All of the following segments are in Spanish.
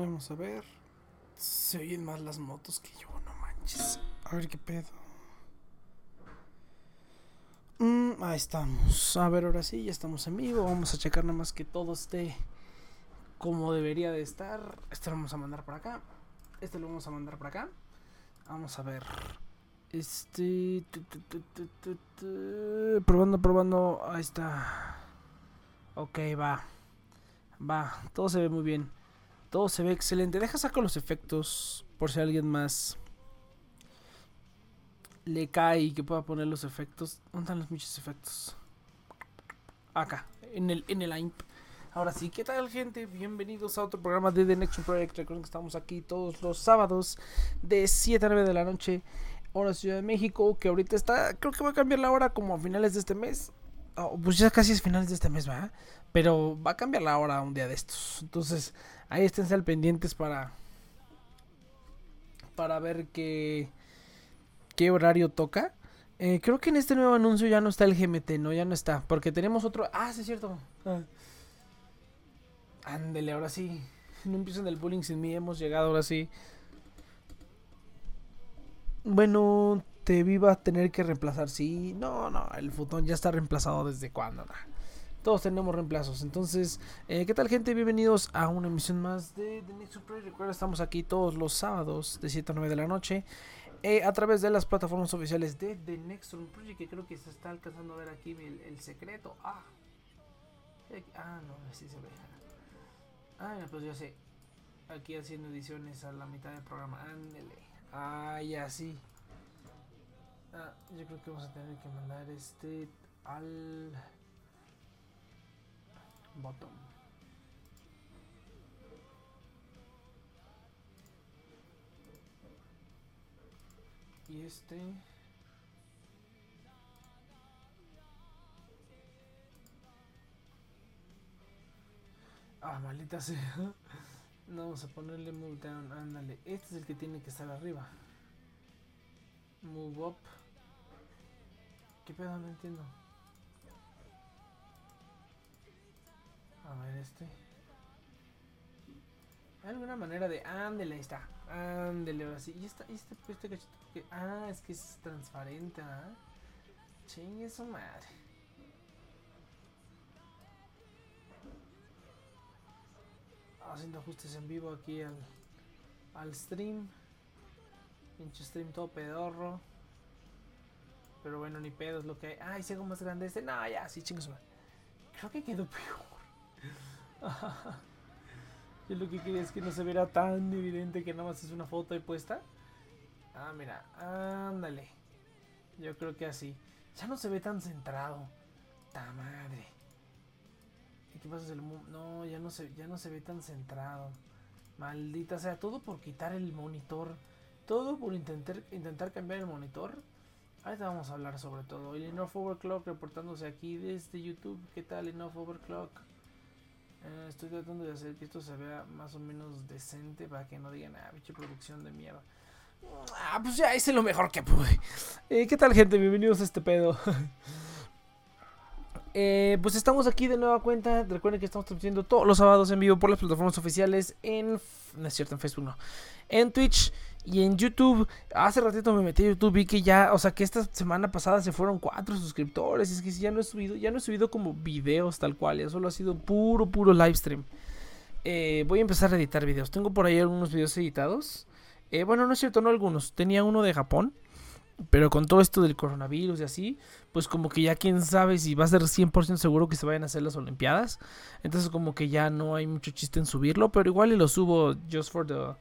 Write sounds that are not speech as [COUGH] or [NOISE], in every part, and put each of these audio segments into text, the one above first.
Vamos a ver. Se oyen más las motos que yo, no manches. A ver qué pedo. Mm, ahí estamos. A ver, ahora sí, ya estamos en vivo. Vamos a checar nada más que todo esté como debería de estar. Este lo vamos a mandar para acá. Este lo vamos a mandar para acá. Vamos a ver. Este. Probando, probando. Ahí está. Ok, va. Va. Todo se ve muy bien. Todo se ve excelente. Deja sacar los efectos. Por si alguien más le cae y que pueda poner los efectos. ¿Dónde están los muchos efectos? Acá, en el, en el. Ahora sí, ¿qué tal gente? Bienvenidos a otro programa de The Next Project. Recuerden que estamos aquí todos los sábados de 7 a 9 de la noche, hora Ciudad de México, que ahorita está, creo que va a cambiar la hora como a finales de este mes. Oh, pues ya casi es finales de este mes, ¿va? Pero va a cambiar la hora un día de estos. Entonces, ahí estén al pendientes para para ver qué qué horario toca. Eh, creo que en este nuevo anuncio ya no está el GMT, no, ya no está, porque tenemos otro. Ah, sí es cierto. Ah. Ándele, ahora sí. No empiecen el bullying sin mí, hemos llegado ahora sí. Bueno, te viva a tener que reemplazar. Sí, no, no, el futón ya está reemplazado desde cuando. Todos tenemos reemplazos. Entonces, eh, ¿qué tal, gente? Bienvenidos a una emisión más de The Next Project. Recuerda, estamos aquí todos los sábados de 7 a 9 de la noche. Eh, a través de las plataformas oficiales de The Next Project. Que creo que se está alcanzando a ver aquí el, secreto. Ah, ah, no, así se ve. Ah, pues yo sé. Aquí haciendo ediciones a la mitad del programa. Ándele. Ah, ya sí. Ah, yo creo que vamos a tener que mandar este al bottom. Y este Ah, maldita sea. [LAUGHS] No, vamos a ponerle move down. Ándale. Este es el que tiene que estar arriba. Move up. ¿Qué pedo? No entiendo. A ver, este. ¿Hay alguna manera de. Ándele, ahí está. Ándele, ahora sí. Y esta, este, este cachito. Que... Ah, es que es transparente, ¿ah? Chingue su madre. haciendo ajustes en vivo aquí al, al stream. Pinche stream todo pedorro. Pero bueno, ni pedo es lo que hay. Ay, si hago más grande este. No, ya, sí, chingos. Creo que quedó peor. [LAUGHS] Yo lo que quería es que no se viera tan evidente que nada más es una foto ahí puesta. Ah, mira, ándale. Yo creo que así. Ya no se ve tan centrado. Ta madre. ¿Qué pasa? No, ya no, se, ya no se ve tan centrado. Maldita sea, todo por quitar el monitor. Todo por intentar, intentar cambiar el monitor. Ahorita vamos a hablar sobre todo. El Enough Overclock reportándose aquí desde YouTube. ¿Qué tal Enough Overclock? Eh, estoy tratando de hacer que esto se vea más o menos decente para que no digan, ah, bicho producción de mierda. Ah, pues ya hice lo mejor que pude. Eh, ¿Qué tal gente? Bienvenidos a este pedo. [LAUGHS] Eh, pues estamos aquí de nueva cuenta. Recuerden que estamos transmitiendo todos los sábados en vivo por las plataformas oficiales en. No es cierto, en Facebook no. En Twitch y en YouTube. Hace ratito me metí a YouTube. Vi que ya. O sea, que esta semana pasada se fueron cuatro suscriptores. Y es que ya no he subido. Ya no he subido como videos tal cual. Ya solo ha sido puro, puro live stream. Eh, voy a empezar a editar videos. Tengo por ahí algunos videos editados. Eh, bueno, no es cierto, no algunos. Tenía uno de Japón. Pero con todo esto del coronavirus y así, pues como que ya quién sabe si va a ser 100% seguro que se vayan a hacer las Olimpiadas. Entonces como que ya no hay mucho chiste en subirlo, pero igual y lo subo just for the,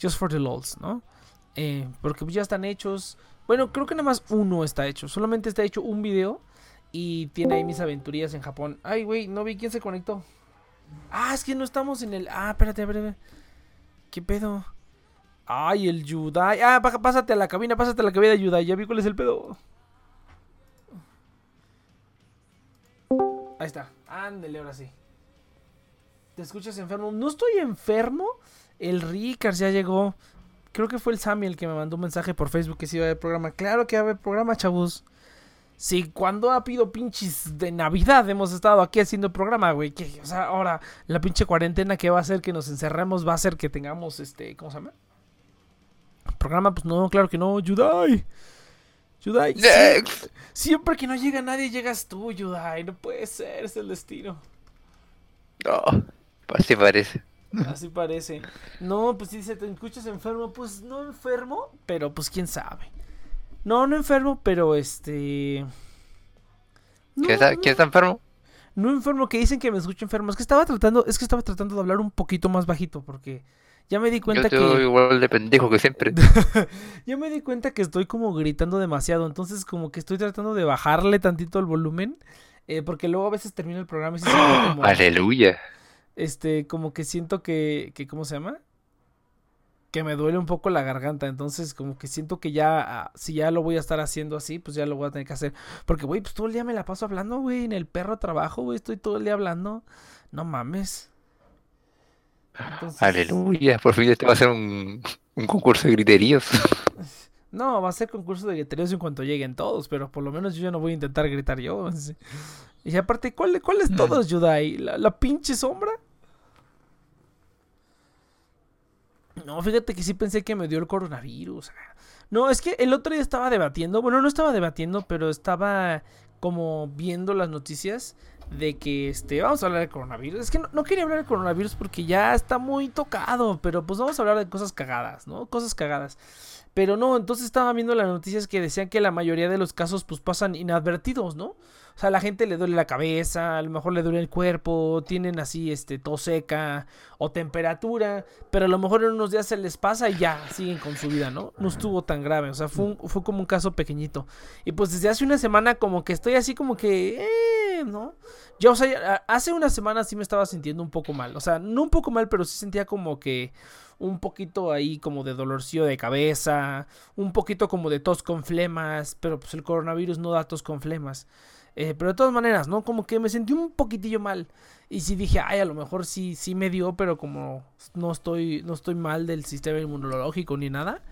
just for the lols, ¿no? Eh, porque ya están hechos. Bueno, creo que nada más uno está hecho. Solamente está hecho un video y tiene ahí mis aventurías en Japón. Ay, güey, no vi quién se conectó. Ah, es que no estamos en el... Ah, espérate, espérate. ¿Qué pedo? Ay, el Yudai. Ah, pásate a la cabina, pásate a la cabina de Yudai. Ya vi cuál es el pedo. Ahí está. Ándele, ahora sí. ¿Te escuchas enfermo? No estoy enfermo. El Ricard ya llegó. Creo que fue el Sammy el que me mandó un mensaje por Facebook que se iba a ver programa. Claro que va a haber programa, chavos. Si cuando ha habido pinches de Navidad hemos estado aquí haciendo programa, güey. O sea, ahora la pinche cuarentena que va a hacer que nos encerremos va a hacer que tengamos este. ¿Cómo se llama? Programa, pues no, claro que no. Yudai. Yudai. siempre que no llega nadie, llegas tú, Yudai. No puede ser, es el destino. No, así parece. Así parece. No, pues dice, ¿te escuchas enfermo? Pues no enfermo, pero pues quién sabe. No, no enfermo, pero este. ¿Quién, está, enfermo? No enfermo, que dicen que me escucho enfermo. Es que estaba tratando, es que estaba tratando de hablar un poquito más bajito porque ya me di cuenta Yo que. igual de pendejo que siempre. [LAUGHS] ya me di cuenta que estoy como gritando demasiado. Entonces, como que estoy tratando de bajarle tantito el volumen. Eh, porque luego a veces termina el programa y se [GASPS] como. ¡Aleluya! Este, como que siento que, que. ¿Cómo se llama? que me duele un poco la garganta. Entonces, como que siento que ya, ah, si ya lo voy a estar haciendo así, pues ya lo voy a tener que hacer. Porque, güey, pues todo el día me la paso hablando, güey. En el perro trabajo, güey. Estoy todo el día hablando. No mames. Aleluya, por fin este va a ser un, un concurso de griteríos. [LAUGHS] No, va a ser concurso de griteríos en cuanto lleguen todos, pero por lo menos yo ya no voy a intentar gritar yo. [LAUGHS] Y aparte, ¿cuál, cuál es todos, Yudai? ¿La, ¿La pinche sombra? No, fíjate que sí pensé que me dio el coronavirus. No, es que el otro día estaba debatiendo, bueno, no estaba debatiendo, pero estaba como viendo las noticias de que este vamos a hablar de coronavirus. Es que no, quería hablar de coronavirus porque ya está muy tocado, pero pues vamos a hablar de cosas cagadas, ¿no? Cosas cagadas. Pero no, entonces estaba viendo las noticias que decían que la mayoría de los casos pues pasan inadvertidos, ¿no? O sea, a la gente le duele la cabeza, a lo mejor le duele el cuerpo, tienen así este tos seca o temperatura, pero a lo mejor en unos días se les pasa y ya siguen con su vida, ¿no? No estuvo tan grave, o sea, fue, fue como un caso pequeñito. Y pues desde hace una semana como que estoy así como que, eh, ¿no? Yo, o sea, hace una semana sí me estaba sintiendo un poco mal, o sea, no un poco mal, pero sí sentía como que un poquito ahí como de dolorcillo de cabeza, un poquito como de tos con flemas, pero pues el coronavirus no da tos con flemas. Eh, pero de todas maneras, ¿no? Como que me sentí un poquitillo mal. Y sí dije, ay, a lo mejor sí, sí me dio, pero como no estoy, no estoy mal del sistema inmunológico ni nada,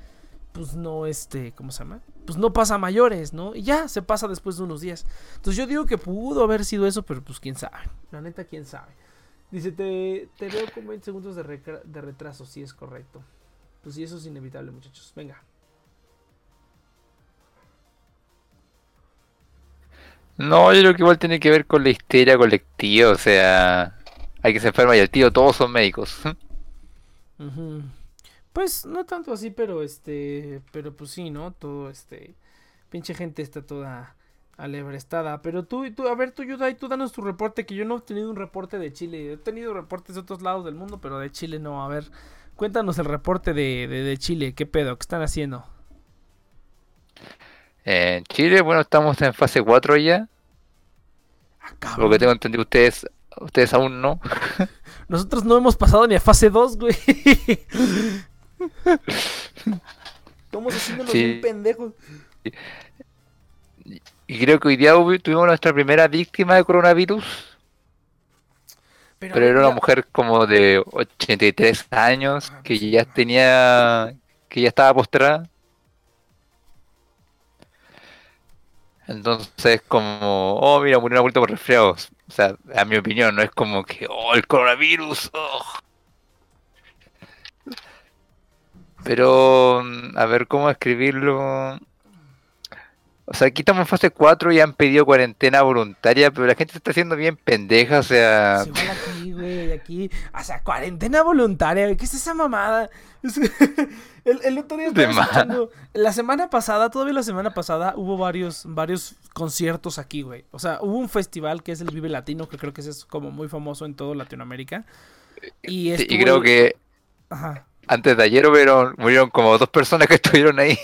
pues no, este, ¿cómo se llama? Pues no pasa mayores, ¿no? Y ya, se pasa después de unos días. Entonces yo digo que pudo haber sido eso, pero pues quién sabe. La neta, quién sabe. Dice, te, te veo con 20 segundos de, de retraso, sí es correcto. Pues sí, eso es inevitable, muchachos. Venga. No, yo creo que igual tiene que ver con la histeria colectiva, o sea, hay que se enferma y el tío, todos son médicos. [LAUGHS] Pues no tanto así, pero este, pero pues sí, ¿no? Todo este, pinche gente está toda alebrestada. Pero tú, tú, a ver, tú, Yudai, tú danos tu reporte, que yo no he tenido un reporte de Chile. He tenido reportes de otros lados del mundo, pero de Chile no. A ver, cuéntanos el reporte de, de Chile, ¿qué pedo? ¿Qué están haciendo? En Chile, bueno, estamos en fase 4 ya. Ah, Lo que tengo entendido, ustedes, ustedes aún no. [LAUGHS] Nosotros no hemos pasado ni a fase 2, güey. [LAUGHS] Estamos haciéndonos un pendejos. Y creo que hoy día tuvimos nuestra primera víctima de coronavirus. Pero, era una mujer como de 83 años ah, que ya tenía. que ya estaba postrada. Entonces, como, oh, mira, murió una vuelta por resfriados. O sea, a mi opinión, no es como que, oh, el coronavirus. Oh. Pero, mm, a ver cómo escribirlo. O sea, aquí estamos en fase 4 y han pedido cuarentena voluntaria, pero la gente se está haciendo bien pendeja, o sea... aquí. O sea, cuarentena voluntaria, ¿qué es esa mamada? [LAUGHS] el, otro día estaba escuchando... La semana pasada, todavía la semana pasada, hubo varios, varios conciertos aquí, güey. O sea, hubo un festival que es el Vive Latino, que creo que es como muy famoso en toda Latinoamérica. Y, y creo que... Ajá. Antes de ayer murieron como dos personas que [LAUGHS] estuvieron ahí.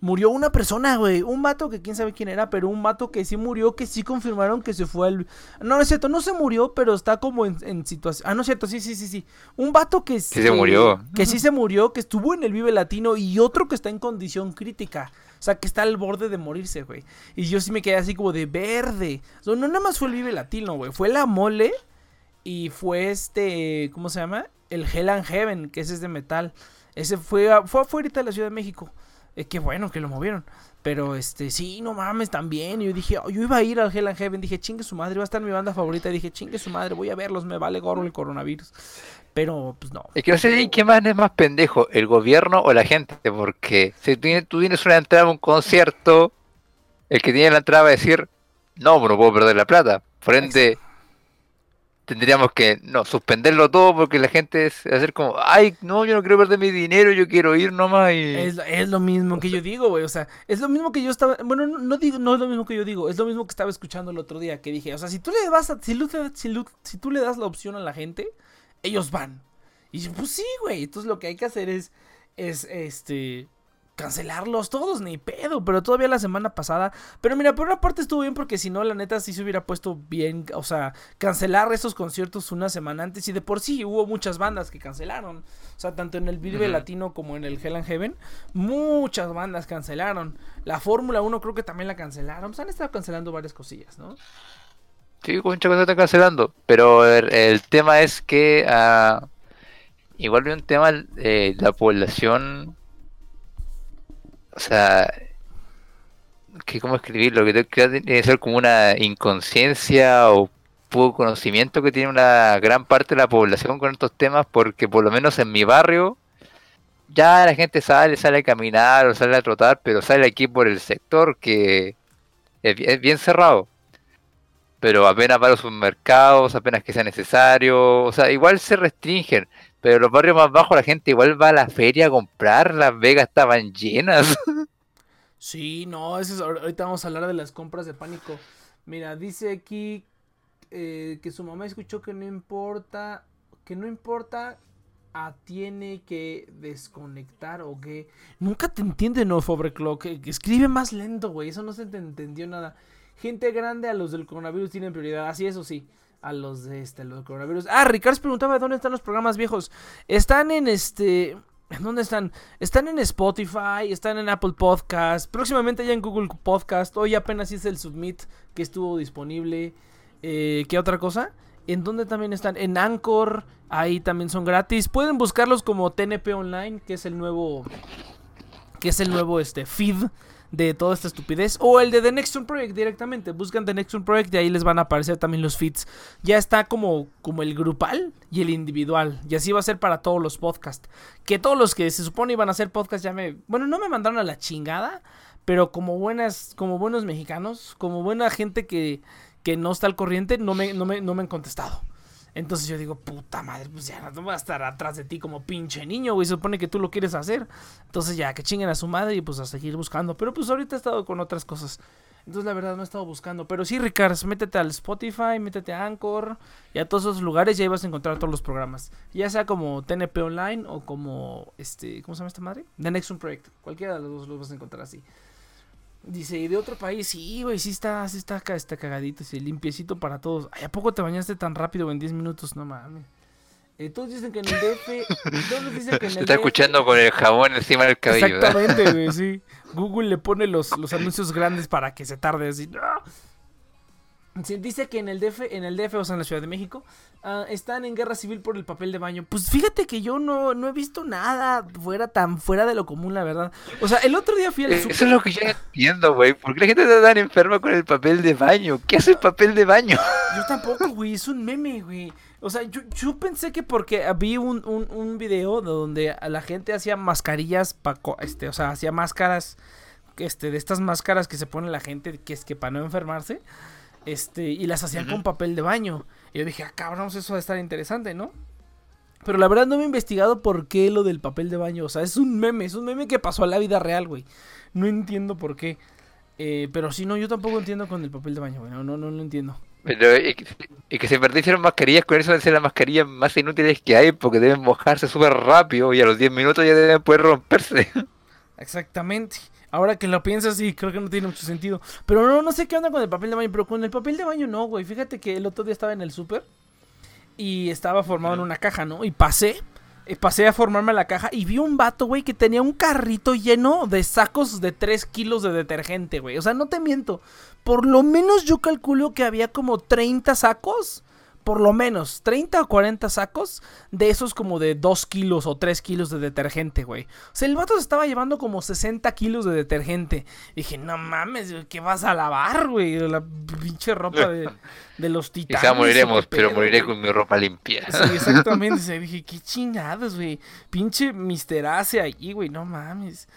Murió una persona, güey. Un vato que quién sabe quién era, pero un vato que sí murió, que sí confirmaron que se fue al. No, no es cierto, no se murió, pero está como en, situación. Ah, no es cierto, sí, sí, sí, sí. Un vato que sí. se murió. Que sí se murió, que estuvo en el Vive Latino y otro que está en condición crítica. O sea, que está al borde de morirse, güey. Y yo sí me quedé así como de verde. no nada más fue el Vive Latino, güey. Fue la mole y fue este. ¿Cómo se llama? El Hell and Heaven, que ese es de metal. Ese fue, fue afuera de la Ciudad de México. Eh, qué bueno que lo movieron. Pero este, sí, no mames, también. Yo dije, yo iba a ir al Hell and Heaven. Dije, chingue su madre, va a estar mi banda favorita. Dije, chingue su madre, voy a verlos, me vale gorro el coronavirus. Pero, pues no. Es que no sé qué más es más pendejo, el gobierno o la gente. Porque si tú tienes una entrada a un concierto, el que tiene la entrada va a decir, no, no puedo perder la plata. Por ende, tendríamos que no suspenderlo todo porque la gente es hacer como, ay, no, yo no quiero perder mi dinero, yo quiero ir nomás y... Es, es lo mismo que yo digo, güey, o sea, es lo mismo que yo estaba, bueno, no, digo, no es lo mismo que yo digo, es lo mismo que estaba escuchando el otro día, que dije, o sea, si tú le vas a, si, si, si tú le das la opción a la gente, ellos van. Y yo, pues sí, güey, entonces lo que hay que hacer es, es, este, cancelarlos todos, ni pedo. Pero todavía la semana pasada. Pero mira, por una parte estuvo bien porque si no, la neta sí se hubiera puesto bien. O sea, cancelar esos conciertos una semana antes. Y de por sí hubo muchas bandas que cancelaron. O sea, tanto en el Vive Latino como en el Hell and Heaven. Muchas bandas cancelaron. La Fórmula 1 creo que también la cancelaron. Pues han estado cancelando varias cosillas, ¿no? Sí, muchas cosas están cancelando. Pero el, tema es que. Uh, igual hay un tema. Eh, la población o sea, que cómo escribirlo, que tiene que ser como una inconsciencia o poco conocimiento que tiene una gran parte de la población con estos temas, porque por lo menos en mi barrio ya la gente sale, sale a caminar o sale a trotar, pero sale aquí por el sector que es, bien cerrado. Pero apenas para los supermercados, apenas que sea necesario, o sea, igual se restringen. Pero los barrios más bajos la gente igual va a la feria a comprar, las vegas estaban llenas. Sí, no, eso ahorita vamos a hablar de las compras de pánico. Mira, dice aquí eh, que su mamá escuchó que no importa, que no importa, a tiene que desconectar o que... Nunca te entiende, no, Clock, que escribe más lento, güey, eso no se te entendió nada. Gente grande a los del coronavirus tienen prioridad, así eso sí a los de este, los coronavirus. Ah, Ricardo preguntaba dónde están los programas viejos. Están en este. ¿Dónde están? Están en Spotify, están en Apple Podcast, próximamente ya en Google Podcast. Hoy apenas hice el submit que estuvo disponible. Eh, ¿Qué otra cosa? ¿En dónde también están? En Anchor, ahí también son gratis. Pueden buscarlos como TNP Online, que es el nuevo. Que es el nuevo este feed de toda esta estupidez. O el de The Next One Project directamente. Buscan The Next One Project y ahí les van a aparecer también los feeds. Ya está como, como el grupal y el individual. Y así va a ser para todos los podcasts. Que todos los que se supone iban a hacer podcast ya me... Bueno, no me mandaron a la chingada. Pero como buenas, como buenos mexicanos, como buena gente que, que no está al corriente, no me, no me, no me han contestado. Entonces yo digo, puta madre, pues ya no voy a estar atrás de ti como pinche niño, güey. Supone que tú lo quieres hacer. Entonces ya, que chinguen a su madre y pues a seguir buscando. Pero pues ahorita he estado con otras cosas. Entonces la verdad no he estado buscando. Pero sí, Ricardo, métete al Spotify, métete a Anchor y a todos esos lugares y ahí vas a encontrar todos los programas. Ya sea como TNP Online o como, este, ¿cómo se llama esta madre? The Next Project. Cualquiera de los dos los vas a encontrar así. Dice, ¿y de otro país? Sí, güey, sí está, sí está acá, está cagadito, sí, limpiecito para todos. Ay, ¿a poco te bañaste tan rápido en 10 minutos? No mames. Eh, todos dicen que en el DF. [LAUGHS] Todos dicen que en el está escuchando con el jabón encima del cabello. Exactamente, güey, [LAUGHS] sí. Google le pone los, los anuncios grandes para que se tarde así. ¡No! Dice que en el DF, en el DF, o sea, en la Ciudad de México, ah, están en guerra civil por el papel de baño. Pues fíjate que yo no, no he visto nada fuera tan fuera de lo común, la verdad. O sea, el otro día fui al Eso es lo que yo entiendo, güey. ¿Por qué la gente está tan enferma con el papel de baño? ¿Qué hace el papel de baño? [LAUGHS] Yo tampoco, güey. Es un meme, güey. O sea, yo, yo pensé que porque vi un, un, un video donde la gente hacía mascarillas, para este, o sea, hacía máscaras, este, de estas máscaras que se pone la gente, que es que para no enfermarse. Este, y las hacían con papel de baño. Y yo dije, ah, cabrón, eso va a estar interesante, ¿no? Pero la verdad no me he investigado por qué lo del papel de baño. O sea, es un meme, es un meme que pasó a la vida real, güey. No entiendo por qué. Eh, pero si no, yo tampoco entiendo con el papel de baño, güey. No, no, no lo entiendo. Pero, y, que se perdieron mascarillas, con eso deben ser las mascarillas más inútiles que hay, porque deben mojarse súper rápido y a los 10 minutos ya deben poder romperse. [LAUGHS] Exactamente. Ahora que lo piensas, sí, creo que no tiene mucho sentido. Pero no, no sé qué onda con el papel de baño. Pero con el papel de baño no, güey. Fíjate que el otro día estaba en el súper. Y estaba formado en una caja, ¿no? Y pasé. Eh, pasé a formarme la caja y vi un vato, güey, que tenía un carrito lleno de sacos de 3 kilos de detergente, güey. O sea, no te miento. Por lo menos yo calculo que había como 30 sacos por lo menos 30 o 40 sacos de esos como de 2 kilos o 3 kilos de detergente, güey. O sea, el vato se estaba llevando como 60 kilos de detergente. dije, no mames, ¿qué vas a lavar, güey? La pinche ropa de, [LAUGHS] los titanes. Quizá moriremos, pero moriré con mi ropa limpia. Sí, exactamente. [LAUGHS] dije, qué chingados, güey. Pinche Mister Ace ahí, güey, no mames.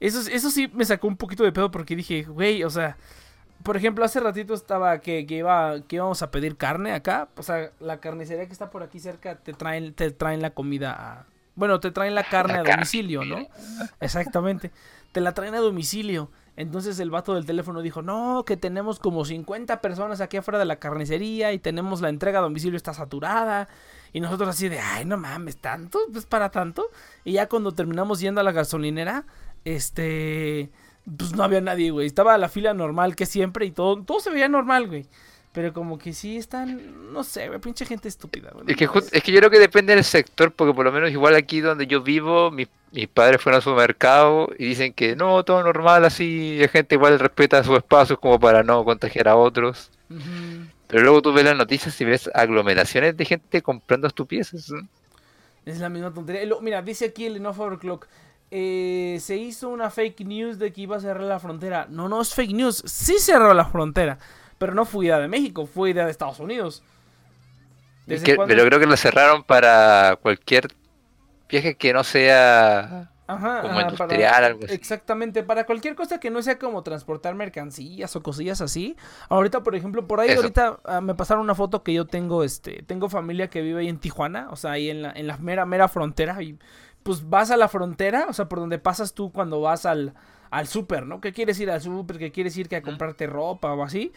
Eso, eso sí me sacó un poquito de pedo porque dije, güey, o sea por ejemplo, hace ratito estaba que, que, iba, que íbamos a pedir carne acá. O sea, la carnicería que está por aquí cerca te traen, te traen la comida a, Bueno, te traen la carne a domicilio, ¿no? [LAUGHS] Exactamente. Te la traen a domicilio. Entonces el vato del teléfono dijo, no, que tenemos como 50 personas aquí afuera de la carnicería y tenemos la entrega a domicilio está saturada. Y nosotros así de, ay, no mames, ¿tanto? ¿Es para tanto? Y ya cuando terminamos yendo a la gasolinera, este pues no había nadie, güey. Estaba la fila normal que siempre y todo, todo se veía normal, güey. Pero como que sí están, no sé, güey, pinche gente estúpida, güey. Es que, es que yo creo que depende del sector, porque por lo menos igual aquí donde yo vivo, mis, padres fueron a su mercado y dicen que no, todo normal así, la gente igual respeta sus espacios como para no contagiar a otros. Pero luego tú ves las noticias y ves aglomeraciones de gente comprando estupideces. Es la misma tontería. Mira, dice aquí el Enough Overclock. Eh, se hizo una fake news de que iba a cerrar la frontera. No, no es fake news. Sí cerró la frontera. Pero no fue idea de México, fue idea de Estados Unidos. pero creo que lo cerraron para cualquier viaje que no sea como industrial, algo así. Exactamente, para cualquier cosa que no sea como transportar mercancías o cosillas así. Ahorita, por ejemplo, por ahí ahorita ah, me pasaron una foto que yo tengo, este, tengo familia que vive ahí en Tijuana, o sea, ahí en la, en la mera, mera frontera. Y pues vas a la frontera, o sea, por donde pasas tú cuando vas al, al súper, ¿no? ¿Qué quieres ir al súper? ¿Qué quieres ir que a comprarte ropa o así?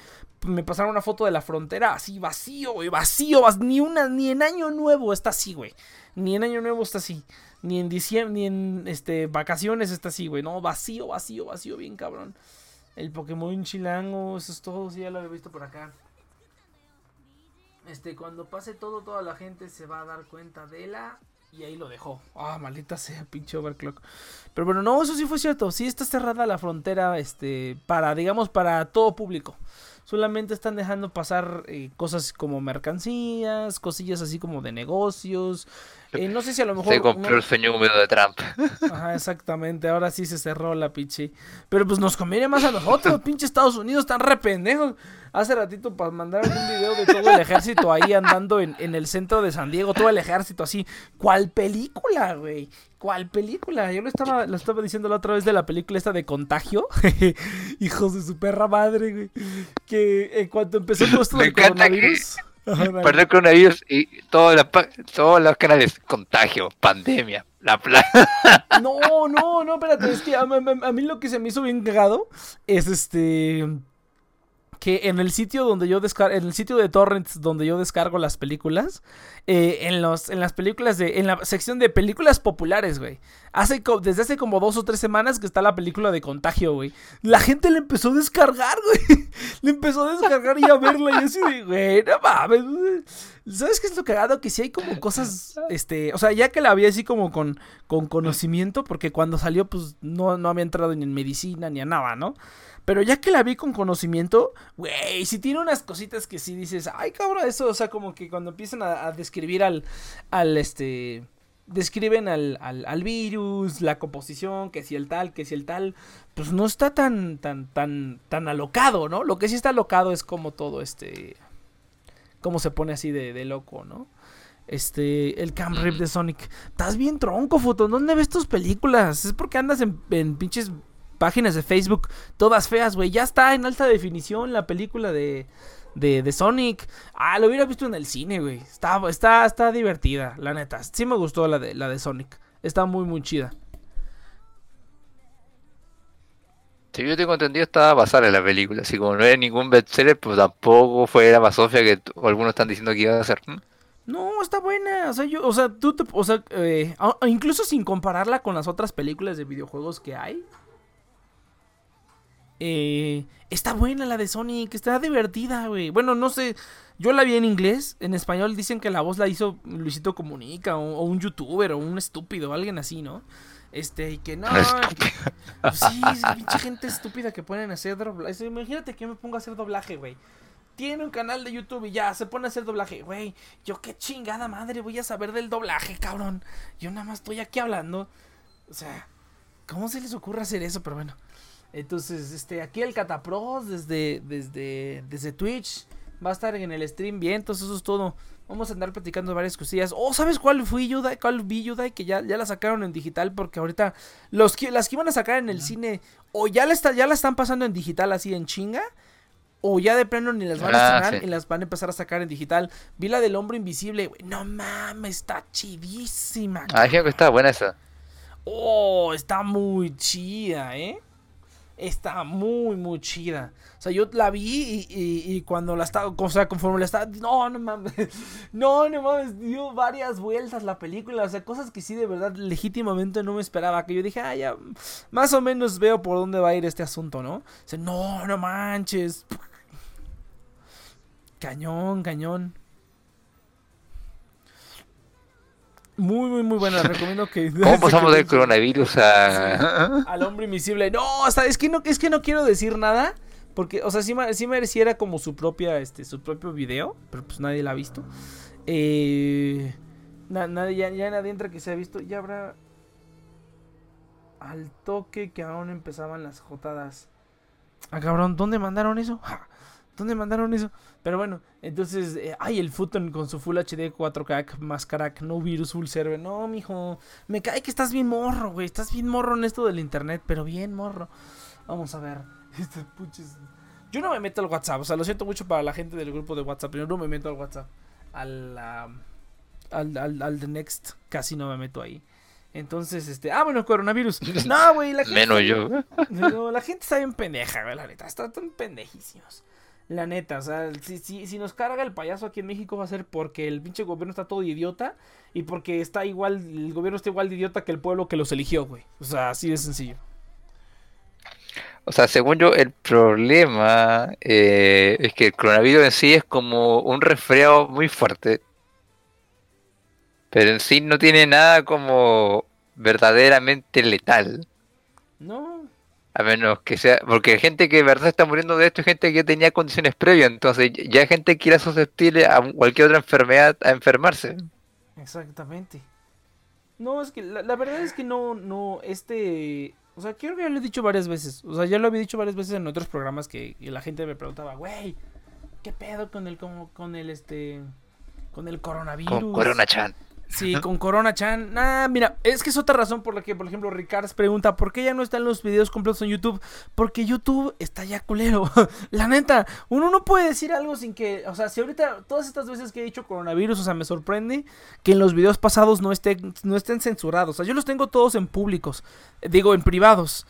Me pasaron una foto de la frontera así vacío, güey, vacío, ni una, ni en año nuevo está así, güey. Ni en año nuevo está así. Ni en diciembre, ni en este vacaciones está así, güey. No, vacío, vacío, vacío, bien cabrón. El Pokémon chilango, eso es todo, sí, ya lo había visto por acá. Este, cuando pase todo, toda la gente se va a dar cuenta de la y ahí lo dejó. Ah, maldita sea, [LAUGHS] pinche overclock. Pero bueno, no, eso sí fue cierto. Sí está cerrada la frontera, este, para, digamos, para todo público. Solamente están dejando pasar eh, cosas como mercancías, cosillas así como de negocios. Eh, no sé si a lo mejor. Se compró el sueño húmedo de Trump. Ajá, exactamente. Ahora sí se cerró la pinche. Pero pues nos conviene más a nosotros, [LAUGHS] pinche Estados Unidos, están re pendejos. Hace ratito para mandar un video de todo el ejército ahí andando en, en el centro de San Diego, todo el ejército así. ¿Cuál película, güey? ¿Cuál película? Yo lo estaba, lo estaba diciendo la otra vez de la película esta de Contagio. [LAUGHS] Hijos de su perra madre, güey. Que en cuanto empezó todo esto del coronavirus... Para el coronavirus y todos los canales, contagio, pandemia, la plaga. [LAUGHS] No, no, no, espérate, es que a, a, mí lo que se me hizo bien cagado es este que en el sitio donde yo descargo, en el sitio de torrents donde yo descargo las películas, eh, en los, en las películas de, en la sección de películas populares, güey. Hace desde hace como dos o tres semanas que está la película de Contagio, güey. La gente le empezó a descargar, [LAUGHS] güey. le empezó a descargar y a verla y así de, güey, no mames. ¿Sabes qué es lo cagado? Que si hay como cosas, este, o sea, ya que la había así como con, con conocimiento, porque cuando salió, pues no, no había entrado ni en medicina ni a nada, ¿no? Pero ya que la vi con conocimiento, güey, si tiene unas cositas que sí dices, ay cabrón, eso, o sea, como que cuando empiezan a, describir al, al, este, describen al, al, al, virus, la composición, que si el tal, que si el tal, pues no está tan, tan, tan, tan alocado, ¿no? Lo que sí está alocado es como todo este, cómo se pone así de, de loco, ¿no? Este, el Camp Rip de Sonic. Estás bien tronco, foto. ¿Dónde ves tus películas? Es porque andas en, en pinches páginas de Facebook, todas feas, güey. Ya está en alta definición la película de, de, Sonic. Ah, lo hubiera visto en el cine, güey. Está, está, está divertida, la neta. Sí me gustó la de, la de Sonic. Está muy, muy chida. Si yo tengo entendido, estaba basada en la película. Así como no era ningún bestseller, pues tampoco fue la Sofia que algunos están diciendo que iba a ser. No, está buena. O sea, yo, o sea, tú o sea, eh, incluso sin compararla con las otras películas de videojuegos que hay, eh, está buena la de Sonic, está divertida, güey. Bueno, no sé, yo la vi en inglés, en español dicen que la voz la hizo Luisito Comunica o, un youtuber o un estúpido, alguien así, ¿no? Este, y que no. Pues sí, es pinche gente estúpida que ponen a hacer doblaje. Imagínate que me pongo a hacer doblaje, güey. tiene un canal de YouTube y ya se pone a hacer doblaje. Güey, yo qué chingada madre voy a saber del doblaje, cabrón. Yo nada más estoy aquí hablando. O sea, ¿cómo se les ocurre hacer eso? Pero bueno. Entonces, este, aquí el Catapros desde, desde, desde Twitch va a estar en el stream bien. Entonces, eso es todo. Vamos a andar platicando varias cosillas. Oh, ¿sabes cuál fui Yudai? ¿Cuál vi Yudai? Que ya, ya la sacaron en digital porque ahorita los que, las que iban a sacar en el cine o ya la, está, ya la están pasando en digital así en chinga o ya de pleno ni las van a Ah, sí. y las van a empezar a sacar en digital. Vi la del hombre invisible, güey. No mames, está chidísima. Ah, que estaba buena esa. Oh, está muy chida, ¿eh? Está muy, muy chida. O sea, yo la vi y, y- cuando la estaba, o sea, conforme la estaba, no, no mames, [LAUGHS] no, no mames, dio varias vueltas la película, o sea, cosas que sí de verdad legítimamente no me esperaba, que yo dije, ah, ya, más o menos veo por dónde va a ir este asunto, ¿no? O no, no manches. [LAUGHS] Cañón, cañón. Muy, muy, muy buena. Recomiendo que. [LAUGHS] ¿Cómo pasamos del coronavirus a.? al hombre invisible. No, hasta es que no, es que no quiero decir nada. Porque, o sea, sí, sí mereciera como su propia, este, su propio video. Pero pues nadie la ha visto. Eh, na- nadie, ya, ya nadie entra que se ha visto. Ya habrá. Al toque que aún empezaban las jotadas. Ah, cabrón, ¿dónde mandaron eso? Ja, ¿Dónde mandaron eso? Pero bueno, entonces, eh, ay, el Futon con su Full HD 4K, más crack, no virus, full server. No, mijo, me cae que estás bien morro, güey. Estás bien morro en esto del internet, pero bien morro. Vamos a ver. [LAUGHS] Este puches. Yo no me meto al WhatsApp, o sea, lo siento mucho para la gente del grupo de WhatsApp, pero yo no me meto al WhatsApp. Al, al, al, al The Next, casi no me meto ahí. Entonces, este, ah, bueno, coronavirus. [LAUGHS] No, güey, la gente. Menos yo. No, la gente está bien pendeja, güey, la neta. Están tan pendejísimos. La neta, o sea, si, si, si nos carga el payaso aquí en México va a ser porque el pinche gobierno está todo idiota y porque está igual, el gobierno está igual de idiota que el pueblo que los eligió, güey. O sea, así de sencillo. O sea, según yo, el problema eh, es que el coronavirus en sí es como un resfriado muy fuerte. Pero en sí no tiene nada como verdaderamente letal. No, A menos que sea. Porque hay gente que de verdad está muriendo de esto es gente que tenía condiciones previas. Entonces ya hay gente que era susceptible a cualquier otra enfermedad a enfermarse. exactamente. No, es que la, la verdad es que no, no, este... O sea, creo que ya lo he dicho varias veces. O sea, ya lo había dicho varias veces en otros programas que, que la gente me preguntaba, güey, ¿qué pedo con el, con, con el, este... Con el coronavirus? Con Corona Chan. Sí, con Corona Chan. Nah, mira, es que es otra razón por la que, por ejemplo, Ricard pregunta ¿por qué ya no están los videos completos en YouTube? Porque YouTube está ya culero. [LAUGHS] la neta, uno no puede decir algo sin que. O sea, si ahorita, todas estas veces que he dicho coronavirus, o sea, me sorprende que en los videos pasados no estén, no estén censurados. O sea, yo los tengo todos en públicos. Digo, en privados.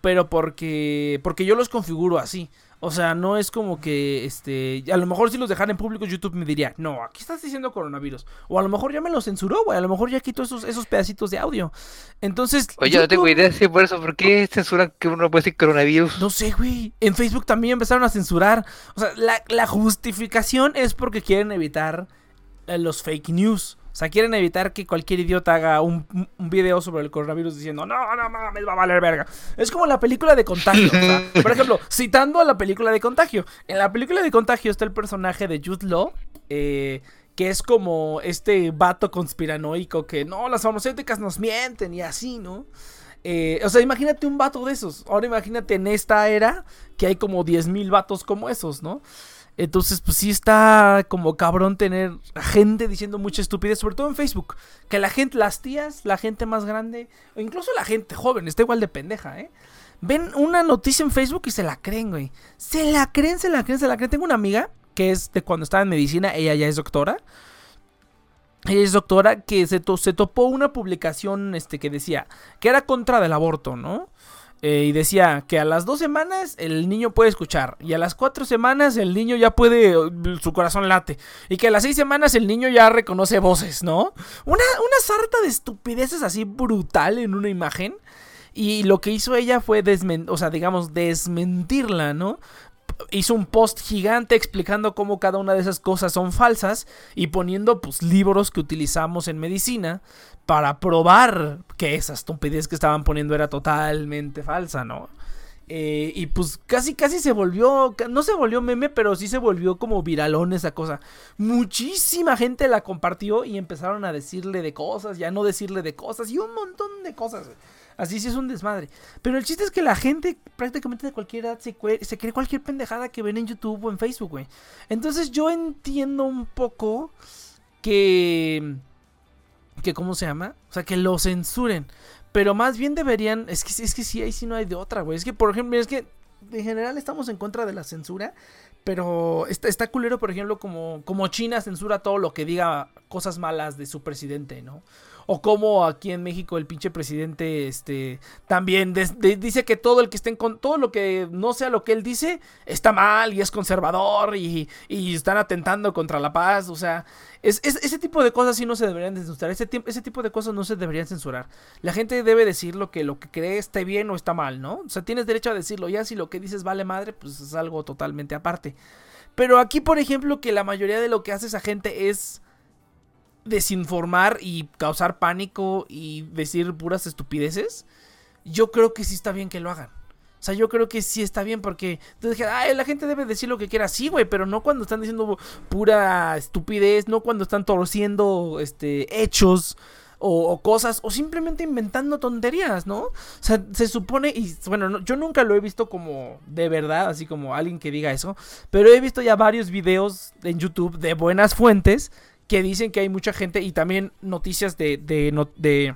Pero porque. Porque yo los configuro así. O sea, no es como que, este, a lo mejor si los dejara en público YouTube me diría, no, aquí estás diciendo coronavirus. O a lo mejor ya me lo censuró, güey, a lo mejor ya quitó esos, esos pedacitos de audio. Entonces... Oye, yo no tengo idea si por eso, ¿por qué censuran que uno no puede decir coronavirus? No sé, güey. En Facebook también empezaron a censurar. O sea, la, la justificación es porque quieren evitar eh, los fake news. O sea, quieren evitar que cualquier idiota haga un, un- un video sobre el coronavirus diciendo, no, no mames, va a valer verga. Es como la película de contagio. o sea, [LAUGHS] por ejemplo, citando a la película de contagio. En la película de contagio está el personaje de Jude Law, eh, que es como este vato conspiranoico que, no, las farmacéuticas nos mienten y así, ¿no? Eh, o sea, imagínate un vato de esos. Ahora imagínate en esta era que hay como 10.000 vatos como esos, ¿no? Entonces, pues sí está como cabrón tener gente diciendo mucha estupidez, sobre todo en Facebook. Que la gente, las tías, la gente más grande, o incluso la gente joven, está igual de pendeja, ¿eh? Ven una noticia en Facebook y se la creen, güey. Se la creen, se la creen, se la creen. Tengo una amiga que es de cuando estaba en medicina, ella ya es doctora. Ella es doctora que se, to- se topó una publicación este, que decía que era contra del aborto, ¿no? Eh, y decía que a las dos semanas el niño puede escuchar. Y a las cuatro semanas el niño ya puede. Su corazón late. Y que a las seis semanas el niño ya reconoce voces, ¿no? Una, una sarta de estupideces así brutal en una imagen. Y lo que hizo ella fue desmen o sea, digamos, desmentirla, ¿no? Hizo un post gigante explicando cómo cada una de esas cosas son falsas y poniendo pues libros que utilizamos en medicina para probar que esa estupidez que estaban poniendo era totalmente falsa, ¿no? Eh, y pues casi, casi se volvió, no se volvió meme, pero sí se volvió como viralón esa cosa. Muchísima gente la compartió y empezaron a decirle de cosas, ya no decirle de cosas y un montón de cosas. Así sí es un desmadre. Pero el chiste es que la gente prácticamente de cualquier edad se, cree cualquier pendejada que ven en YouTube o en Facebook, güey. Entonces yo entiendo un poco que... que ¿Cómo se llama? O sea, que lo censuren. Pero más bien deberían. Es que, es que sí, ahí sí no hay de otra, güey. Es que, por ejemplo, es que en general estamos en contra de la censura. Pero está, está culero, por ejemplo, como, como China censura todo lo que diga cosas malas de su presidente, ¿no? O como aquí en México el pinche presidente este también dice que todo el que esté con todo lo que no sea lo que él dice está mal y es conservador y, están atentando contra la paz. O sea, es, ese tipo de cosas sí no se deberían censurar. Ese, ese tipo de cosas no se deberían censurar. La gente debe decir lo que lo que cree esté bien o está mal, ¿no? O sea, tienes derecho a decirlo. Ya si lo que dices vale madre, pues es algo totalmente aparte. Pero aquí, por ejemplo, que la mayoría de lo que hace esa gente es desinformar y causar pánico y decir puras estupideces, yo creo que sí está bien que lo hagan. O sea, yo creo que sí está bien porque entonces ay, la gente debe decir lo que quiera, sí, güey, pero no cuando están diciendo pura estupidez, no cuando están torciendo este hechos o, cosas o simplemente inventando tonterías, ¿no? O sea, se supone y bueno, yo nunca lo he visto como de verdad, así como alguien que diga eso, pero he visto ya varios videos en YouTube de buenas fuentes que dicen que hay mucha gente y también noticias de, de,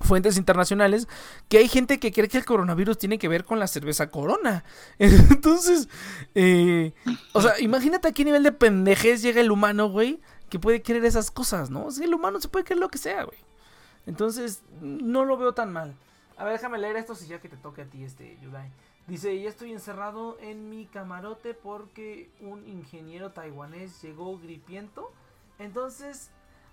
fuentes internacionales que hay gente que cree que el coronavirus tiene que ver con la cerveza corona. [LAUGHS] Entonces, eh, o sea, imagínate a qué nivel de pendejez llega el humano, güey, que puede creer esas cosas, ¿no? O el humano se puede creer lo que sea, güey. Entonces, no lo veo tan mal. A ver, déjame leer esto si ya que te toque a ti, este, Yudai. Dice, ya estoy encerrado en mi camarote porque un ingeniero taiwanés llegó gripiento entonces,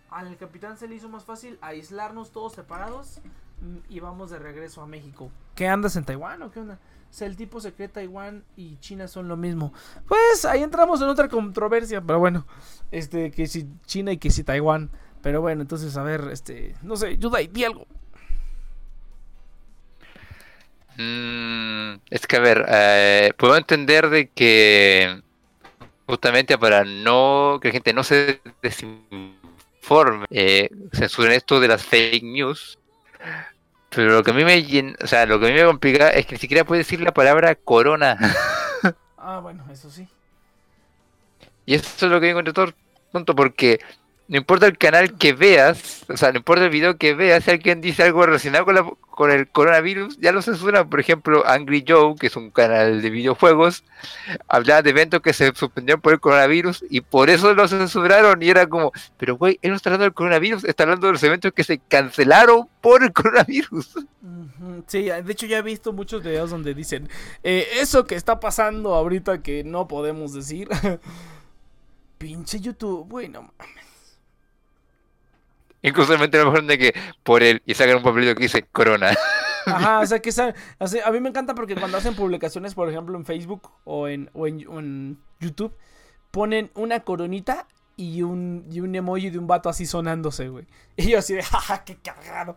al capitán se le hizo más fácil aislarnos todos separados mm, y vamos de regreso a México. ¿Qué andas en Taiwán o qué onda? O el tipo se cree Taiwán y China son lo mismo. Pues ahí entramos en otra controversia, pero bueno, este, que si China y que si Taiwán. Pero bueno, entonces, a ver, este, no sé, Yudai, di algo. Mm, es que, a ver, eh, puedo entender de que justamente para no que la gente no se desinforme, eh, censuren esto de las fake news. Pero lo que a mí me o sea, lo que a mí me complica es que ni siquiera puede decir la palabra corona. ah, bueno, eso sí. Y eso es lo que entre todo punto porque no importa el canal que veas, o sea, no importa el video que veas, si alguien dice algo relacionado con, la, con el coronavirus, ya lo censuran. Por ejemplo, Angry Joe, que es un canal de videojuegos, hablaba de eventos que se suspendieron por el coronavirus y por eso lo censuraron. Y era como, pero güey, él no está hablando del coronavirus, está hablando de los eventos que se cancelaron por el coronavirus. Sí, de hecho ya he visto muchos videos donde dicen, eh, eso que está pasando ahorita que no podemos decir. [LAUGHS] Pinche YouTube, bueno, mames. Incluso me de que por él y sacan un papelito que dice Corona. Ajá, o sea que a mí me encanta porque cuando hacen publicaciones, por ejemplo, en Facebook o en, o en, YouTube, ponen una coronita y un, y un emoji de un vato así sonándose, güey. [LAUGHS] Y yo así de, jaja, qué cagado.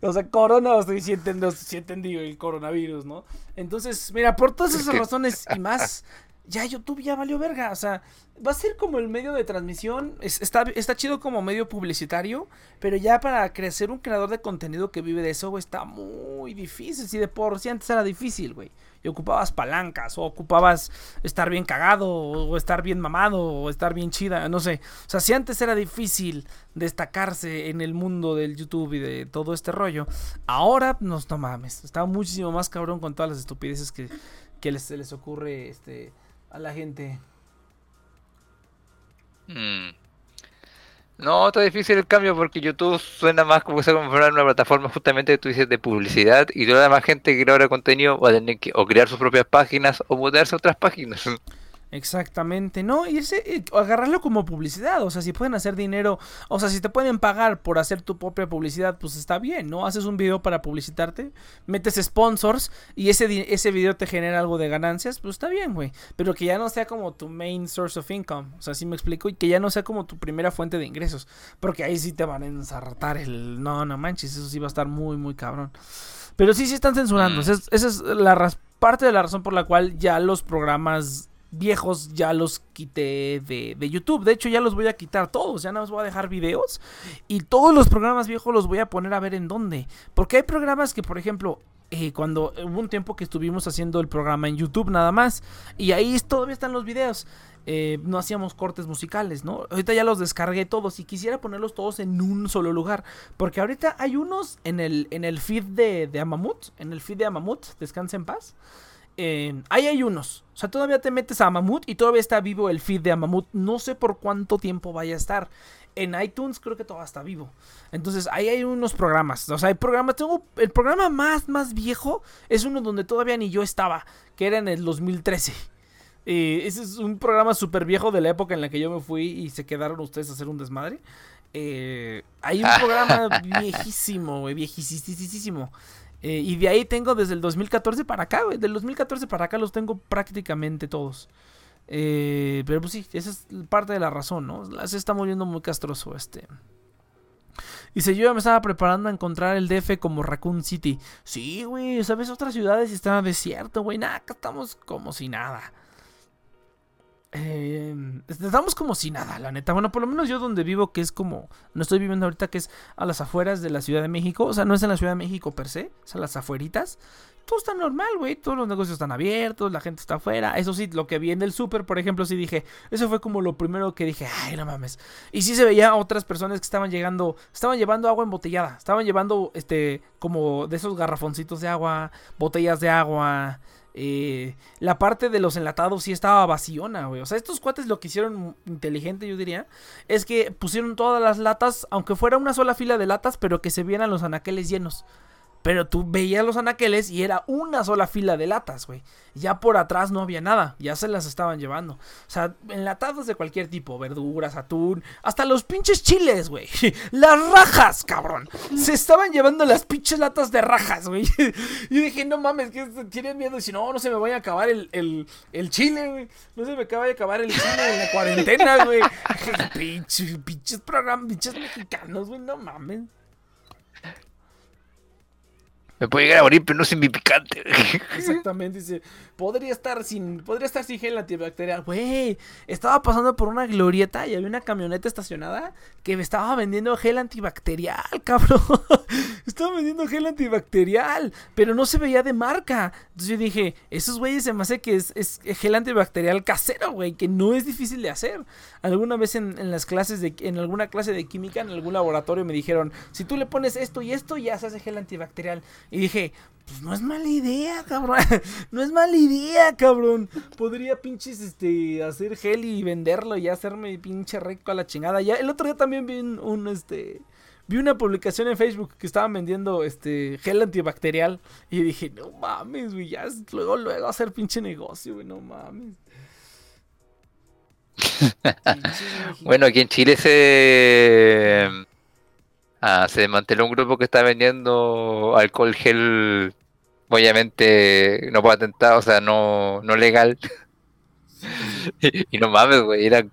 O sea, corona, o estoy sí, entendí, el coronavirus, ¿no? Entonces, mira, por todas esas razones y más, [LAUGHS] ya YouTube ya valió verga. O sea, va a ser como el medio de transmisión. está, está chido como medio publicitario. Pero ya para crecer un creador de contenido que vive de eso, güey, está muy difícil. Si de por sí antes era difícil, güey. Y ocupabas palancas, o ocupabas estar bien cagado, o estar bien mamado, o estar bien chida, no sé. O sea, si antes era difícil destacarse en el mundo del YouTube y de todo este rollo, ahora, no, no mames. Está muchísimo más cabrón con todas las estupideces que, que les, se les ocurre este a la gente. Mm. No, está difícil el cambio porque YouTube suena más como que se una plataforma justamente que tú dices de publicidad y toda la demás gente que crea contenido va a tener que o crear sus propias páginas o mudarse a otras páginas. [LAUGHS] Exactamente, ¿no? Y ese, agarrarlo como publicidad, o sea, si pueden hacer dinero, o sea, si te pueden pagar por hacer tu propia publicidad, pues está bien, ¿no? Haces un video para publicitarte, metes sponsors y ese, ese video te genera algo de ganancias, pues está bien, güey. Pero que ya no sea como tu main source of income, o sea, sí me explico, y que ya no sea como tu primera fuente de ingresos, porque ahí sí te van a ensartar el... No, no manches, eso sí va a estar muy, muy cabrón. Pero sí, sí están censurando, mm. esa es, la, parte de la razón por la cual ya los programas viejos ya los quité de, de, YouTube. De hecho, ya los voy a quitar todos. Ya no los voy a dejar videos. Y todos los programas viejos los voy a poner a ver en dónde. Porque hay programas que, por ejemplo, eh, cuando hubo un tiempo que estuvimos haciendo el programa en YouTube nada más. Y ahí todavía están los videos. Eh, no hacíamos cortes musicales, ¿no? Ahorita ya los descargué todos y quisiera ponerlos todos en un solo lugar. Porque ahorita hay unos en el, en el feed de, de Amamut. En el feed de Amamut, descansa en paz. Eh, ahí hay unos. O sea, todavía te metes a Mamut y todavía está vivo el feed de Mamut. No sé por cuánto tiempo vaya a estar. En iTunes creo que todavía está vivo. Entonces, ahí hay unos programas. O sea, hay programas. Tengo el programa más, más viejo. Es uno donde todavía ni yo estaba. Que era en el 2013. Eh, ese es un programa súper viejo de la época en la que yo me fui y se quedaron ustedes a hacer un desmadre. Eh, hay un [LAUGHS] programa viejísimo, viejísimo. Eh, y de ahí tengo desde el 2014 para acá, güey. Del 2014 para acá los tengo prácticamente todos. Eh, pero pues sí, esa es parte de la razón, ¿no? Se está muriendo muy castroso este. Dice, yo ya me estaba preparando a encontrar el DF como Raccoon City. Sí, güey, ¿sabes? Otras ciudades están desierto, güey. Nada, acá estamos como si nada. Eh, estamos como si nada, la neta. Bueno, por lo menos yo donde vivo, que es como. No estoy viviendo ahorita, que es a las afueras de la Ciudad de México. O sea, no es en la Ciudad de México per se, es a las afueritas. Todo está normal, güey. Todos los negocios están abiertos, la gente está afuera. Eso sí, lo que vi en el súper, por ejemplo, sí dije. Eso fue como lo primero que dije, ay, no mames. Y sí se veía otras personas que estaban llegando. Estaban llevando agua embotellada. Estaban llevando, este, como de esos garrafoncitos de agua, botellas de agua. Eh, la parte de los enlatados sí estaba vaciona, güey. O sea, estos cuates lo que hicieron inteligente, yo diría, es que pusieron todas las latas, aunque fuera una sola fila de latas, pero que se vieran los anaqueles llenos. Pero tú veías los anaqueles y era una sola fila de latas, güey. Ya por atrás no había nada, ya se las estaban llevando. O sea, enlatados de cualquier tipo, verduras, atún, hasta los pinches chiles, güey. [LAUGHS] Las rajas, cabrón. Se estaban llevando las pinches latas de rajas, güey. [LAUGHS] Y dije, no mames, que tienen miedo. Y si no, no se me vaya a acabar el, el, el chile, güey. No se me acaba de acabar el chile en la cuarentena, güey. [LAUGHS] Pinches, pinches programas, pinches mexicanos, güey, no mames. Me puede llegar a morir, pero no sin mi picante. Exactamente, dice. Podría estar sin. Podría estar sin gel antibacterial. Güey. Estaba pasando por una glorieta y había una camioneta estacionada que me estaba vendiendo gel antibacterial, [LAUGHS] cabrón. estaba vendiendo gel antibacterial. Pero no se veía de marca. Entonces yo dije, esos güeyes se me hace que es, es gel antibacterial casero, güey. Que no es difícil de hacer. Alguna vez en, en, las clases de. En alguna clase de química, en algún laboratorio, me dijeron: si tú le pones esto y esto, ya se hace gel antibacterial. Y dije, pues no es mala idea, cabrón. [LAUGHS] No es mala idea, cabrón. Podría pinches este hacer gel y venderlo y hacerme pinche rico a la chingada. Ya el otro día también vi un, este vi una publicación en Facebook que estaban vendiendo este gel antibacterial y dije, "No mames, güey, ya luego luego hacer pinche negocio, güey, no mames." [LAUGHS] bueno, aquí en Chile se Ah, se desmanteló un grupo que está vendiendo alcohol gel, obviamente no patentado, o sea, no, no legal. [LAUGHS] y, no mames, güey, era,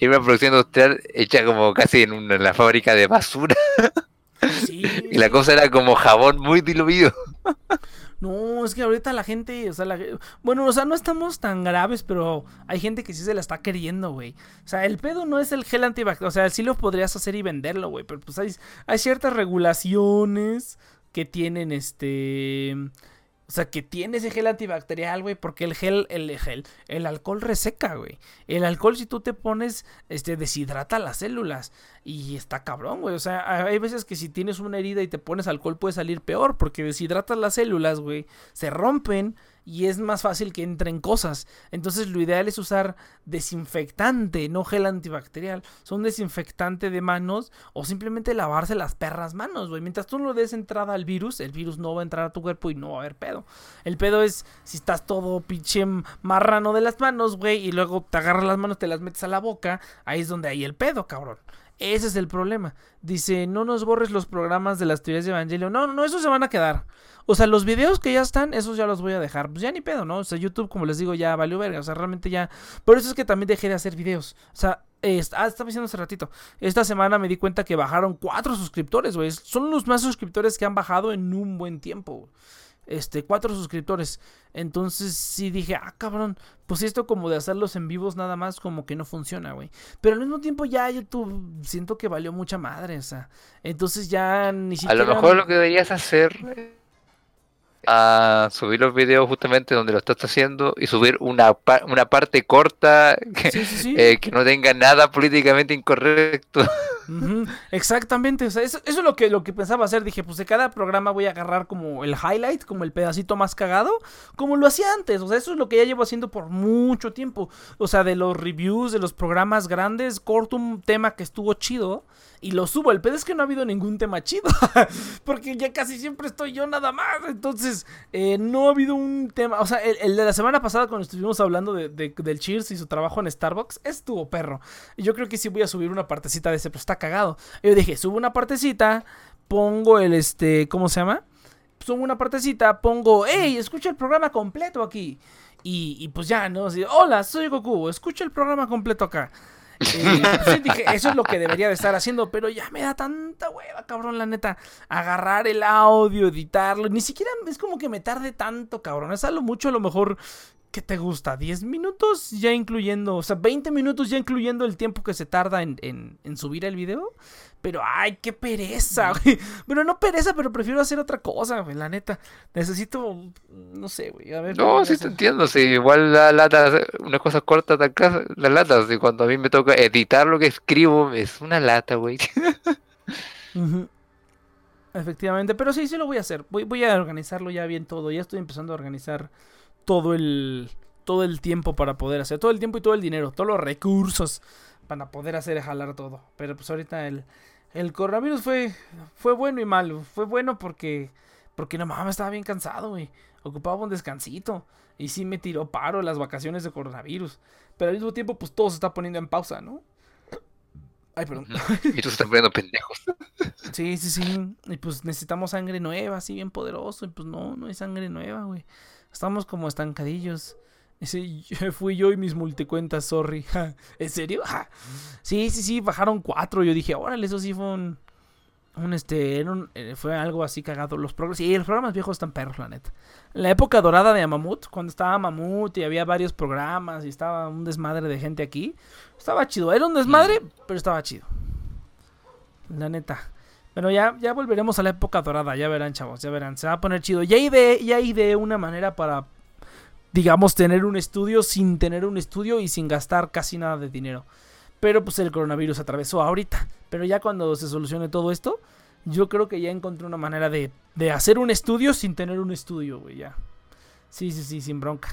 una producción industrial hecha como casi en, una, la fábrica de basura. [LAUGHS] y la cosa era como jabón muy diluido. [LAUGHS] No, es que ahorita la gente, o sea, la, bueno, o sea, no estamos tan graves, pero hay gente que sí se la está queriendo, güey. O sea, el pedo no es el gel antibacterial, o sea, sí lo podrías hacer y venderlo, güey, pero pues hay, hay ciertas regulaciones que tienen este o sea, que tiene ese gel antibacterial, güey, porque el gel, el gel, el alcohol reseca, güey. El alcohol, si tú te pones, este, deshidrata las células. Y está cabrón, güey. O sea, hay veces que si tienes una herida y te pones alcohol puede salir peor, porque deshidratas las células, güey. Se rompen y es más fácil que entren cosas. Entonces lo ideal es usar desinfectante, no gel antibacterial. Son desinfectante de manos o simplemente lavarse las perras manos, güey. Mientras tú no des entrada al virus, el virus no va a entrar a tu cuerpo y no va a haber pedo. El pedo es si estás todo pinche marrano de las manos, güey, y luego te agarras las manos, te las metes a la boca, ahí es donde hay el pedo, cabrón. Ese es el problema. Dice, no nos borres los programas de las teorías de Evangelio. No, no, esos se van a quedar. O sea, los videos que ya están, esos ya los voy a dejar. Pues ya ni pedo, ¿no? O sea, YouTube, como les digo, ya valió verga. O sea, realmente ya. Por eso es que también dejé de hacer videos. O sea, ah, estaba diciendo hace ratito. Esta semana me di cuenta que bajaron cuatro suscriptores, güey. Son los más suscriptores que han bajado en un buen tiempo. Este, cuatro suscriptores. Entonces sí dije, ah, cabrón, pues esto como de hacerlos en vivos nada más como que no funciona, güey. Pero al mismo tiempo ya YouTube siento que valió mucha madre, o sea. Entonces ya ni siquiera... A lo mejor lo que deberías hacer a subir los videos justamente donde lo estás haciendo y subir una, una parte corta que, eh, que no tenga nada políticamente incorrecto. [LAUGHS] Exactamente, o sea, eso, es lo que, lo que pensaba hacer. Dije, pues de cada programa voy a agarrar como el highlight, como el pedacito más cagado, como lo hacía antes. O sea, eso es lo que ya llevo haciendo por mucho tiempo. O sea, de los reviews, de los programas grandes, corto un tema que estuvo chido y lo subo. El pedo es que no ha habido ningún tema chido. [LAUGHS] porque ya casi siempre estoy yo nada más. Entonces, eh, no ha habido un tema. O sea, el, de la semana pasada, cuando estuvimos hablando de, del Cheers y su trabajo en Starbucks, estuvo perro. Yo creo que sí voy a subir una partecita de ese, pero está cagado. yo dije, subo una partecita, pongo el este. ¿Cómo se llama? Subo una partecita, pongo, hey, escucha el programa completo aquí. Y, pues ya, ¿no? Hola, soy Goku, escucha el programa completo acá. [LAUGHS] Pues dije, eso es lo que debería de estar haciendo, pero ya me da tanta hueva, cabrón, la neta. Agarrar el audio, editarlo. Ni siquiera es como que me tarde tanto, cabrón. Es algo mucho, a lo mejor, ¿qué te gusta? ¿10 minutos ya incluyendo? O sea, 20 minutos ya incluyendo el tiempo que se tarda en, en subir el video. Pero, ay, qué pereza, güey. Bueno, no pereza, pero prefiero hacer otra cosa, güey, la neta. Necesito, no sé, güey. A ver. No, sí te entiendo, sí. Igual la lata, una cosa corta, la lata. Y cuando a mí me toca editar lo que escribo, es una lata, güey. [LAUGHS] Efectivamente, pero sí, sí lo voy a hacer. Voy, voy a organizarlo ya bien todo. Ya estoy empezando a organizar todo el, todo el tiempo para poder hacer. Todo el tiempo y todo el dinero, todos los recursos para poder hacer jalar todo. Pero pues ahorita el el coronavirus fue, fue bueno y malo. Fue bueno porque, porque no mames, estaba bien cansado, güey. Ocupaba un descansito. Y sí me tiró paro las vacaciones de coronavirus. Pero al mismo tiempo, pues todo se está poniendo en pausa, ¿no? Ay, perdón. Y tú se están poniendo pendejos. [LAUGHS] Sí, sí, sí. Y pues necesitamos sangre nueva, así bien poderoso. Y pues no, no hay sangre nueva, güey. Estamos como estancadillos. Ese [LAUGHS] fui yo y mis multicuentas, sorry. [LAUGHS] ¿En serio? [LAUGHS] Sí, sí, sí, bajaron cuatro. Yo dije, órale, eso sí fue un. Un este. Eh, fue algo así cagado. Los programas. Sí, los programas viejos están perros, la neta. La época dorada de Mamut, cuando estaba Mamut y había varios programas y estaba un desmadre de gente aquí. Estaba chido. Era un desmadre, mm. pero estaba chido. La neta. Pero ya, ya volveremos a la época dorada, ya verán, chavos, ya verán. Se va a poner chido. Ya ideé, ya ideé una manera para digamos, tener un estudio sin tener un estudio y sin gastar casi nada de dinero. Pero pues el coronavirus atravesó ahorita. Pero ya cuando se solucione todo esto, yo creo que ya encontré una manera de, de hacer un estudio sin tener un estudio, güey, ya. Sí, sí, sí, sin bronca.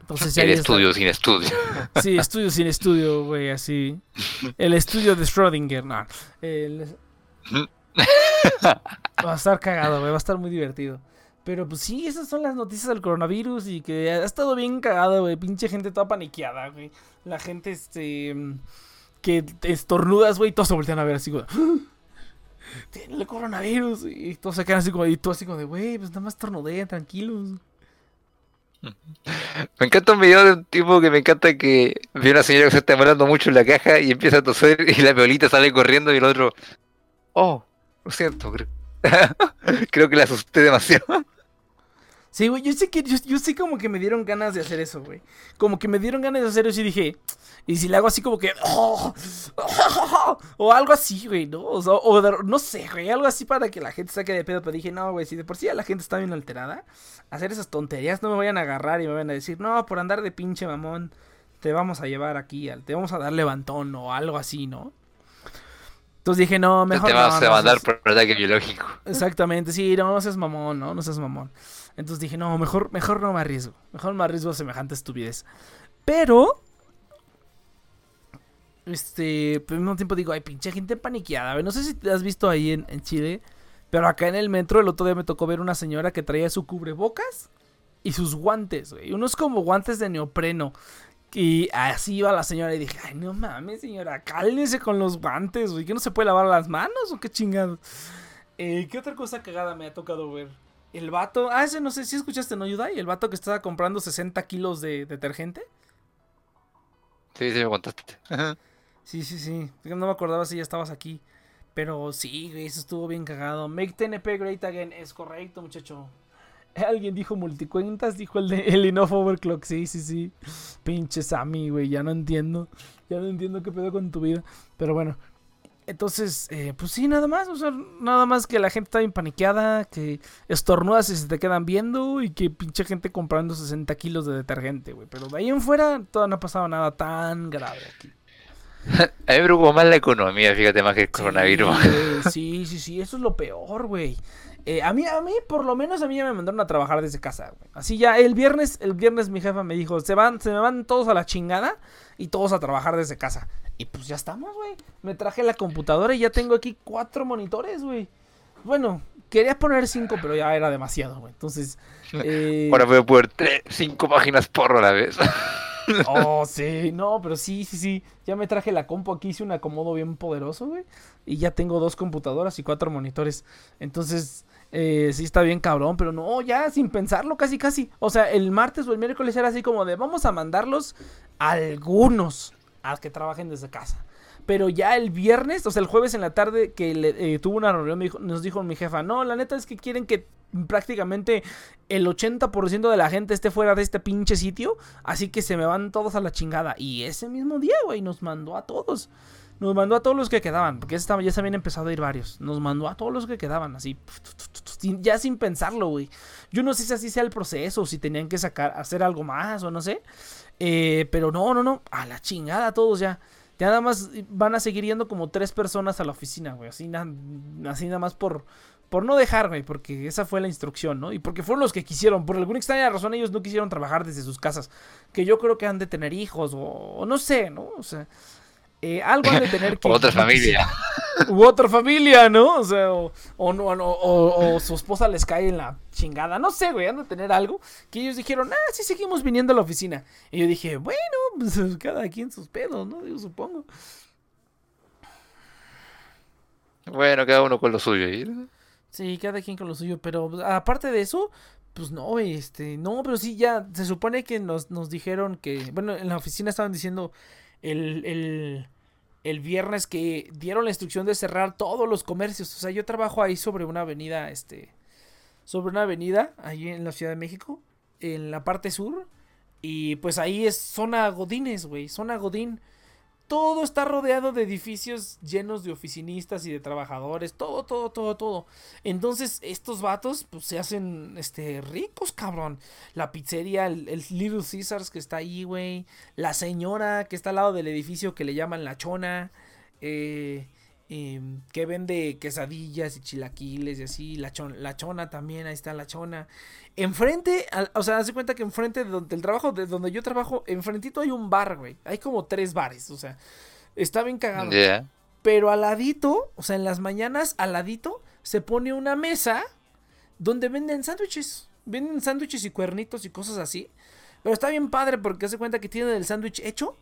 Entonces el estudio sin estudio. [LAUGHS] Sí, estudio sin estudio, güey, así. El estudio de Schrödinger, no. Va a estar cagado, güey, va a estar muy divertido. Pero pues sí, esas son las noticias del coronavirus y que ha estado bien cagado, güey. Pinche gente toda paniqueada, güey. La gente, este. Que estornudas, güey, y todos se voltean a ver así, güey. [GASPS] Tiene el coronavirus. Y todos se quedan así como, y tú así como de, güey, pues nada más estornudé, tranquilos. Me encanta un video de un tipo que me encanta que ve una señora que se está demorando mucho en la caja y empieza a toser y la violita sale corriendo y el otro, oh, lo siento, creo, [LAUGHS] creo que la asusté demasiado. Sí, güey, yo sé que, yo, yo, sé como que me dieron ganas de hacer eso, güey. Como que me dieron ganas de hacer eso y dije, y si le hago así como que, [LAUGHS] o algo así, güey, ¿no? O, no sé, güey, algo así para que la gente saque de pedo. Pero dije, no, güey, si de por sí la gente está bien alterada, hacer esas tonterías no me vayan a agarrar y me vayan a decir, no, por andar de pinche mamón, te vamos a llevar aquí, te vamos a dar levantón o algo así, ¿no? Entonces dije, no, mejor. Te vas a mandar por ataque biológico. Exactamente, sí, no, no seas mamón, no, no seas mamón. Entonces dije, no, mejor, mejor no me arriesgo. Mejor me arriesgo a semejante estupidez. Pero. Este. Pero al mismo tiempo digo, ay, pinche gente paniqueada. No sé si te has visto ahí en, Chile. Pero acá en el metro el otro día me tocó ver una señora que traía su cubrebocas y sus guantes, güey. Unos como guantes de neopreno. Y así iba la señora y dije, ay, no mames, señora, cálmese con los guantes, güey. ¿Que no se puede lavar las manos o qué chingados? Eh, ¿Qué otra cosa cagada me ha tocado ver? El vato. Ah, ese no sé si escuchaste, ¿no, Yudai? El vato que estaba comprando 60 kilos de detergente. Sí, sí, me contaste. sí, sí, sí. No me acordaba si ya estabas aquí. Pero sí, güey, eso estuvo bien cagado. Make TNP great again. Es correcto, muchacho. [LAUGHS] Alguien dijo multicuentas, dijo el de el Enough Overclock. Sí, sí, sí. Pinche Sammy, güey. Ya no entiendo. Ya no entiendo qué pedo con tu vida. Pero bueno. Entonces, eh, pues sí, nada más. O sea, nada más que la gente está bien paniqueada. Que estornudas y se te quedan viendo. Y que pinche gente comprando 60 kilos de detergente, güey. Pero de ahí en fuera, todavía no ha pasado nada tan grave aquí. [LAUGHS] A mí me preocupa más la economía, fíjate, más que el coronavirus. [LAUGHS] Sí, sí, sí, eso es lo peor, güey. Eh, a mí, a mí, por lo menos a mí ya me mandaron a trabajar desde casa, güey. Así ya, el viernes, el viernes mi jefa me dijo, se van, se me van todos a la chingada y todos a trabajar desde casa. Y pues ya estamos, güey. Me traje la computadora y ya tengo aquí cuatro monitores, güey. Bueno, quería poner cinco, pero ya era demasiado, güey. Entonces. [LAUGHS] Eh... Ahora voy a poner tres, cinco páginas por a la vez. [LAUGHS] Oh, [LAUGHS] sí, no, pero sí, sí, sí. Ya me traje la compu aquí, hice un acomodo bien poderoso, güey. Y ya tengo dos computadoras y cuatro monitores. Entonces, eh, sí está bien cabrón, pero no, ya sin pensarlo, casi, casi. O sea, el martes o el miércoles era así como de vamos a mandarlos algunos a que trabajen desde casa. Pero ya el viernes, o sea, el jueves en la tarde que eh, tuvo una reunión, nos dijo mi jefa, no, la neta es que quieren que prácticamente el 80% de la gente esté fuera de este pinche sitio. Así que se me van todos a la chingada. Y ese mismo día, güey, nos mandó a todos. Nos mandó a todos los que quedaban. Porque ya se habían empezado a ir varios. Nos mandó a todos los que quedaban. Así. Ya sin pensarlo, güey. Yo no sé si así sea el proceso. Si tenían que sacar, hacer algo más o no sé. Eh, pero no, no, no. A la chingada todos ya. Ya nada más van a seguir yendo como tres personas a la oficina, güey. Así, así nada más por, por no dejarme, porque esa fue la instrucción, ¿no? Y porque fueron los que quisieron, por alguna extraña razón ellos no quisieron trabajar desde sus casas, que yo creo que han de tener hijos o, no sé, ¿no? O sea, eh, algo han de tener [LAUGHS] que... otra familia. [LAUGHS] U otra familia, ¿no? O sea, o, o, su esposa les cae en la chingada, no sé, güey, han de tener algo que ellos dijeron, ah, sí seguimos viniendo a la oficina. Y yo dije, bueno, [LAUGHS] pues cada quien sus pedos, ¿no? Yo supongo. Bueno, cada uno con lo suyo. ¿eh? Sí, cada quien con lo suyo, pero pues, aparte de eso, pues no, este, no, pero sí, ya se supone que nos, nos dijeron que, bueno, en la oficina estaban diciendo el, el, el viernes que dieron la instrucción de cerrar todos los comercios. O sea, yo trabajo ahí sobre una avenida, este, sobre una avenida, ahí en la Ciudad de México, en la parte sur, y pues ahí es zona Godines, güey, zona Godín todo está rodeado de edificios llenos de oficinistas y de trabajadores, todo, todo, todo, todo. Entonces, estos vatos, pues se hacen, este, ricos, cabrón. La pizzería, el, Little Caesars que está ahí, güey. La señora que está al lado del edificio que le llaman La Chona. Eh, Em, que vende quesadillas y chilaquiles y así, la, la chona también, ahí está la chona. Enfrente, o sea, hace cuenta que enfrente de donde, el trabajo, de donde yo trabajo, enfrentito hay un bar, güey. Hay como tres bares, o sea, está bien cagado. Pero al ladito, o sea, en las mañanas, al ladito, se pone una mesa donde venden sándwiches. Venden sándwiches y cuernitos y cosas así. Pero está bien padre porque hace cuenta que tienen el sándwich hecho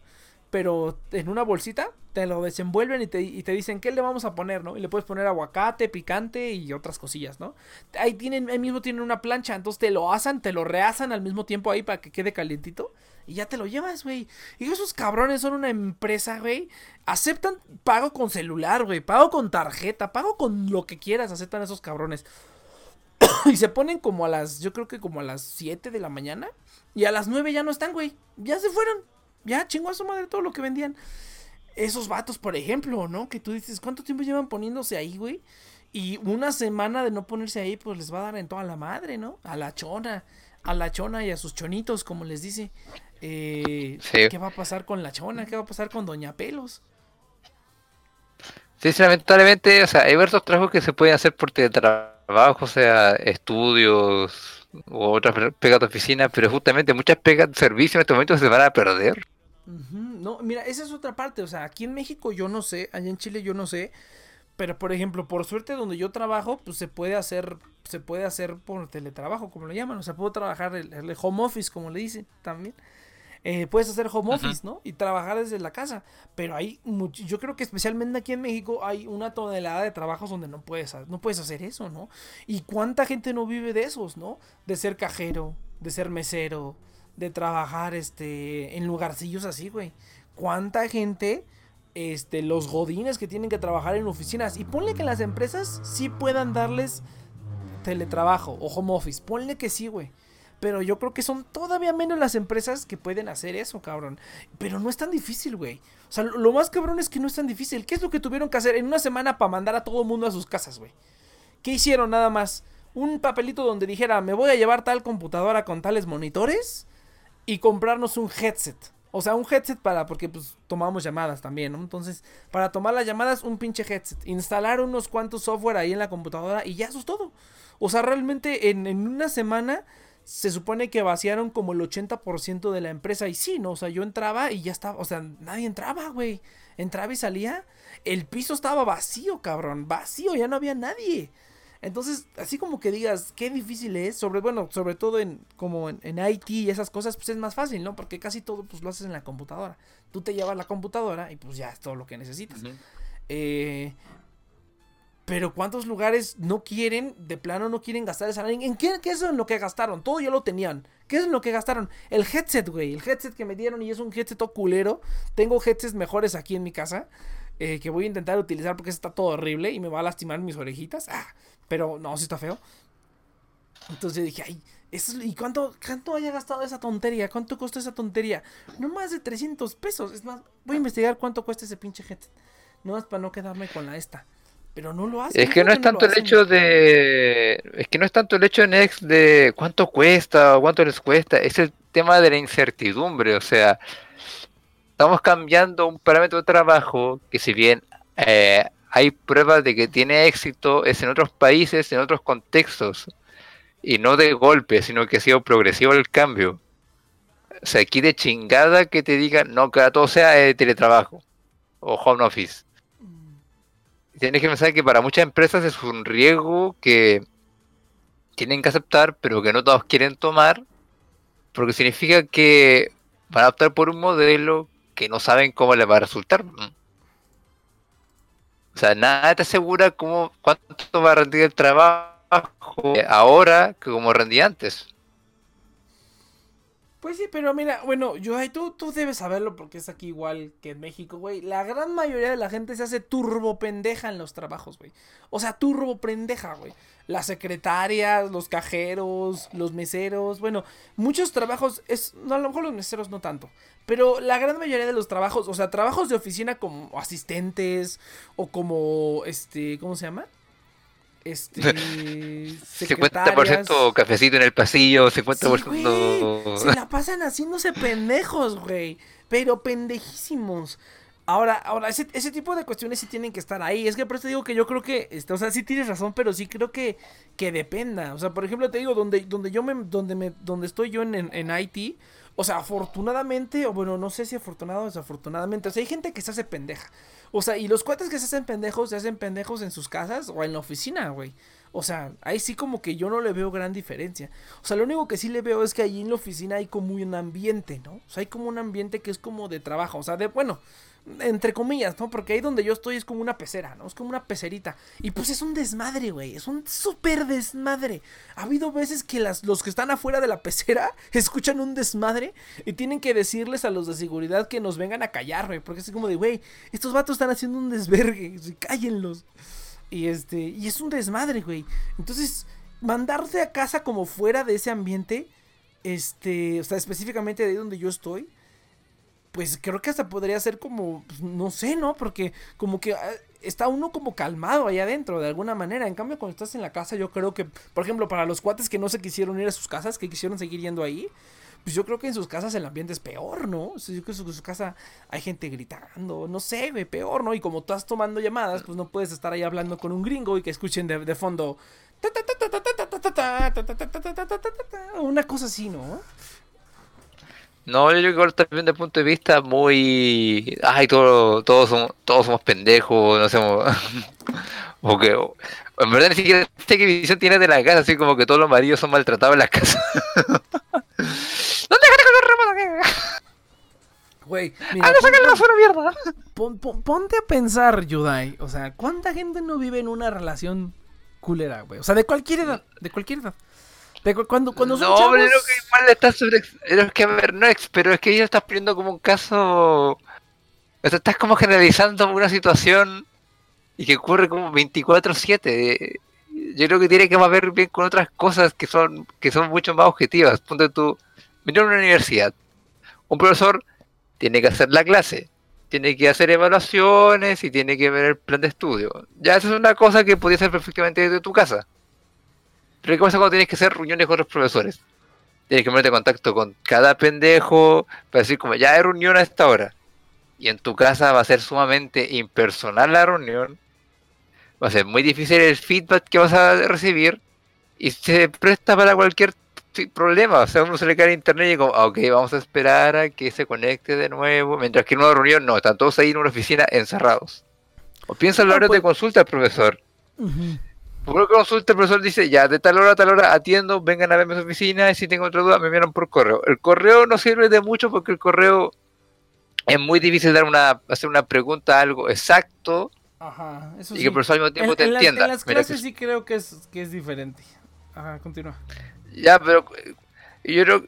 pero en una bolsita te lo desenvuelven y te, y te, dicen qué le vamos a poner, ¿no? Y le puedes poner aguacate, picante y otras cosillas, ¿no? Ahí tienen, ahí mismo tienen una plancha, entonces te lo asan, te lo reasan al mismo tiempo ahí para que quede calientito y ya te lo llevas, güey. Y esos cabrones son una empresa, güey. Aceptan pago con celular, güey, pago con tarjeta, pago con lo que quieras, aceptan esos cabrones. [COUGHS] y se ponen como a las, yo creo que como a las 7 de la mañana y a las 9 ya no están, güey. Ya se fueron ya chingó a su madre todo lo que vendían. Esos vatos, por ejemplo, ¿no? Que tú dices, ¿cuánto tiempo llevan poniéndose ahí, güey? Y una semana de no ponerse ahí, pues les va a dar en toda la madre, ¿no? A la chona, a la chona y a sus chonitos, como les dice. Eh, ¿Qué va a pasar con la chona? ¿Qué va a pasar con Doña Pelos? Sí, lamentablemente, o sea, hay varios trabajos que se pueden hacer por teletrabajo, o sea, estudios o otras pegas de oficina, pero justamente muchas pegas de servicio en este momento se van a perder. No, mira, esa es otra parte. O sea, aquí en México yo no sé, allá en Chile yo no sé. Pero por ejemplo, por suerte donde yo trabajo, pues se puede hacer, se puede hacer por teletrabajo, como lo llaman. O sea, puedo trabajar el, el home office, como le dicen también. Eh, puedes hacer home office, ¿no? Y trabajar desde la casa. Pero hay yo creo que especialmente aquí en México hay una tonelada de trabajos donde no puedes, no puedes hacer eso, ¿no? Y cuánta gente no vive de esos, ¿no? De ser cajero, de ser mesero, de trabajar este en lugarcillos así, güey. ¿Cuánta gente este, los godines que tienen que trabajar en oficinas. Y ponle que las empresas sí puedan darles teletrabajo o home office. Ponle que sí, güey. Pero yo creo que son todavía menos las empresas que pueden hacer eso, cabrón. Pero no es tan difícil, güey. O sea, lo más cabrón es que no es tan difícil. ¿Qué es lo que tuvieron que hacer en una semana para mandar a todo el mundo a sus casas, güey? ¿Qué hicieron nada más? Un papelito donde dijera, me voy a llevar tal computadora con tales monitores y comprarnos un headset. O sea, un headset para, porque pues tomamos llamadas también, ¿no? Entonces, para tomar las llamadas, un pinche headset. Instalar unos cuantos software ahí en la computadora y ya eso es todo. O sea, realmente en, en una semana se supone que vaciaron como el 80% de la empresa. Y sí, ¿no? O sea, yo entraba y ya estaba. O sea, nadie entraba, güey. Entraba y salía. El piso estaba vacío, cabrón. Vacío, ya no había nadie. Entonces, así como que digas, qué difícil es, sobre, bueno, sobre todo en, como en, en, IT y esas cosas, pues es más fácil, ¿no? Porque casi todo, pues lo haces en la computadora. Tú te llevas la computadora y pues ya es todo lo que necesitas. Uh -huh. eh, pero ¿cuántos lugares no quieren, de plano no quieren gastar esa ¿En qué, qué es en lo que gastaron? Todo ya lo tenían. ¿Qué es en lo que gastaron? El headset, güey. El headset que me dieron y es un headset todo culero. Tengo headsets mejores aquí en mi casa. Eh, que voy a intentar utilizar porque está todo horrible y me va a lastimar mis orejitas. Ah, pero no, sí está feo. Entonces dije, ay, eso, ¿y cuánto, cuánto haya gastado esa tontería? ¿Cuánto costó esa tontería? No más de 300 pesos. Es más, voy a investigar cuánto cuesta ese pinche headset. No más para no quedarme con la esta pero no lo hacen. Es que no es tanto no el hecho de. Es que no es tanto el hecho en ex de cuánto cuesta o cuánto les cuesta, es el tema de la incertidumbre. O sea, estamos cambiando un parámetro de trabajo que, si bien eh, hay pruebas de que tiene éxito, es en otros países, en otros contextos, y no de golpe, sino que ha sido progresivo el cambio. O sea, aquí de chingada que te digan, no, que todo sea de teletrabajo o home office tienes que pensar que para muchas empresas es un riesgo que tienen que aceptar, pero que no todos quieren tomar, porque significa que van a optar por un modelo que no saben cómo les va a resultar. O sea, nada te asegura cómo, cuánto va a rendir el trabajo ahora que como rendía antes. Pues sí, pero mira, bueno, yo tú, tú debes saberlo porque es aquí igual que en México, güey. La gran mayoría de la gente se hace turbo pendeja en los trabajos, güey. O sea, turbo pendeja, güey. Las secretarias, los cajeros, los meseros, bueno, muchos trabajos, es, no, a lo mejor los meseros no tanto, pero la gran mayoría de los trabajos, o sea, trabajos de oficina como asistentes o como, este, ¿cómo se llama? Este, [LAUGHS] 50% cafecito en el pasillo, 50% sí, se la pasan haciéndose pendejos, güey, pero pendejísimos. Ahora, ahora ese, ese, tipo de cuestiones sí tienen que estar ahí. Es que por eso te digo que yo creo que, este, o sea, sí tienes razón, pero sí creo que, que dependa. O sea, por ejemplo, te digo, donde, donde yo me, donde me, donde estoy yo en, en, en IT, o sea, afortunadamente, o bueno, no sé si afortunado o desafortunadamente, o sea, hay gente que se hace pendeja. O sea, y los cuates que se hacen pendejos, se hacen pendejos en sus casas o en la oficina, güey. O sea, ahí sí como que yo no le veo gran diferencia. O sea, lo único que sí le veo es que allí en la oficina hay como un ambiente, ¿no? O sea, hay como un ambiente que es como de trabajo. O sea, de, bueno, entre comillas, ¿no? Porque ahí donde yo estoy es como una pecera, ¿no? Es como una pecerita. Y pues es un desmadre, güey. Es un súper desmadre. Ha habido veces que los que están afuera de la pecera [LAUGHS] escuchan un desmadre y tienen que decirles a los de seguridad que nos vengan a callar, güey. Porque es como de, güey, estos vatos están haciendo un desvergue. [LAUGHS] Cállenlos. Y este, y es un desmadre, güey. Entonces, mandarse a casa como fuera de ese ambiente, este, o sea, específicamente de ahí donde yo estoy, pues creo que hasta podría ser como, pues, no sé, ¿no? Porque como que está uno como calmado ahí adentro, de alguna manera. En cambio, cuando estás en la casa, yo creo que, por ejemplo, para los cuates que no se quisieron ir a sus casas, que quisieron seguir yendo ahí, pues yo creo que en sus casas el ambiente es peor, ¿no? Yo creo que en su casa hay gente gritando, no sé, güey, peor, ¿no? Y como estás tomando llamadas, pues no puedes estar ahí hablando con un gringo y que escuchen de, de fondo una cosa así, ¿no? No, yo creo que también el punto de vista muy... Ay, todo, todos, somos, todos somos pendejos, no somos... o que... En verdad ni siquiera sé qué visión tiene de la casa, así como que todos los maridos son maltratados en la casa. ¿Dónde con los remotos? Güey, ¡Ah, no sacan la basura, mierda! Pon, pon, ponte a pensar, Yudai. O sea, ¿cuánta gente no vive en una relación culera, güey? O sea, de cualquier edad, de cualquier edad. De cu cuando, cuando son no, chavos... pero es que igual está sobre... Es que, a ver, no, pero es que ella estás poniendo como un caso... O sea, estás como generalizando una situación y que ocurre como 24/7. Yo creo que tiene que ver bien con otras cosas que son que son mucho más objetivas. Ponte tú, mira una universidad. Un profesor tiene que hacer la clase, tiene que hacer evaluaciones y tiene que ver el plan de estudio. Ya eso es una cosa que podía hacer perfectamente desde tu casa. Pero ¿qué pasa cuando tienes que hacer reuniones con otros profesores? Tienes que ponerte en contacto con cada pendejo para decir como ya hay reunión a esta hora. Y en tu casa va a ser sumamente impersonal la reunión. Va a ser muy difícil el feedback que vas a recibir. Y se presta para cualquier problema. O sea, uno se le cae a internet y como, ah, ok, vamos a esperar a que se conecte de nuevo. Mientras que en una reunión no, están todos ahí en una oficina encerrados. O piensa en la hora de consulta al profesor. Por consulta el profesor dice, ya, de tal hora a tal hora atiendo, vengan a verme a su oficina y si tengo otra duda me envían por correo. El correo no sirve de mucho porque el correo es muy difícil dar una, hacer una pregunta, algo exacto. Ajá, eso y que el profesor al mismo tiempo te entienda. en las clases sí creo que es, que es diferente. Ajá, continúa. Ya, pero yo creo...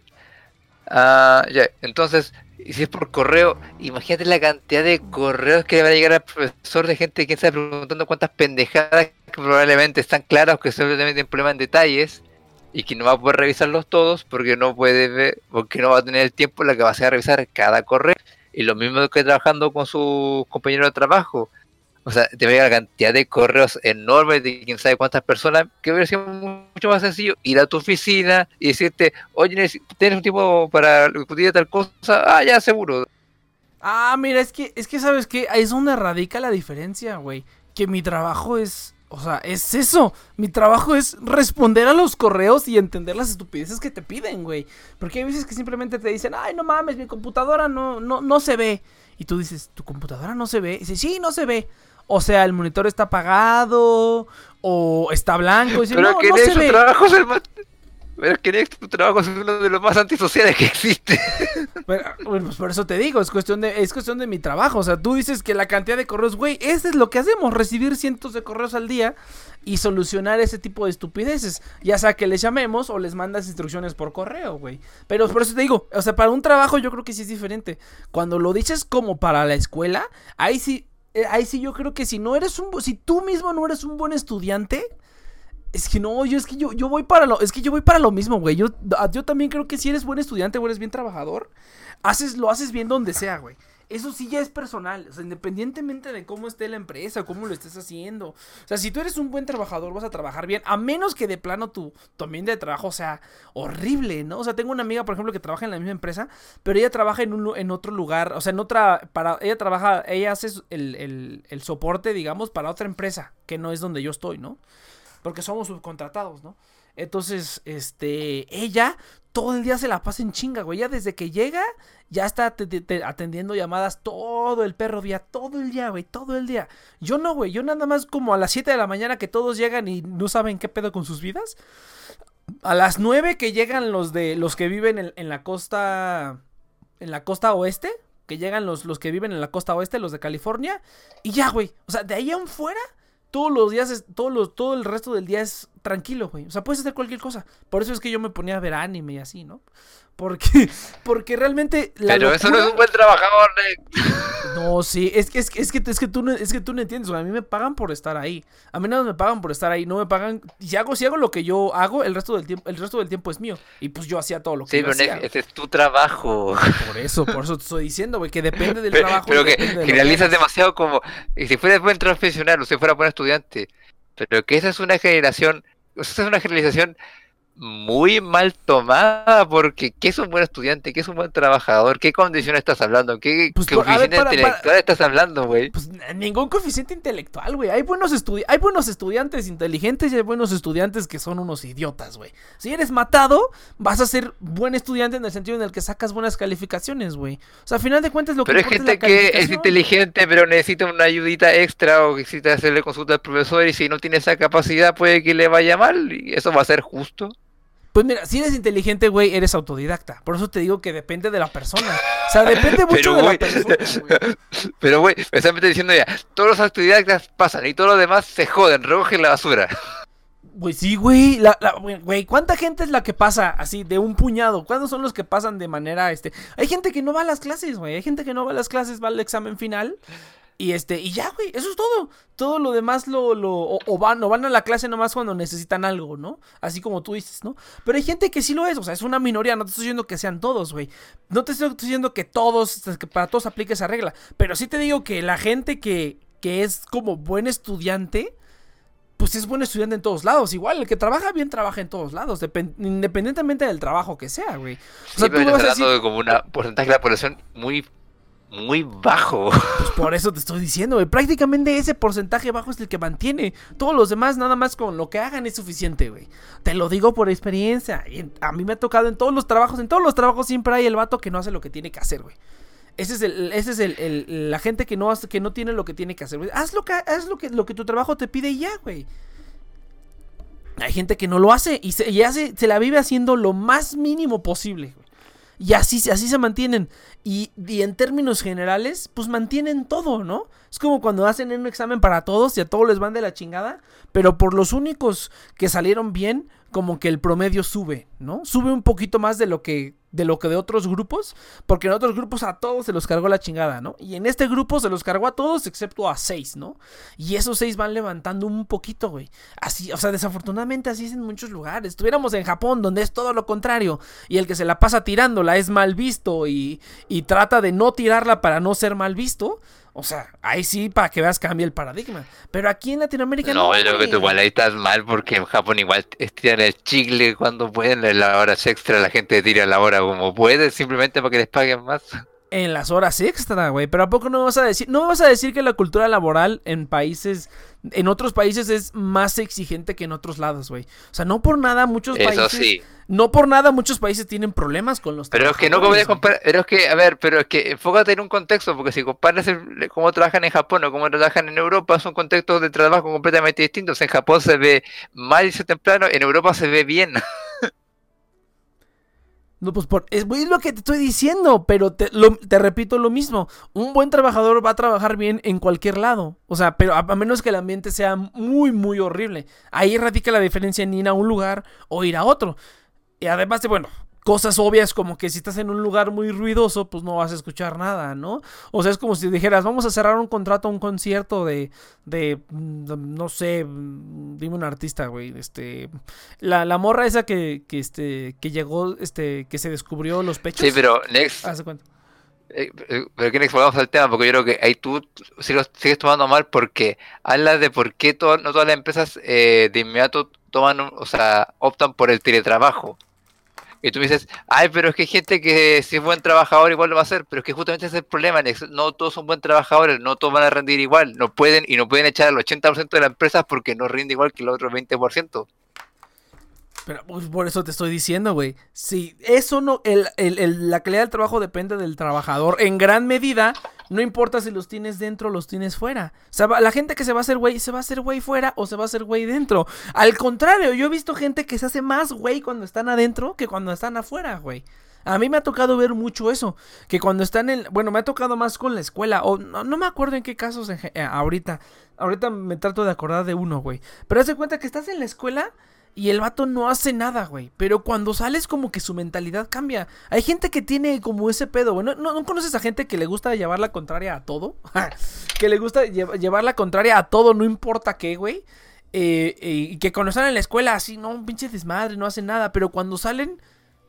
Ah, ya, entonces, si es por correo, imagínate la cantidad de correos que le va a llegar al profesor de gente que está preguntando cuántas pendejadas que probablemente están claras que simplemente tienen problemas en detalles y que no va a poder revisarlos todos porque no puede ver, porque no va a tener el tiempo en la que va a hacer revisar cada correo. Y lo mismo que trabajando con sus compañeros de trabajo. O sea, te llega la cantidad de correos enormes de quién sabe cuántas personas, que hubiera sido mucho más sencillo ir a tu oficina y decirte, oye, ¿tienes un tiempo para discutir tal cosa? Ah, ya, seguro. Ah, mira, es que, es que sabes que es donde radica la diferencia, güey. Que mi trabajo es, o sea, es eso. Mi trabajo es responder a los correos y entender las estupideces que te piden, güey. Porque hay veces que simplemente te dicen, ay, no mames, mi computadora no, no, no se ve. Y tú dices, ¿tu computadora no se ve? Y dices, sí, no se ve. O sea, el monitor está apagado o está blanco. Y Pero no, que no se ve. trabajo es el más... Pero que tu trabajo es uno de los más antisociales que existe. [LAUGHS] bueno, pues por eso te digo, es cuestión de es cuestión de mi trabajo. O sea, tú dices que la cantidad de correos, güey, eso es lo que hacemos, recibir cientos de correos al día y solucionar ese tipo de estupideces. Ya sea que les llamemos o les mandas instrucciones por correo, güey. Pero por eso te digo, o sea, para un trabajo yo creo que sí es diferente. Cuando lo dices como para la escuela, ahí sí ahí sí yo creo que si no eres un si tú mismo no eres un buen estudiante, es que no, yo es que yo, yo voy para lo es que yo voy para lo mismo, güey. Yo, yo también creo que si eres buen estudiante o eres bien trabajador, haces lo haces bien donde sea, güey. Eso sí ya es personal, o sea, independientemente de cómo esté la empresa, cómo lo estés haciendo. O sea, si tú eres un buen trabajador, vas a trabajar bien, a menos que de plano tu, tu ambiente de trabajo sea horrible, ¿no? O sea, tengo una amiga, por ejemplo, que trabaja en la misma empresa, pero ella trabaja en, un, en otro lugar, o sea, en otra, para, ella trabaja, ella hace el, el, el soporte, digamos, para otra empresa, que no es donde yo estoy, ¿no? Porque somos subcontratados, ¿no? Entonces, este, ella todo el día se la pasa en chinga, güey. Ya desde que llega, ya está atendiendo llamadas todo el perro día, todo el día, güey, todo el día. Yo no, güey, yo nada más como a las 7 de la mañana que todos llegan y no saben qué pedo con sus vidas. A las 9 que llegan los de los que viven en, la costa en la costa oeste, que llegan los, los que viven en la costa oeste, los de California, y ya, güey. O sea, de ahí aún fuera, todos los días, todos los, todo el resto del día es tranquilo, güey. O sea, puedes hacer cualquier cosa. Por eso es que yo me ponía a ver anime y así, ¿no? Porque, [LAUGHS] porque realmente. Pero eso no es un buen trabajador, No, sí, es que, es, que, es, que, es, que tú no, es que tú no entiendes, a mí me pagan por estar ahí. A mí no me pagan por estar ahí, no me pagan. Si hago, si hago lo que yo hago, el resto del tiempo, el resto del tiempo es mío. Y pues yo hacía todo lo que sí, yo pero ese es tu trabajo. Por eso, por eso te estoy diciendo, güey, que depende del trabajo. Pero que, que realizas demasiado como. Y si fueras buen profesional o si fuera buen estudiante. Pero que esa es una generación esa es una generalización muy mal tomada porque ¿qué es un buen estudiante? ¿Qué es un buen trabajador? ¿Qué condiciones estás hablando? ¿Qué pues coeficiente intelectual estás hablando, güey? Pues ningún coeficiente intelectual, güey. Hay buenos hay buenos estudiantes inteligentes y hay buenos estudiantes que son unos idiotas, güey. Si eres matado, vas a ser buen estudiante en el sentido en el que sacas buenas calificaciones, güey. O sea, al final de cuentas lo que Pero hay gente que es inteligente pero necesita una ayudita extra o necesita hacerle consulta al profesor y si no tiene esa capacidad puede que le vaya mal y eso va a ser justo. Pues mira, si eres inteligente, güey, eres autodidacta. Por eso te digo que depende de la persona. O sea, depende mucho de la persona. [LAUGHS] Pero, güey, me están diciendo ya, todos los autodidactas pasan y todos los demás se joden, recogen la basura. Pues sí, güey. La, la- güey, ¿cuánta gente es la que pasa así de un puñado? ¿Cuántos son los que pasan de manera este? Hay gente que no va a las clases, güey. Hay gente que no va a las clases, va al examen final. Y este, y ya, güey, eso es todo. Todo lo demás lo, lo, o, o van, o van a la clase nomás cuando necesitan algo, ¿no? Así como tú dices, ¿no? Pero hay gente que sí lo es, o sea, es una minoría, no te estoy diciendo que sean todos, güey. No te estoy diciendo que todos, que para todos aplique esa regla. Pero sí te digo que la gente que, que es como buen estudiante, pues es buen estudiante en todos lados. Igual, el que trabaja bien trabaja en todos lados, depen- independientemente del trabajo que sea, güey. O Sí, sea, pero tú vas a decir, como un porcentaje de la población muy, muy bajo. pues por eso te estoy diciendo, güey. Prácticamente ese porcentaje bajo es el que mantiene. Todos los demás, nada más con lo que hagan es suficiente, güey. Te lo digo por experiencia. A mí me ha tocado en todos los trabajos, en todos los trabajos siempre hay el vato que no hace lo que tiene que hacer, güey. Ese es el, ese es el, la gente que no que no tiene lo que tiene que hacer, güey. Haz lo que, haz lo que, lo que tu trabajo te pide ya, güey. Hay gente que no lo hace y se, y hace, se la vive haciendo lo más mínimo posible. Y así, así se mantienen. Y, y en términos generales, pues mantienen todo, ¿no? Es como cuando hacen un examen para todos y a todos les van de la chingada. Pero por los únicos que salieron bien, como que el promedio sube, ¿no? Sube un poquito más de lo que de lo que de otros grupos, porque en otros grupos a todos se los cargó la chingada, ¿no? Y en este grupo se los cargó a todos excepto a seis, ¿no? Y esos seis van levantando un poquito, güey. Así, o sea, desafortunadamente así es en muchos lugares. Estuviéramos en Japón, donde es todo lo contrario, y el que se la pasa tirándola es mal visto y, y trata de no tirarla para no ser mal visto. O sea, ahí sí, para que veas, cambia el paradigma. Pero aquí en Latinoamérica No, yo creo que tú igual ahí estás mal porque en Japón igual estiran el chicle cuando pueden, en las horas extra la gente tira la hora como puede, simplemente para que les paguen más. En las horas extra, güey. Pero ¿a poco no me vas a decir? ¿No me vas a decir que la cultura laboral en países, en otros países es más exigente que en otros lados, güey? O sea, no por nada muchos Eso países... sí. No por nada muchuos países tienen problemas con los Pero es que no comparar, pero es que, a ver, pero es que enfócate en un contexto, porque si comparas el- cómo trabajan en Japón o cómo trabajan en Europa, son contextos de trabajo completamente distintos. En Japón se ve mal y se temprano, en Europa se ve bien. [LAUGHS] No, pues por, es, lo que te estoy diciendo, pero te, lo- te repito lo mismo. Un buen trabajador va a trabajar bien en cualquier lado. O sea, pero a, a menos que el ambiente sea muy, muy horrible. Ahí radica la diferencia en ir a un lugar o ir a otro. Y además de, bueno, cosas obvias como que si estás en un lugar muy ruidoso, pues no vas a escuchar nada, ¿no? O sea, es como si dijeras, vamos a cerrar un contrato, un concierto de, de, mm, no sé, mm, dime un artista, güey, este, la, la morra esa que, que, este, que llegó, este, que se descubrió los pechos. Sí, pero Next, Haz cuenta. eh, eh, pero que volvamos al tema, porque yo creo que ahí tú sigues, sigues tomando mal porque hablas de por qué to- no todas las empresas eh, de inmediato toman, o sea, optan por el teletrabajo. Y tú me dices, ay, pero es que hay gente que si es buen trabajador igual lo va a hacer, pero es que justamente ese es el problema, no todos son buen trabajadores, no todos van a rendir igual, no pueden y no pueden echar al 80% de las empresas porque no rinde igual que el otro 20%. Pero pues, por eso te estoy diciendo, güey. Si eso no, el- el- la calidad del trabajo depende del trabajador en gran medida. No importa si los tienes dentro o los tienes fuera. La gente que se va a hacer güey, se va a hacer güey fuera o se va a hacer güey dentro. Al contrario, yo he visto gente que se hace más güey cuando están adentro que cuando están afuera, güey. A mí me ha tocado ver mucho eso. Que cuando están en. Bueno, me ha tocado más con la escuela. O no, no me acuerdo en qué casos eh, ahorita. Ahorita me trato de acordar de uno, güey. Pero haz de cuenta que estás en la escuela y el vato no hace nada, güey. Pero cuando sales como que su mentalidad cambia. Hay gente que tiene como ese pedo, güey. ¿No, no, no conoces a gente que le gusta llevar la contraria a todo? [LAUGHS] que le gusta lle- llevar la contraria a todo, no importa qué, güey. Eh, eh, y que cuando están en la escuela así, no, un pinche desmadre, no hacen nada. Pero cuando salen,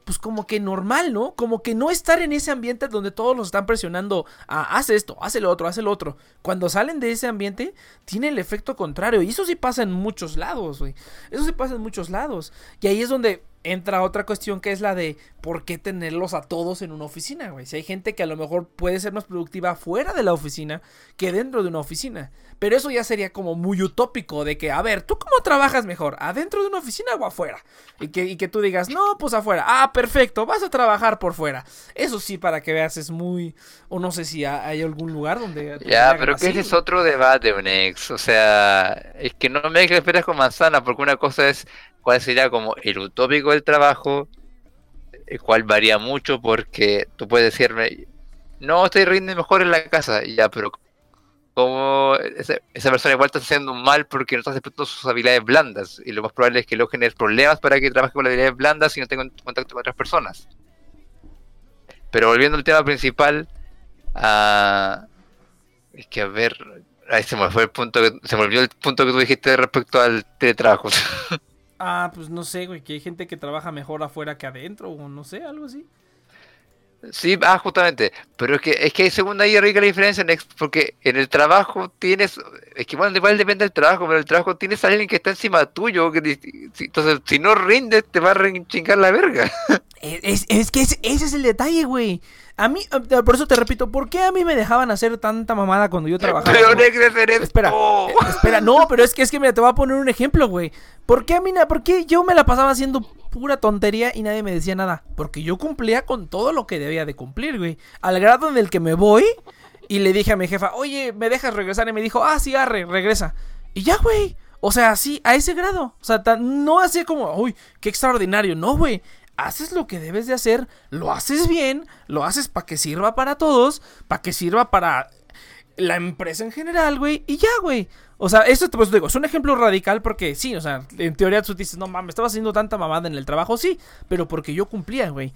pues como que normal, ¿no? Como que no estar en ese ambiente donde todos los están presionando a haz esto, haz el otro, haz el otro. Cuando salen de ese ambiente, tiene el efecto contrario. Y eso sí pasa en muchos lados, güey. Eso sí pasa en muchos lados. Y ahí es donde entra otra cuestión que es la de por qué tenerlos a todos en una oficina, güey. Si hay gente que a lo mejor puede ser más productiva fuera de la oficina que dentro de una oficina. Pero eso ya sería como muy utópico de que, a ver, ¿tú cómo trabajas mejor? ¿Adentro de una oficina o afuera? Y que, y que tú digas, no, pues afuera. Ah, perfecto, vas a trabajar por fuera. Eso sí, para que veas, es muy... O no sé si ha- hay algún lugar donde... Ya, pero que ese es otro debate, Unex. O sea, es que no me esperas con manzana, porque una cosa es cuál sería como el utópico del trabajo, el cual varía mucho porque tú puedes decirme, no, estoy rinde mejor en la casa, y ya, pero como esa, esa persona igual está haciendo mal porque no está explotando sus habilidades blandas. Y lo más probable es que luego genere problemas para que trabaje con las habilidades blandas y no tenga contacto con otras personas. Pero volviendo al tema principal, ah, es que a ver, ahí se me fue el punto que, se me olvidó el punto que tú dijiste respecto al teletrabajo. [LAUGHS] Ah, pues no sé, güey, que hay gente que trabaja mejor afuera que adentro, o no sé, algo así. Sí, ah, justamente. Pero es que, es que según ahí rica la diferencia, en ex- porque en el trabajo tienes, es que bueno, igual depende del trabajo, pero en el trabajo tienes a alguien que está encima tuyo, que si- entonces si no rindes te va a re- chingar la verga. [LAUGHS] Es, es- es que ese, ese es el detalle, güey. A mí, por eso te repito, ¿por qué a mí me dejaban hacer tanta mamada cuando yo trabajaba? Pero esto. Espera, espera, no, pero es que es que mira, te voy a poner un ejemplo, güey. ¿Por qué a mí, por qué yo me la pasaba haciendo pura tontería y nadie me decía nada? Porque yo cumplía con todo lo que debía de cumplir, güey. Al grado en el que me voy y le dije a mi jefa, oye, ¿me dejas regresar? Y me dijo, ah, sí, arre, regresa. Y ya, güey. O sea, sí, a ese grado. O sea, tan- no así como, uy, qué extraordinario. No, güey. Haces lo que debes de hacer, lo haces bien, lo haces para que sirva para todos, para que sirva para la empresa en general, güey, y ya, güey. O sea, esto pues, digo, es un ejemplo radical porque sí, o sea, en teoría tú dices, no mames, estaba haciendo tanta mamada en el trabajo, sí, pero porque yo cumplía, güey.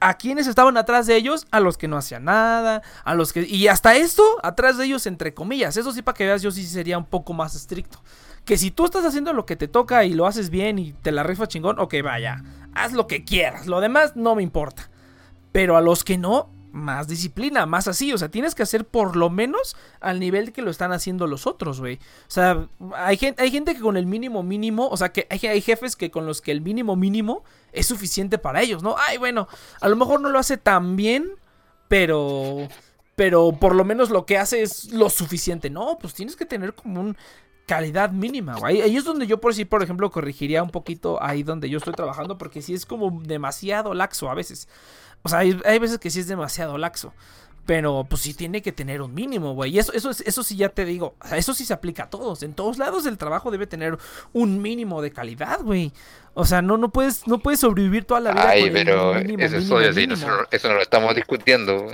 ¿A quienes estaban atrás de ellos? A los que no hacían nada, a los que... Y hasta esto, atrás de ellos, entre comillas. Eso sí, para que veas, yo sí sería un poco más estricto. Que si tú estás haciendo lo que te toca y lo haces bien y te la rifas chingón, ok, vaya, haz lo que quieras. Lo demás no me importa. Pero a los que no, más disciplina, más así. O sea, tienes que hacer por lo menos al nivel que lo están haciendo los otros, güey. O sea, hay gente, hay gente que con el mínimo mínimo, o sea, que hay, hay jefes que con los que el mínimo mínimo es suficiente para ellos, ¿no? Ay, bueno, a lo mejor no lo hace tan bien, pero... Pero por lo menos lo que hace es lo suficiente. No, pues tienes que tener como un calidad mínima, güey. Ahí es donde yo por sí, por ejemplo, corregiría un poquito ahí donde yo estoy trabajando, porque sí es como demasiado laxo a veces. O sea, hay, hay veces que sí es demasiado laxo. Pero pues sí tiene que tener un mínimo, güey. Y eso, eso, es- eso sí ya te digo. eso sí se aplica a todos. En todos lados el trabajo debe tener un mínimo de calidad, güey. O sea, no, no puedes, no puedes sobrevivir toda la vida Ay, con pero mínimo, eso es mínimo, obvio, sí, mínimo. nosotros- eso no lo estamos discutiendo.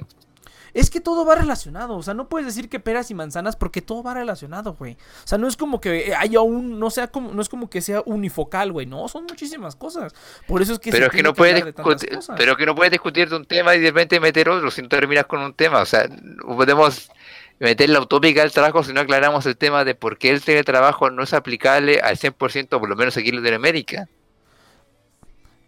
Es que todo va relacionado, o sea, no puedes decir que peras y manzanas porque todo va relacionado, güey. O sea, no es como que haya un, no sea como, no es como que sea unifocal, güey. No, son muchísimas cosas. Por eso es que Pero se es que no puedes discutir, pero que no puedes discutir de un tema y de repente meter otro si no terminas con un tema. O sea, no podemos meter la utópica del trabajo si no aclaramos el tema de por qué el teletrabajo no es aplicable al 100%, por lo menos aquí en Latinoamérica.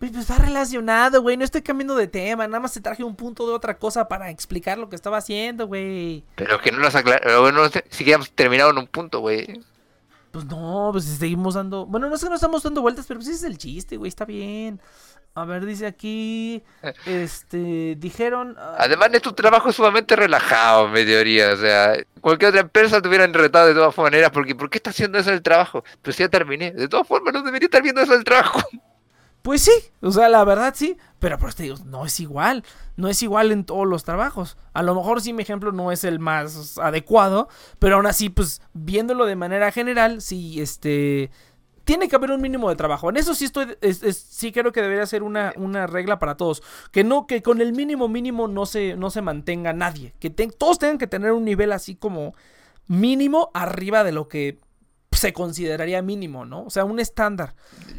Pues, pues va relacionado, güey. No estoy cambiando de tema. Nada más te traje un punto de otra cosa para explicar lo que estaba haciendo, güey. Pero que no nos aclaramos, no sé, siquiera terminado en un punto, güey. Pues no, pues seguimos dando. Bueno, no sé que no estamos dando vueltas, pero pues ese es el chiste, güey. Está bien. A ver, dice aquí. [LAUGHS] Este. Dijeron. ah, Además, es tu trabajo sumamente relajado, en mi teoría. O sea, cualquier otra empresa te hubieran retado de todas maneras, porque ¿por qué está haciendo eso el trabajo? Pues ya terminé. De todas formas, no debería estar viendo eso el trabajo. [LAUGHS] Pues sí, o sea, la verdad sí, pero por eso te digo, no es igual, no es igual en todos los trabajos. A lo mejor sí mi ejemplo no es el más adecuado, pero aún así, pues viéndolo de manera general, sí, este, tiene que haber un mínimo de trabajo. En eso sí estoy, es- es- sí creo que debería ser una, una regla para todos, que no, que con el mínimo mínimo no se, no se mantenga nadie, que te- todos tengan que tener un nivel así como mínimo arriba de lo que se consideraría mínimo, ¿no? O sea, un estándar.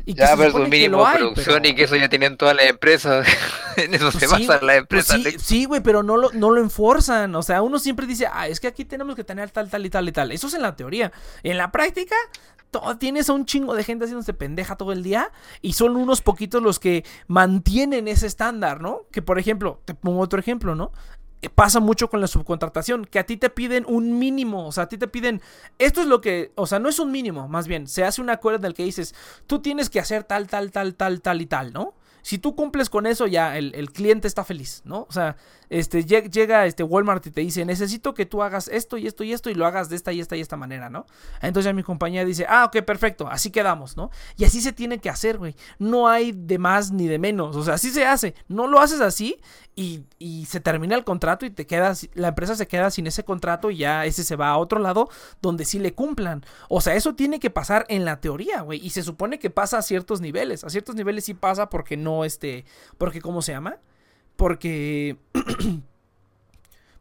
Y que Ya, se pero que mínimo lo hay, producción pero- y que eso ya tienen todas las empresas. [LAUGHS] en eso se Pues sí, basan las pues empresas. sí, sí, güey, pero no lo, no lo enforzan. O sea, uno siempre dice, ah, es que aquí tenemos que tener tal, tal y tal y tal. Eso es en la teoría. En la práctica, todo, tienes a un chingo de gente haciéndose pendeja todo el día y son unos poquitos los que mantienen ese estándar, ¿no? Que por ejemplo, te pongo otro ejemplo, ¿no? Eh, Pasa mucho con la subcontratación, que a ti te piden un mínimo, o sea, a ti te piden, esto es lo que, o sea, no es un mínimo, más bien, se hace un acuerdo en el que dices, tú tienes que hacer tal, tal, tal, tal, tal y tal, ¿no? Si tú cumples con eso, ya el, el cliente está feliz, ¿no? O sea, este, lleg- llega este Walmart y te dice, necesito que tú hagas esto y esto y esto y lo hagas de esta y esta y esta manera, ¿no? Entonces ya mi compañía dice, ah, ok, perfecto, así quedamos, ¿no? Y así se tiene que hacer, güey. No hay de más ni de menos, o sea, así se hace. No lo haces así y, y se termina el contrato y te quedas, la empresa se queda sin ese contrato y ya ese se va a otro lado donde sí le cumplan. O sea, eso tiene que pasar en la teoría, güey. Y se supone que pasa a ciertos niveles. A ciertos niveles sí pasa porque no, este, porque, ¿cómo se llama? Porque... [CLEARS THROAT]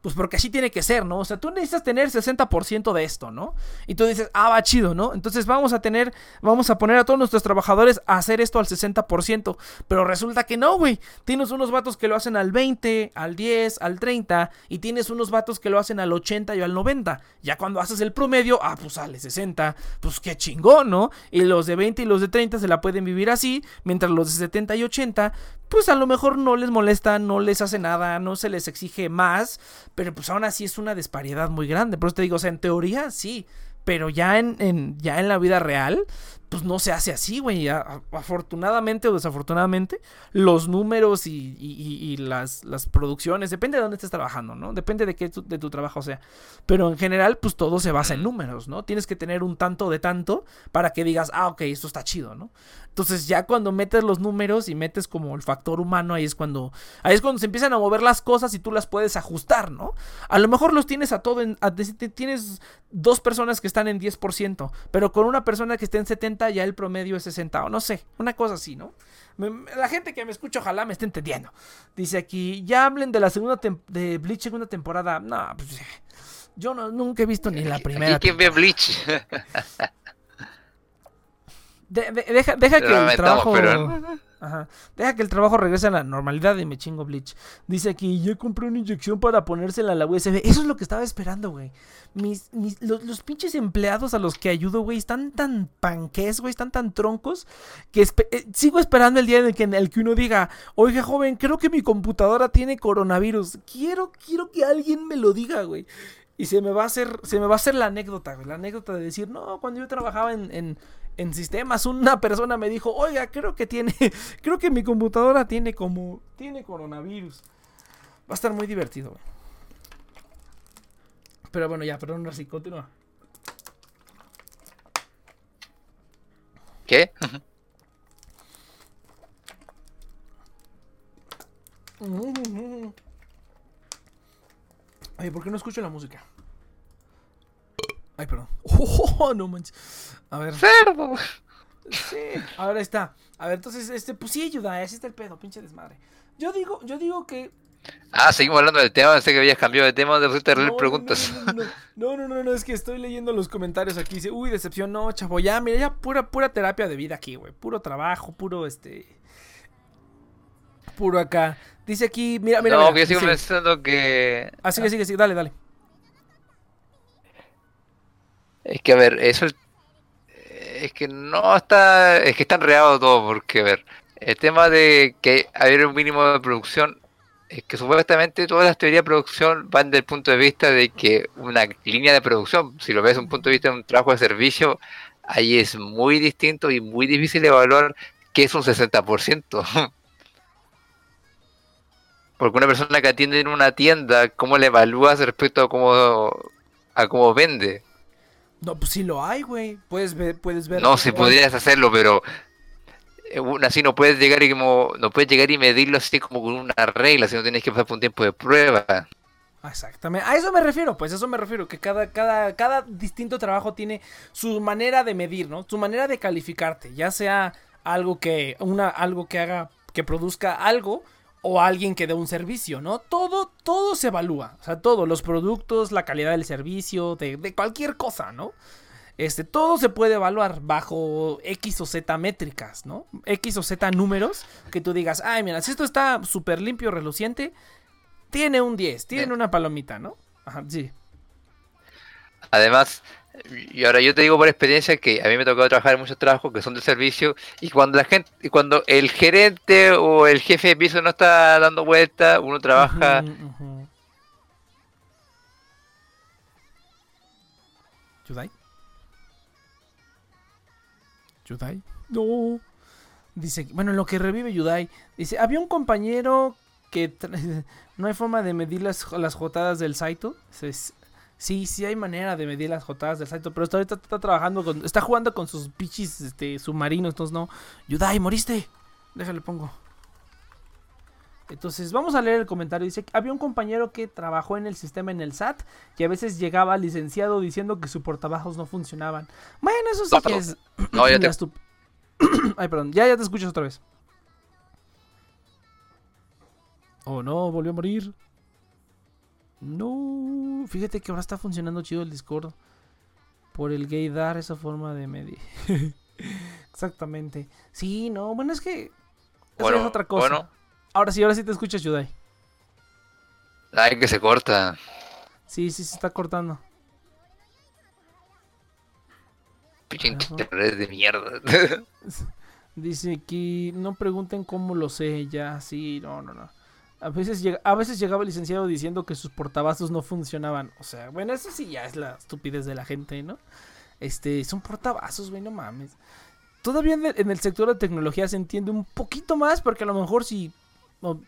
Pues porque así tiene que ser, ¿no? O sea, tú necesitas tener 60% de esto, ¿no? Y tú dices, ah, va chido, ¿no? Entonces vamos a tener, vamos a poner a todos nuestros trabajadores a hacer esto al 60%. Pero resulta que no, güey. Tienes unos vatos que lo hacen al 20, al 10, al 30. Y tienes unos vatos que lo hacen al 80 y al 90. Ya cuando haces el promedio, ah, pues sale 60. Pues qué chingón, ¿no? Y los de 20 y los de 30 se la pueden vivir así. Mientras los de 70 y 80, pues a lo mejor no les molesta, no les hace nada, no se les exige más, pero pues aún así es una disparidad muy grande. Por eso te digo, o sea, en teoría sí, pero ya en, en, ya en la vida real, pues no se hace así, güey. Afortunadamente o desafortunadamente, los números y, las, las, producciones, depende de dónde estés trabajando, ¿no? Depende de qué de tu trabajo sea. Pero en general, pues todo se basa en números, ¿no? Tienes que tener un tanto de tanto para que digas, ah, ok, esto está chido, ¿no? Entonces ya cuando metes los números y metes como el factor humano, ahí es cuando, ahí es cuando se empiezan a mover las cosas y tú las puedes ajustar, ¿no? A lo mejor los tienes a todo, en, tienes dos personas que están en 10%, pero con una persona que esté en 70 ya el promedio es 60 o no sé, una cosa así, ¿no? la gente que me escucha ojalá me esté entendiendo. Dice aquí, ya hablen de la segunda de Bleach segunda temporada. No, pues yo no, nunca he visto ni la primera. ¿Quién ve Bleach? [LAUGHS] deja, deja que el trabajo... Ajá. Deja que el trabajo regrese a la normalidad y me chingo Bleach. Dice aquí, yo compré una inyección para ponérsela a la USB. Eso es lo que estaba esperando, güey. Mis, los, pinches empleados a los que ayudo, güey, están tan panques, güey, están tan troncos, que eh, sigo esperando el día en el, que, en el que uno diga, oiga, joven, creo que mi computadora tiene coronavirus. Quiero, quiero que alguien me lo diga, güey. Y se me va a hacer, se me va a hacer la anécdota, güey. La anécdota de decir, no, cuando yo trabajaba en en sistemas una persona me dijo, oiga, creo que tiene, [LAUGHS] creo que mi computadora tiene como, tiene coronavirus. Va a estar muy divertido. Pero bueno, ya, perdón, así, continúa. ¿Qué? Ay, ¿por qué no escucho la música? Ay, perdón. [LAUGHS] Oh, no manches. A ver. ¡Cerdo! Sí, ahora está. A ver, entonces, este, pues sí ayuda, así está el pedo, pinche desmadre. Yo digo, yo digo que. Ah, seguimos hablando del tema, sé que habías cambiado de tema, de no, preguntas. No no, no no, es que estoy leyendo los comentarios aquí, dice, uy, decepción, no, chavo, ya, mira, ya pura, pura terapia de vida aquí, güey, puro trabajo, puro, este, puro acá. Dice aquí, mira, mira. No, que yo sigo pensando que... Ah, sigue, sigue, sigue, dale, dale. Es que, a ver, eso es que no está, es que está enredado todo, porque, a ver, el tema de que haber un mínimo de producción, es que supuestamente todas las teorías de producción van del punto de vista de que una línea de producción, si lo ves desde un punto de vista de un trabajo de servicio, ahí es muy distinto y muy difícil evaluar qué es un 60%. [LAUGHS] Porque una persona que atiende en una tienda, ¿cómo le evalúas respecto a cómo, a cómo vende? No, pues sí lo hay, güey. Puedes ver, puedes ver. No, si podrías hacerlo, pero eh, así no puedes llegar y como no puedes llegar y medirlo así como con una regla, sino tienes que pasar por un tiempo de prueba. Exactamente, a eso me refiero, pues a eso me refiero, que cada, cada, cada distinto trabajo tiene su manera de medir, ¿no? Su manera de calificarte, ya sea algo que, una, algo que haga, que produzca algo, o alguien que dé un servicio, ¿no? Todo, todo se evalúa. O sea, todo, los productos, la calidad del servicio, de, cualquier cosa, ¿no? Este, todo se puede evaluar bajo X o Z métricas, ¿no? X o Z números que tú digas, ay, mira, si esto está súper limpio, reluciente, tiene un 10, tiene una palomita, ¿no? Ajá, sí. Además, y ahora yo te digo por experiencia que a mí me ha tocado trabajar en muchos trabajos que son de servicio y cuando la gente, y cuando el gerente o el jefe de piso no está dando vuelta, uno trabaja. ¿Yudai? ¿Yudai? No. Dice, bueno, en lo que revive Yudai, dice, había un compañero que [LAUGHS] no hay forma de medir las, las jotadas del Saito. Sí, sí hay manera de medir las jotadas del Saito, pero ahorita está, trabajando con, está jugando con sus pichis este, submarinos, entonces no. Yudai, moriste. Déjale pongo. Entonces, vamos a leer el comentario. Dice, había un compañero que trabajó en el sistema en el SAT y a veces llegaba licenciado diciendo que sus portabajos no funcionaban. Bueno, eso sí que es... No, ya [LAUGHS] te... [CLEARS THROAT] Ay, perdón, ya, ya te escuchas otra vez. Oh, no, volvió a morir. No, fíjate que ahora está funcionando chido el Discord. Por el gaydar, esa forma de medir. [LAUGHS] Exactamente. Sí, no, bueno, es que. Eso Bueno, es otra cosa. bueno. Ahora sí, ahora sí te escuchas, Yudai. Ay, que se corta. Sí, sí, se está cortando. Pinche internet de mierda. [LAUGHS] Dice aquí, no pregunten cómo lo sé, ya, sí, no, no, no. A veces, a veces llegaba el licenciado diciendo que sus portavasos no funcionaban. O sea, bueno, eso sí ya es la estupidez de la gente, ¿no? Este, son portavasos, güey, no mames. Todavía en el, en el sector de tecnología se entiende un poquito más porque a lo mejor si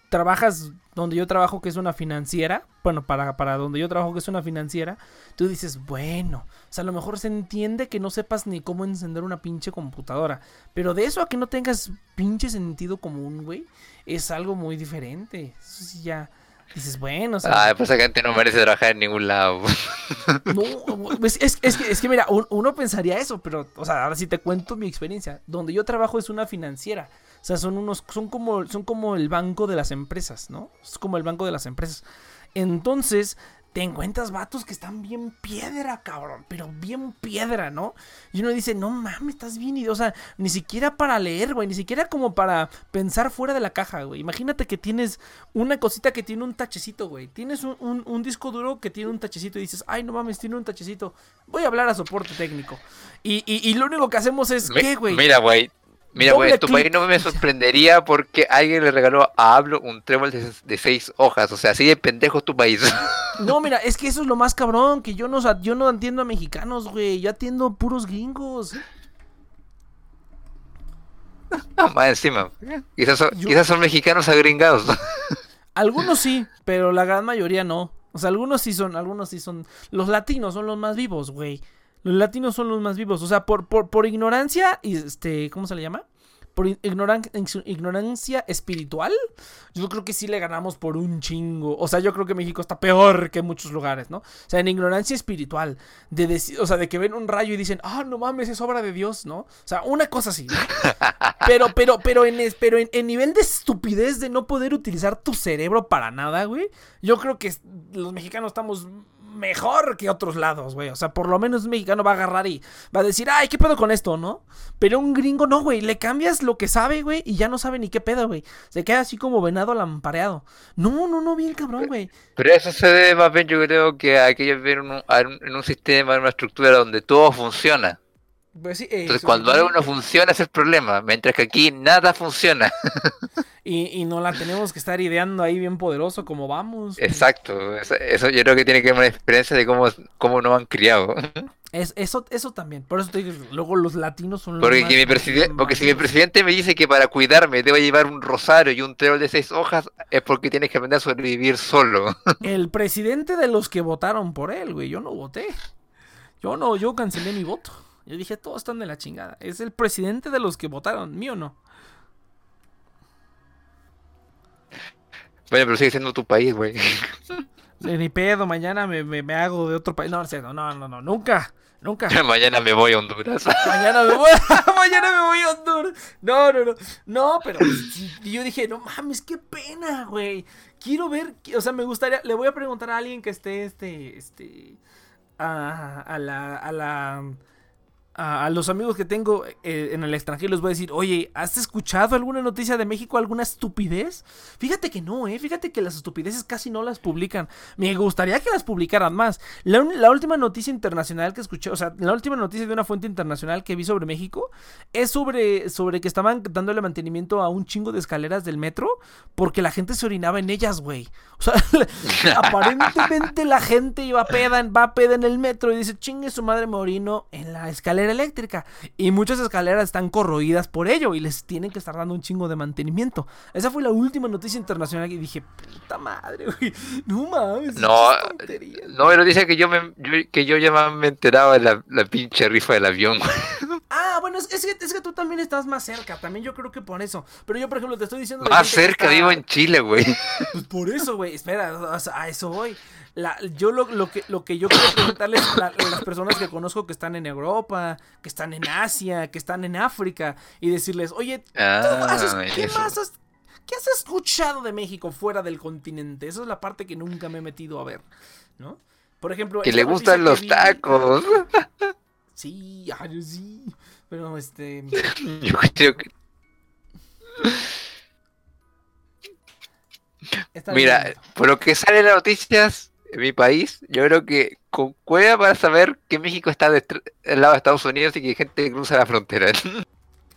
trabajas donde yo trabajo, que es una financiera, bueno, para, para donde yo trabajo, que es una financiera, tú dices, bueno, o sea, a lo mejor se entiende que no sepas ni cómo encender una pinche computadora, pero de eso a que no tengas pinche sentido común, güey, es algo muy diferente. Eso sí ya dices, bueno, o sea, Ah, pues esa gente no merece trabajar en ningún lado. [LAUGHS] no, es, es- es que, es que mira, un- uno pensaría eso, pero, o sea, ahora sí te cuento mi experiencia. Donde yo trabajo es una financiera. O sea, son unos, son como, son como el banco de las empresas, ¿no? Es como el banco de las empresas. Entonces, te encuentras vatos que están bien piedra, cabrón, pero bien piedra, ¿no? Y uno dice, no mames, estás bien, y, o sea, ni siquiera para leer, güey, ni siquiera como para pensar fuera de la caja, güey. Imagínate que tienes una cosita que tiene un tachecito, güey. Tienes un, un- un disco duro que tiene un tachecito y dices, ay, no mames, tiene un tachecito. Voy a hablar a soporte técnico. Y, y- y lo único que hacemos es, Mi- ¿qué, güey? Mira, güey. Mira, en tu país no me [LAUGHS] sorprendería porque alguien le regaló a Hablo un trébol de, de seis hojas. O sea, así de pendejo tu país. No, [LAUGHS] mira, es que eso es lo más cabrón, que yo no, yo no atiendo a mexicanos, güey. Yo atiendo puros gringos. [LAUGHS] Ah, más encima. Quizás son, Yo- quizás son mexicanos agringados. Algunos sí, pero la gran mayoría no. O sea, algunos sí son, algunos sí son. Los latinos son los más vivos, güey. Los latinos son los más vivos. O sea, por, por, por ignorancia, y este, ¿cómo se le llama? Por ignoran- ignorancia espiritual, yo creo que sí le ganamos por un chingo. O sea, yo creo que México está peor que muchos lugares, ¿no? O sea, en ignorancia espiritual, de decir, o sea, de que ven un rayo y dicen, ah, no mames, es obra de Dios, ¿no? O sea, una cosa así. ¿no? [LAUGHS] Pero, pero, pero, en, pero en, en nivel de estupidez de no poder utilizar tu cerebro para nada, güey. Yo creo que los mexicanos estamos mejor que otros lados, güey. O sea, por lo menos un mexicano va a agarrar y va a decir, ay, ¿qué pedo con esto, no? Pero un gringo no, güey. Le cambias lo que sabe, güey, y ya no sabe ni qué pedo, güey. Se queda así como venado lampareado. No, no, no, bien cabrón, güey. Pero eso se debe más bien, yo creo, que a que viven en un sistema, en una estructura donde todo funciona. Pues sí, eh, Entonces, cuando algo no funciona, es el problema. Mientras que aquí nada funciona. [LAUGHS] y, y no la tenemos que estar ideando ahí bien poderoso como vamos. Exacto. Eso, eso yo creo que tiene que ver una experiencia de cómo, cómo nos han criado. Es, eso, eso también. Por eso te digo, luego los latinos son los Porque, más- que mi presidente, más porque si mi presidente me dice que para cuidarme debo llevar un rosario y un trébol de seis hojas, es porque tienes que aprender a sobrevivir solo. [LAUGHS] El presidente de los que votaron por él, güey. Yo no voté. Yo no, yo cancelé mi voto. Yo dije, todos están de la chingada. Es el presidente de los que votaron, mío no. Bueno, pero sigue siendo tu país, güey. Ni pedo, mañana me, me- me hago de otro país. No, no, no, no, nunca, nunca. [LAUGHS] Mañana me voy a Honduras. [LAUGHS] Mañana me voy, [LAUGHS] mañana me voy a Honduras. No, no, no. No, pero yo dije, no mames, qué pena, güey. Quiero ver, o sea, me gustaría, le voy a preguntar a alguien que esté, este, este, a, a la, a la, a los amigos que tengo eh, en el extranjero, les voy a decir, oye, ¿has escuchado alguna noticia de México, alguna estupidez? Fíjate que no, eh, fíjate que las estupideces casi no las publican. Me gustaría que las publicaran más. La, última noticia internacional que escuché, o sea, la última noticia de una fuente internacional que vi sobre México es sobre, sobre que estaban dándole mantenimiento a un chingo de escaleras del metro porque la gente se orinaba en ellas, güey. O sea, [LAUGHS] aparentemente la gente iba peda, en- va peda en el metro y dice, chingue su madre, me orino en la escalera eléctrica. Y muchas escaleras están corroídas por ello y les tienen que estar dando un chingo de mantenimiento. Esa fue la última noticia internacional y dije, puta madre, güey. No mames. No, pinches tonterías". No, pero dice que yo, me, yo- que yo ya me enteraba de la, la pinche rifa del avión. [LAUGHS] Ah, bueno, es, es que, es que tú también estás más cerca. También yo creo que por eso. Pero yo, por ejemplo, te estoy diciendo. Más que cerca, está- vivo en Chile, güey. Pues por eso, güey. Espera, o sea, a eso voy. La, yo lo, lo que, lo que yo quiero preguntarles a, la- las personas que conozco que están en Europa, que están en Asia, que están en África, y decirles, oye, ¿tú Ah, haces- ¿qué más has- ¿Qué has escuchado de México fuera del continente? Esa es la parte que nunca me he metido a ver, ¿no? Por ejemplo... Que le gustan los tacos. [LAUGHS] Sí, ay, sí. Pero este... [LAUGHS] Yo creo que... Mira, por lo que sale en las noticias mi país, yo creo que con cueva para saber que México está del lado de Estados Unidos y que hay gente cruza la frontera. [LAUGHS]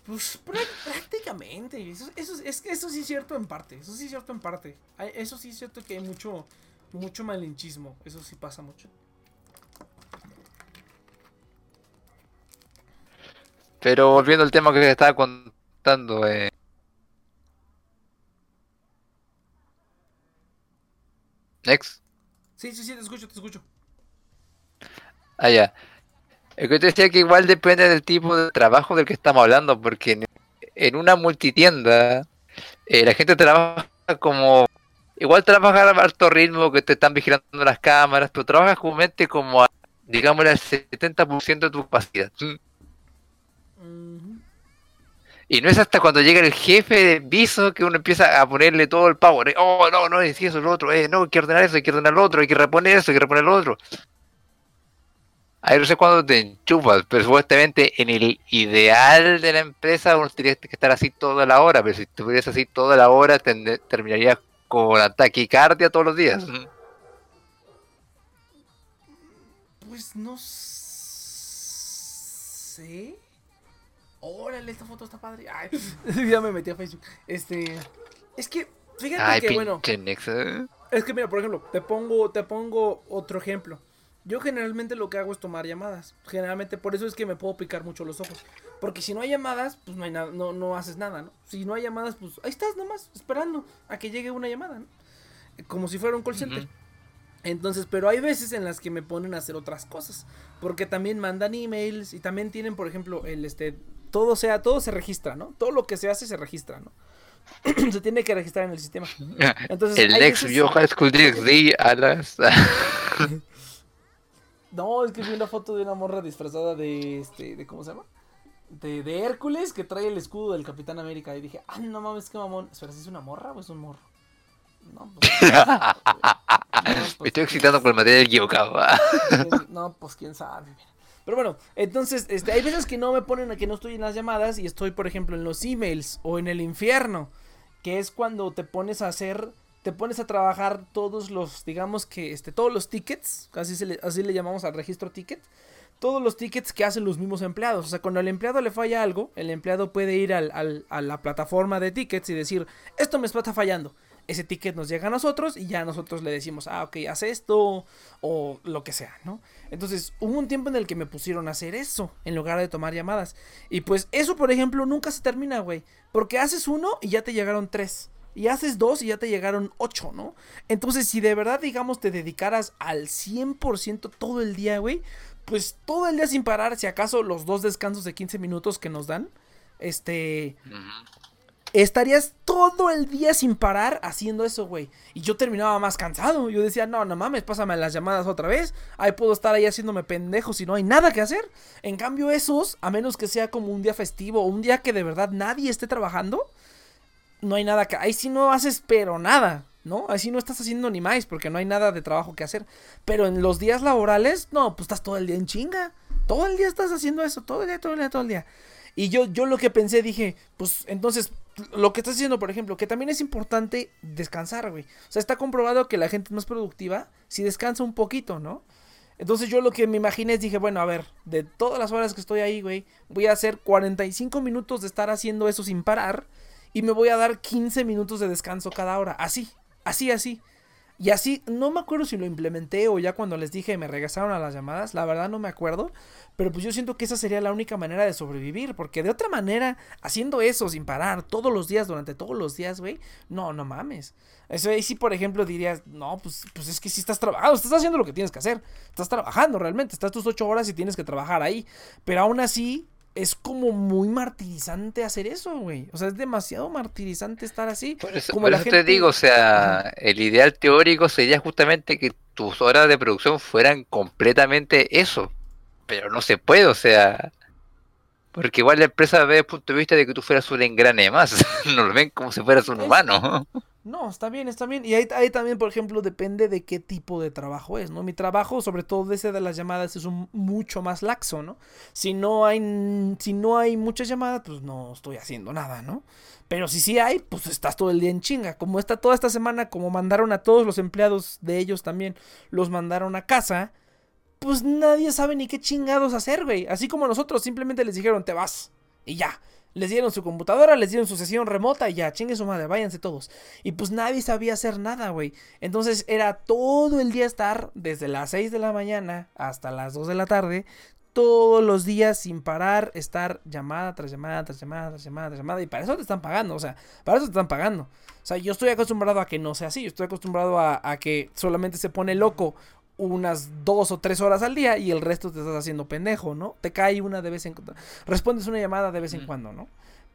Pues prácticamente, eso, eso, es que eso sí es cierto en parte, eso sí es cierto en parte. Eso sí es cierto que hay mucho, mucho malinchismo, eso sí pasa mucho. Pero volviendo al tema que te estaba contando, eh, Next. Sí, sí, sí, te escucho, te escucho. Ah, ya. El que te decía que igual depende del tipo de trabajo del que estamos hablando, porque en, una multitienda eh, la gente trabaja como... Igual trabaja a alto ritmo, que te están vigilando las cámaras, pero trabajas comúnmente como a, digamos, el 70% de tu capacidad. Y no es hasta cuando llega el jefe de viso que uno empieza a ponerle todo el power. Oh, no, no, es eso, lo otro. Eh, no, hay que ordenar eso, hay que ordenar lo otro, hay que reponer eso, hay que reponer lo otro. Ahí no sé cuándo te enchufas, pero supuestamente en el ideal de la empresa uno tendría que estar así toda la hora, pero si estuvieras así toda la hora terminarías con taquicardia todos los días. Pues no sé. Órale, esta foto está padre. Ay, [LAUGHS] ya me metí a Facebook. Este. Es que, fíjate que bueno. Es que mira, por ejemplo, te pongo, te pongo otro ejemplo. Yo generalmente lo que hago es tomar llamadas. Generalmente por eso es que me puedo picar mucho los ojos. Porque si no hay llamadas, pues no hay nada, no, no haces nada, ¿no? Si no hay llamadas, pues ahí estás nomás, esperando a que llegue una llamada, ¿no? Como si fuera un call center. Entonces, pero hay veces en las que me ponen a hacer otras cosas. Porque también mandan emails y también tienen, por ejemplo, el este. Todo sea, todo se registra, ¿no? Todo lo que se hace se registra, ¿no? [CLEARS THROAT] se tiene que registrar en el sistema. [LAUGHS] Entonces, el ex vio High School DxD a las. No, es que vi una foto de una morra disfrazada de este, de ¿cómo se llama? De, de Hércules que trae el escudo del Capitán América. Y dije, ah, no mames, qué mamón. Espera, ¿es una morra o es un morro? No, pues. [LAUGHS] pues Me estoy excitando con el material equivocado. [LAUGHS] no, pues quién sabe. Pero bueno, entonces, este, hay veces que no me ponen a que no estoy en las llamadas y estoy, por ejemplo, en los emails o en el infierno, que es cuando te pones a hacer te pones a trabajar todos los, digamos que, este, todos los tickets, así, le, así le llamamos al registro ticket, todos los tickets que hacen los mismos empleados. O sea, cuando al empleado le falla algo, el empleado puede ir al, a la plataforma de tickets y decir, esto me está fallando. Ese ticket nos llega a nosotros y ya nosotros le decimos, ah, ok, haz esto o lo que sea, ¿no? Entonces, hubo un tiempo en el que me pusieron a hacer eso en lugar de tomar llamadas. Y pues eso, por ejemplo, nunca se termina, güey. Porque haces uno y ya te llegaron tres y haces dos y ya te llegaron ocho, ¿no? Entonces, si de verdad, digamos, te dedicaras al 100% todo el día, güey, pues todo el día sin parar, si acaso los dos descansos de 15 minutos que nos dan, este... Estarías todo el día sin parar haciendo eso, güey. Y yo terminaba más cansado. Yo decía, no, no mames, pásame las llamadas otra vez. Ahí puedo estar ahí haciéndome pendejo si no hay nada que hacer. En cambio, esos, a menos que sea como un día festivo o un día que de verdad nadie esté trabajando, no hay nada que. Ahí sí no haces, pero nada, ¿no? Ahí sí no estás haciendo ni más, porque no hay nada de trabajo que hacer. Pero en los días laborales, no, pues estás todo el día en chinga. Todo el día estás haciendo eso, todo el día, todo el día, todo el día. Y yo, yo lo que pensé, dije, pues entonces, lo que estás haciendo, por ejemplo, que también es importante descansar, güey. O sea, está comprobado que la gente es más productiva si descansa un poquito, ¿no? Entonces yo lo que me imaginé es, dije, bueno, a ver, de todas las horas que estoy ahí, güey, voy a hacer 45 minutos de estar haciendo eso sin parar y me voy a dar 15 minutos de descanso cada hora. Así, así, así. Y así, no me acuerdo si lo implementé o ya cuando les dije me regresaron a las llamadas, la verdad no me acuerdo, pero pues yo siento que esa sería la única manera de sobrevivir, porque de otra manera, haciendo eso sin parar todos los días, durante todos los días, güey, no, no mames. Eso ahí sí, por ejemplo, dirías, no, pues, pues es que si estás trabajando, estás haciendo lo que tienes que hacer, estás trabajando realmente, estás tus ocho horas y tienes que trabajar ahí, pero aún así, es como muy martirizante hacer eso, güey. O sea, es demasiado martirizante estar así. Por eso, como te digo, o sea, el ideal teórico sería justamente que tus horas de producción fueran completamente eso. Pero no se puede, o sea. Porque igual la empresa ve desde el punto de vista de que tú fueras un engrane más. [LAUGHS] no lo ven como si fueras un humano. No, está bien, está bien. Y ahí, ahí, también, por ejemplo, depende de qué tipo de trabajo es, ¿no? Mi trabajo, sobre todo ese de las llamadas, es un mucho más laxo, ¿no? Si no hay, si no hay muchas llamadas, pues no estoy haciendo nada, ¿no? Pero si sí hay, pues estás todo el día en chinga. Como está toda esta semana, como mandaron a todos los empleados de ellos también, los mandaron a casa, pues nadie sabe ni qué chingados hacer, güey. Así como nosotros, simplemente les dijeron, te vas. Y ya les dieron su computadora, les dieron su sesión remota y ya, chingue su madre, váyanse todos. Y pues nadie sabía hacer nada, güey. Entonces era todo el día estar desde las 6 de la mañana hasta las 2 de la tarde, todos los días sin parar, estar llamada tras llamada, tras llamada, tras llamada, tras llamada. Y para eso te están pagando, o sea, para eso te están pagando. O sea, yo estoy acostumbrado a que no sea así, yo estoy acostumbrado a, a que solamente se pone loco unas dos o tres horas al día y el resto te estás haciendo pendejo, ¿no? Te cae una de vez en cuando. Respondes una llamada de vez en cuando, ¿no?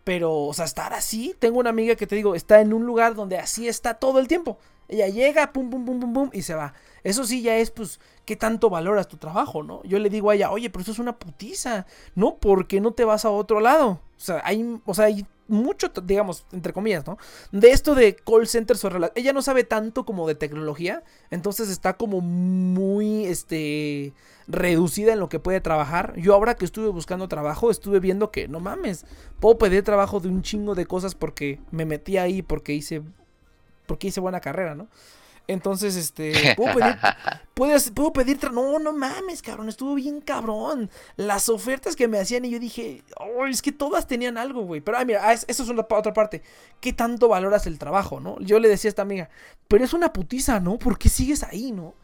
Pero, o sea, estar así. Tengo una amiga que te digo, está en un lugar donde así está todo el tiempo. Ella llega, pum, pum, pum, pum, pum, y se va. Eso sí ya es, pues, qué tanto valoras tu trabajo, ¿no? Yo le digo a ella, oye, pero eso es una putiza. No, porque no te vas a otro lado. O sea, hay, o sea, hay mucho, digamos, entre comillas, ¿no? De esto de call centers o Ella no sabe tanto como de tecnología, entonces está como muy, este, reducida en lo que puede trabajar. Yo ahora que estuve buscando trabajo, estuve viendo que, no mames, puedo pedir trabajo de un chingo de cosas porque me metí ahí, porque hice, porque hice buena carrera, ¿no? Entonces, este, puedo pedir, [LAUGHS] puedo, pedir, no, no mames, cabrón, estuvo bien cabrón. Las ofertas que me hacían y yo dije, oh, es que todas tenían algo, güey. Pero, ay, mira, ah, eso es una otra parte. ¿Qué tanto valoras el trabajo, no? Yo le decía a esta amiga, pero es una putiza, ¿no? ¿Por qué sigues ahí, no?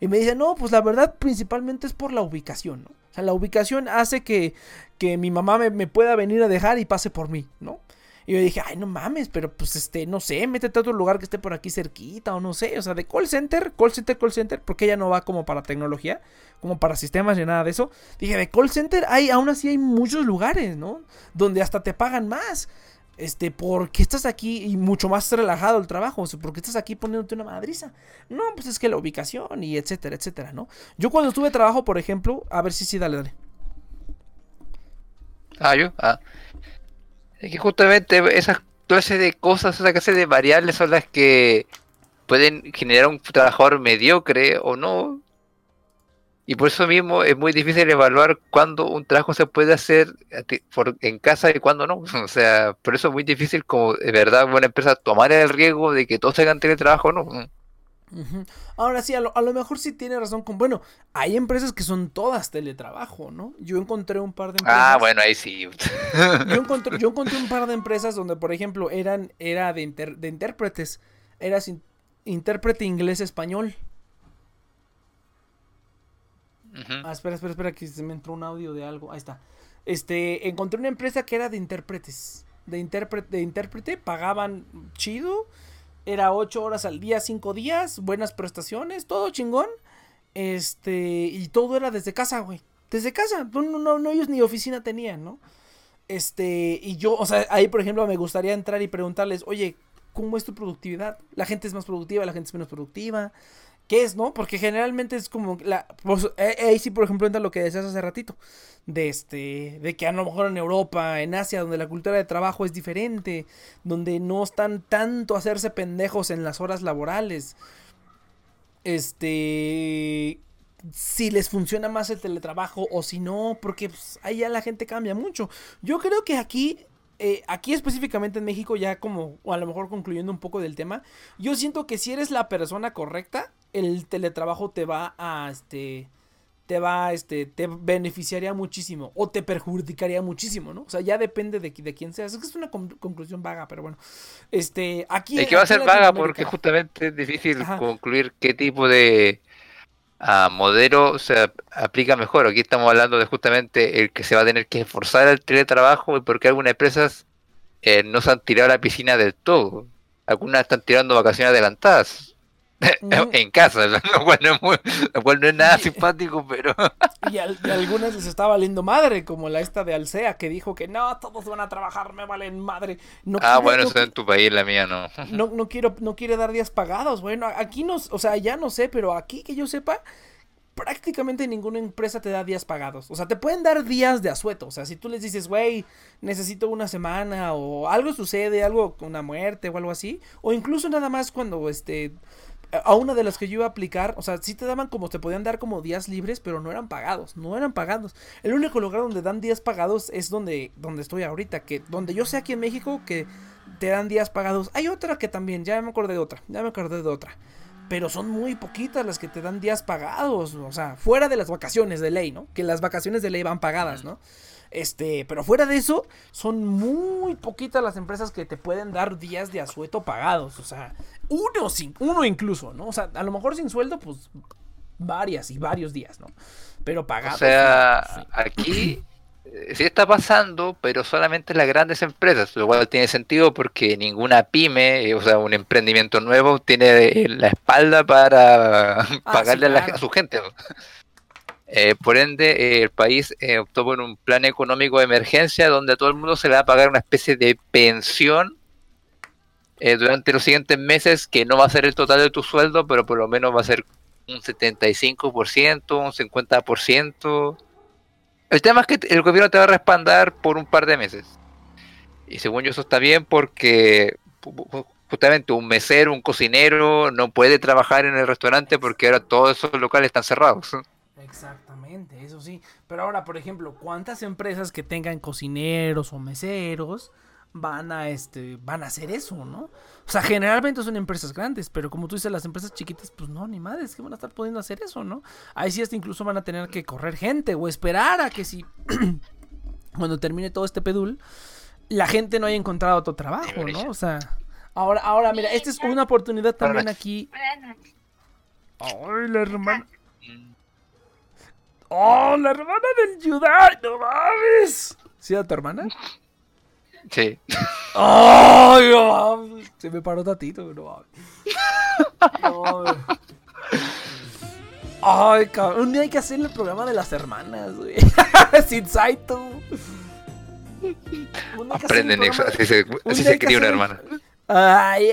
Y me dice, no, pues la verdad principalmente es por la ubicación, ¿no? O sea, la ubicación hace que, que mi mamá me, me pueda venir a dejar y pase por mí, ¿no? Y yo dije, ay, no mames, pero pues este, no sé, métete a otro lugar que esté por aquí cerquita o no sé. O sea, de call center, call center, call center, porque ella no va como para tecnología, como para sistemas ni nada de eso. Dije, de call center hay, aún así hay muchos lugares, ¿no? Donde hasta te pagan más. Este, ¿por qué estás aquí y mucho más relajado el trabajo? O sea, ¿por qué estás aquí poniéndote una madriza? No, pues es que la ubicación y etcétera, etcétera, ¿no? Yo cuando estuve trabajo, por ejemplo, a ver si sí, dale, dale. Ah, yo, ah. Es que justamente esas clases de cosas, esa clase de variables son las que pueden generar un trabajador mediocre o no. Y por eso mismo es muy difícil evaluar cuándo un trabajo se puede hacer en casa y cuándo no. [LAUGHS] O sea, por eso es muy difícil como de verdad una empresa tomar el riesgo de que todos hagan teletrabajo o no. Ahora sí, a lo, mejor sí tiene razón con, bueno, hay empresas que son todas teletrabajo, ¿no? Yo encontré un par de empresas. Ah, bueno, ahí sí. yo, encontré, yo encontré un par de empresas donde, por ejemplo, eran, era de, de intérpretes, eras intérprete inglés-español. Ah, espera, espera, espera, que se me entró un audio de algo. Ahí está. Este, encontré una empresa que era de intérpretes. De intérprete, de intérprete, pagaban chido era 8 horas al día, 5 días, buenas prestaciones, todo chingón. Este, y todo era desde casa, güey. Desde casa, no, no, no, ellos ni oficina tenían, ¿no? Este, y yo, o sea, ahí por ejemplo me gustaría entrar y preguntarles, oye, ¿cómo es tu productividad? ¿La gente es más productiva, la gente es menos productiva? ¿Qué es, no? Porque generalmente es como la pues, eh, ahí sí por ejemplo entra lo que decías hace ratito de este de que a lo mejor en Europa, en Asia donde la cultura de trabajo es diferente, donde no están tanto a hacerse pendejos en las horas laborales. Este si les funciona más el teletrabajo o si no, porque pues, ahí ya la gente cambia mucho. Yo creo que aquí eh, aquí específicamente en México, ya como, a lo mejor concluyendo un poco del tema, yo siento que si eres la persona correcta, el teletrabajo te va a, este, te va, este, te beneficiaría muchísimo o te perjudicaría muchísimo, ¿no? O sea, ya depende de, de quién seas. Es que es una conclusión vaga, pero bueno. Este, aquí... Es que va a ser vaga porque justamente es difícil concluir qué tipo de a modelo se aplica mejor. Aquí estamos hablando de justamente el que se va a tener que esforzar el teletrabajo y porque algunas empresas eh, no se han tirado a la piscina del todo. Algunas están tirando vacaciones adelantadas. [LAUGHS] en casa, [LAUGHS] lo cual, no es nada simpático, pero... y, algunas les está valiendo madre, como la esta de Alsea, que dijo que no, todos van a trabajar, me valen madre. No ah, bueno, eso en tu país, la mía no. [LAUGHS] no. No quiero, no quiere dar días pagados, bueno, aquí no, o sea, ya no sé, pero aquí que yo sepa, prácticamente ninguna empresa te da días pagados. O sea, te pueden dar días de asueto. O sea, si tú les dices, güey, necesito una semana o algo sucede, algo, una muerte o algo así. O incluso nada más cuando, este, a una de las que yo iba a aplicar, o sea, sí te daban como, te podían dar como días libres, pero no eran pagados, no eran pagados. El único lugar donde dan días pagados es donde, donde estoy ahorita, que donde yo sé aquí en México que te dan días pagados. Hay otra que también, ya me acordé de otra, ya me acordé de otra. Pero son muy poquitas las que te dan días pagados, o sea, fuera de las vacaciones de ley, ¿no? Que las vacaciones de ley van pagadas, ¿no? Este, pero fuera de eso, son muy poquitas las empresas que te pueden dar días de asueto pagados. O sea, uno, sin, uno incluso, ¿no? O sea, a lo mejor sin sueldo, pues varias y varios días, ¿no? Pero pagados. O sea, aquí eh, sí está pasando, pero solamente las grandes empresas, lo cual tiene sentido porque ninguna pyme, eh, o sea, un emprendimiento nuevo, tiene la espalda para Ah, pagarle sí, a, la- a su gente. Eh, por ende, eh, el país eh, optó por un plan económico de emergencia donde a todo el mundo se le va a pagar una especie de pensión eh, durante los siguientes meses, que no va a ser el total de tu sueldo, pero por lo menos va a ser un 75%, un 50%. El tema es que el gobierno te va a respaldar por un par de meses. Y según yo eso está bien porque justamente un mesero, un cocinero no puede trabajar en el restaurante porque ahora todos esos locales están cerrados. Exactamente, eso sí. Pero ahora, por ejemplo, ¿cuántas empresas que tengan cocineros o meseros van a este van a hacer eso, ¿no? O sea, generalmente son empresas grandes, pero como tú dices, las empresas chiquitas, pues no, ni madres, que van a estar pudiendo hacer eso, ¿no? Ahí sí hasta incluso van a tener que correr gente o esperar a que si [CLEARS THROAT] cuando termine todo este pedul, la gente no haya encontrado otro trabajo, ¿no? O sea, ahora, ahora, mira, esta es una oportunidad también aquí. Ay, la hermana. ¡Oh, la hermana del Yudai! ¡No mames! ¿Sí era tu hermana? Sí. ¡Ay, no mames! Se me paró tatito, no mames. No mames. Ay, cabrón. Un día hay que hacer el programa de las hermanas, güey. [LAUGHS] Sin Saito. Aprenden así se, así se cría una hermana. Ay,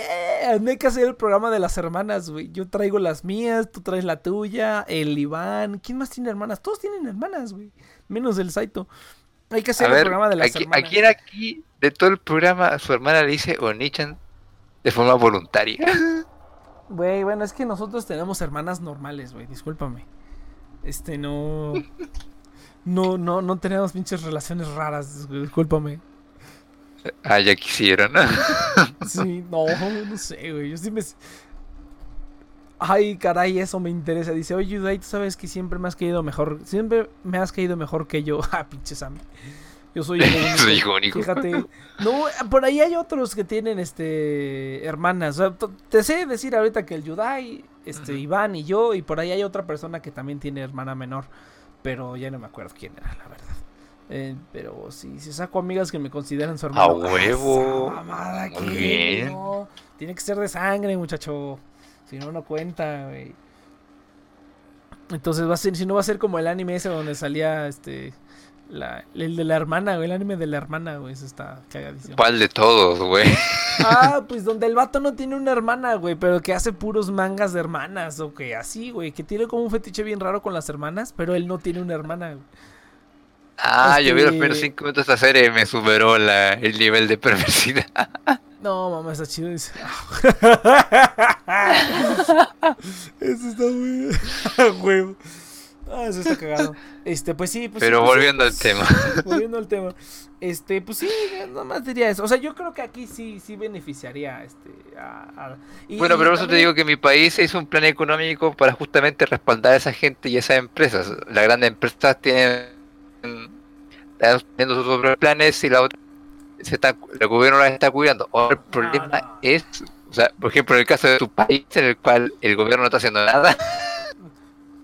no hay que hacer el programa de las hermanas, güey. Yo traigo las mías, tú traes la tuya, el Iván. ¿Quién más tiene hermanas? Todos tienen hermanas, güey. Menos el Saito. Hay que hacer A el ver, programa de las aquí, hermanas. aquí, aquí, de todo el programa, a su hermana le dice Onichan de forma voluntaria. [LAUGHS] Güey, bueno, es que nosotros tenemos hermanas normales, güey. Discúlpame. Este, no. [LAUGHS] No, no, no tenemos pinches relaciones raras, discúlpame. [LAUGHS] Ah, ya quisieron, ¿no? [LAUGHS] Sí, no, no sé, güey. Yo sí me. Ay, caray, eso me interesa. Dice, oye, Yudai, tú sabes que siempre me has caído mejor. Siempre me has caído mejor que yo. [LAUGHS] Ah, pinche Sammy. Yo soy hijo único. Soy hijo único. Fíjate. No, por ahí hay otros que tienen este hermanas. O sea, t- te sé decir ahorita que el Yudai, este. Iván y yo, y por ahí hay otra persona que también tiene hermana menor. Pero ya no me acuerdo quién era, la verdad. Eh, pero sí, si saco amigas que me consideran su hermano. huevo! esa mamada, Muy bien. No, tiene que ser de sangre, muchacho. Si no, no cuenta, güey. Entonces va a ser, si no va a ser como el anime ese donde salía este la, el de la hermana, güey, el anime de la hermana, güey, eso está cagadísimo. ¿Cuál de todos, güey? Ah, [LAUGHS] pues donde el vato no tiene una hermana, güey, pero que hace puros mangas de hermanas, o que así, güey, que tiene como un fetiche bien raro con las hermanas, pero él no tiene una hermana, güey. Ah, yo vi los Este- primeros cinco minutos de esta serie y me superó la, el nivel de perversidad. [LAUGHS] No, mamá, está chido. Dice. [LAUGHS] eso está muy. [LAUGHS] Huevo. Ah, eso está cagado. Este, pues sí, pues Pero pues sí, volviendo al tema. Volviendo al tema. Este, pues sí, nada más diría eso. O sea, yo creo que aquí sí, sí beneficiaría este, a, a- y- Bueno, pero por eso te digo que mi país hizo un plan económico para justamente respaldar a esa gente y esas empresas. Las grandes empresas tienen están teniendo sus propios planes y la otra se está, el gobierno las está cuidando. Ahora el problema no. es, o sea, por ejemplo, en el caso de tu país en el cual el gobierno no está haciendo nada,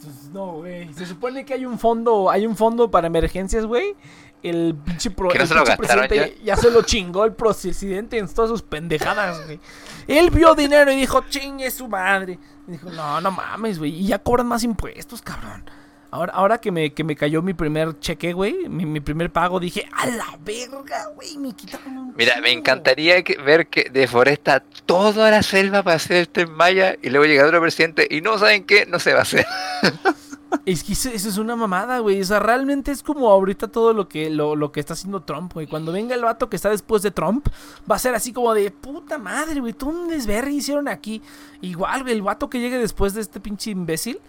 Pues no, güey. Se supone que hay un fondo, hay un fondo para emergencias, güey. El pinche, pro- ¿Que no el se pinche presidente ya? se lo chingó el presidente en todas sus pendejadas, güey. Él vio dinero y dijo, chingue su madre. Y dijo, no, no mames, güey. Y ya cobran más impuestos, cabrón. Ahora, ahora que, me, que me cayó mi primer cheque, güey, mi, mi primer pago, dije, a la verga, güey, me quitaron un mira, me chingo". encantaría que- ver que deforesta toda la selva para hacer el Tren Maya y luego llega otro presidente y no saben qué, no se va a hacer. [LAUGHS] Es que eso, eso es una mamada, güey. O sea, realmente es como ahorita todo lo que, lo, lo que está haciendo Trump, güey. Cuando venga el vato que está después de Trump, va a ser así como de puta madre, güey. Tú un desvergue hicieron aquí. Igual, güey, el vato que llegue después de este pinche imbécil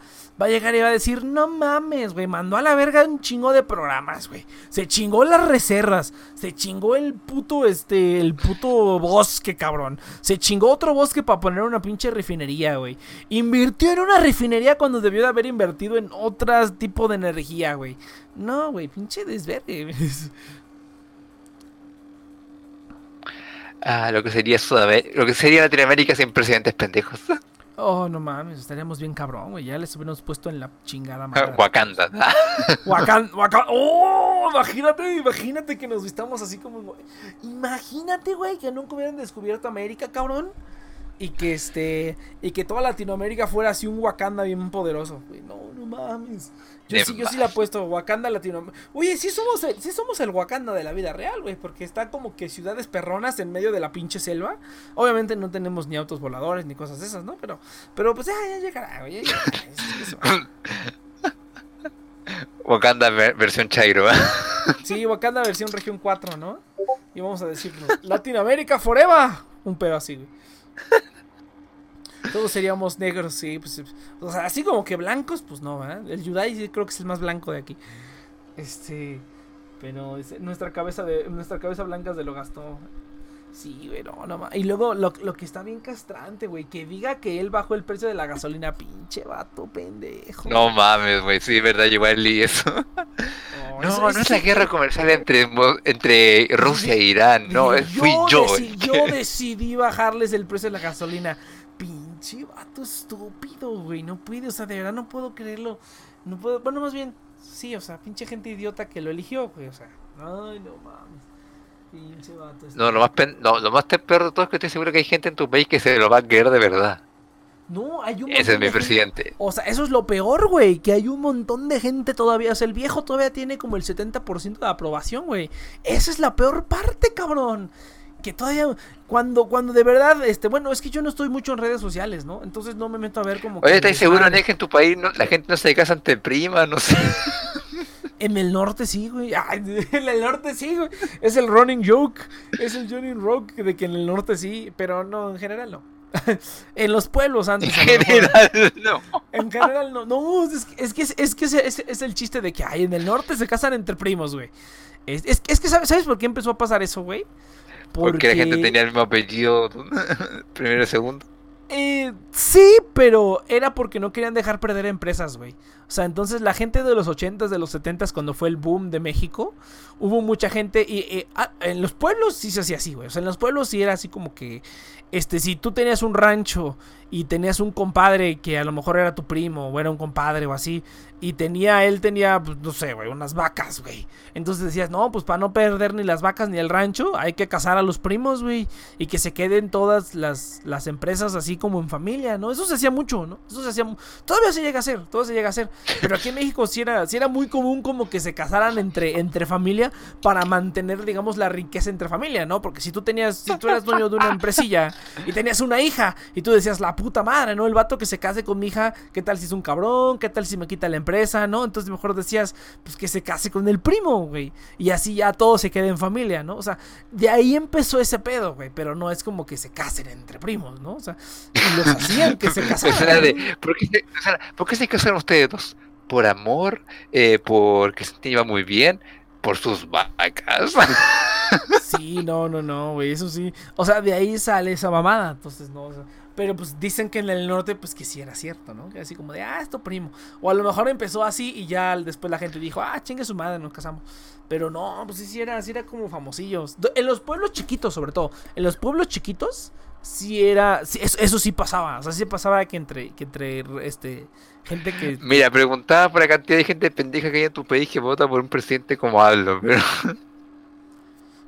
va a llegar y va a decir, no mames, güey, mandó a la verga un chingo de programas, güey. Se chingó las reservas, se chingó el puto, este, el puto bosque, cabrón. Se chingó otro bosque para poner una pinche refinería, güey. Invirtió en una refinería cuando debió de haber invertido en otro tipo de energía, güey. No, güey, pinche desvergue. güey. Ah, lo que sería Sudamérica, lo que sería Latinoamérica sin presidentes pendejos. Oh, no mames, estaríamos bien cabrón, güey. Ya les hubiéramos puesto en la chingada madre. [LAUGHS] Wakanda. [LAUGHS] Wakanda, Wakanda. ¡Oh! Imagínate, imagínate que nos vistamos así como. Imagínate, güey, que nunca hubieran descubierto América, cabrón. Y que este. Y que toda Latinoamérica fuera así un Wakanda bien poderoso, güey. No, no mames. Yo De sí, yo sí la he puesto, Wakanda Latinoamérica. Oye, sí somos, el, sí somos el Wakanda de la vida real, güey. Porque está como que ciudades perronas en medio de la pinche selva. Obviamente no tenemos ni autos voladores ni cosas esas, ¿no? Pero, pero pues ya, ya llegará, güey. ya llegará. [LAUGHS] Wakanda ver- versión Chairo. ¿eh? [LAUGHS] Sí, Wakanda versión región 4, ¿no? Y vamos a decirlo. Latinoamérica forever. Un pedo así, güey. Todos seríamos negros, sí. Pues, o sea, así como que blancos, pues no, ¿verdad? El Yudai creo que es el más blanco de aquí. Este. Pero es- nuestra cabeza de nuestra cabeza blanca se lo gastó. Sí, güey, no, ma- Y luego lo, lo que está bien castrante, güey, que diga que él bajó el precio de la gasolina, pinche vato pendejo. No mames, güey, sí, verdad, igual y eso. No, No, eso- no eso es la guerra comercial entre, entre Rusia e Irán, no, es- fui yo. deci- el yo decidí bajarles el precio de la gasolina. Pinche vato estúpido, güey. No puede, o sea, de verdad no puedo creerlo. No puedo, bueno, más bien, sí, o sea, pinche gente idiota que lo eligió, güey. O sea, ay, no mames. Pinche vato. No, lo más, pen- no, lo más te- peor de todo es que estoy seguro que hay gente en tu país que se lo va a creer de verdad. No, hay un Ese es mi gente- presidente. O sea, eso es lo peor, güey. Que hay un montón de gente todavía. O sea, el viejo todavía tiene como el 70% de aprobación, güey. Esa es la peor parte, cabrón. Que todavía. Cuando, cuando de verdad. este Bueno, es que yo no estoy mucho en redes sociales, ¿no? Entonces no me meto a ver como. Oye, el ¿estás seguro. Nick, que en tu país no- la gente no se casa ante prima? No sé. En el norte sí, güey. Ay, [LAUGHS] en el norte sí, güey. Es el running joke. Es el running joke de que en el norte sí. Pero no, en general no. [LAUGHS] en los pueblos En antes. mejor. general, no. En general, no, no, es que es, que es, es que ese- ese es el chiste de que ay, en el norte se casan entre primos, güey. Es, es, es que, ¿sabes, ¿sabes por qué empezó a pasar eso, güey? Porque la gente tenía el mismo apellido, [LAUGHS] primero y segundo. Eh, sí, pero era porque no querían dejar perder empresas, güey. O sea, entonces la gente de los 80s, de los 70s, cuando fue el boom de México, hubo mucha gente y eh, ah, en los pueblos sí se hacía así, güey. O sea, en los pueblos sí era así como que, este, si tú tenías un rancho y tenías un compadre que a lo mejor era tu primo o era un compadre o así, y tenía, él tenía, pues, no sé, güey, unas vacas, güey. Entonces decías, no, pues para no perder ni las vacas ni el rancho, hay que casar a los primos, güey. Y que se queden todas las, las empresas así como en familia, ¿no? Eso se hacía mucho, ¿no? Eso se hacía... Todavía se llega a hacer, todavía se llega a hacer. Pero aquí en México sí era, sí era muy común como que se casaran entre, entre familia para mantener, digamos, la riqueza entre familia, ¿no? Porque si tú tenías, si tú eras dueño de una empresilla y tenías una hija y tú decías, la puta madre, ¿no? El vato que se case con mi hija, ¿qué tal si es un cabrón? ¿Qué tal si me quita la empresa? ¿No? Entonces mejor decías, pues que se case con el primo, güey. Y así ya todo se queda en familia, ¿no? O sea, de ahí empezó ese pedo, güey. Pero no es como que se casen entre primos, ¿no? O sea, y los hacían que se [LAUGHS] casaran. ¿no? de, ¿por, qué se, o sea, ¿Por qué se casaron ustedes dos? ¿Por amor? Eh, ¿Porque se iba muy bien? ¿Por sus vacas? Sí, no, no, no, güey, eso sí. O sea, de ahí sale esa mamada. Entonces, no, o sea, pero pues dicen que en el norte, pues que sí era cierto, ¿no? Que así como de, ah, esto primo. O a lo mejor empezó así y ya después la gente dijo, ah, chingue su madre, nos casamos. Pero no, pues sí, era, sí era como famosillos. En los pueblos chiquitos, sobre todo. En los pueblos chiquitos, sí era, eso, sí pasaba. O sea, sí pasaba que entre, que entre, este, gente que... Mira, preguntaba por la cantidad de gente pendeja que hay en tu país que vota por un presidente como Aldo, pero [LAUGHS]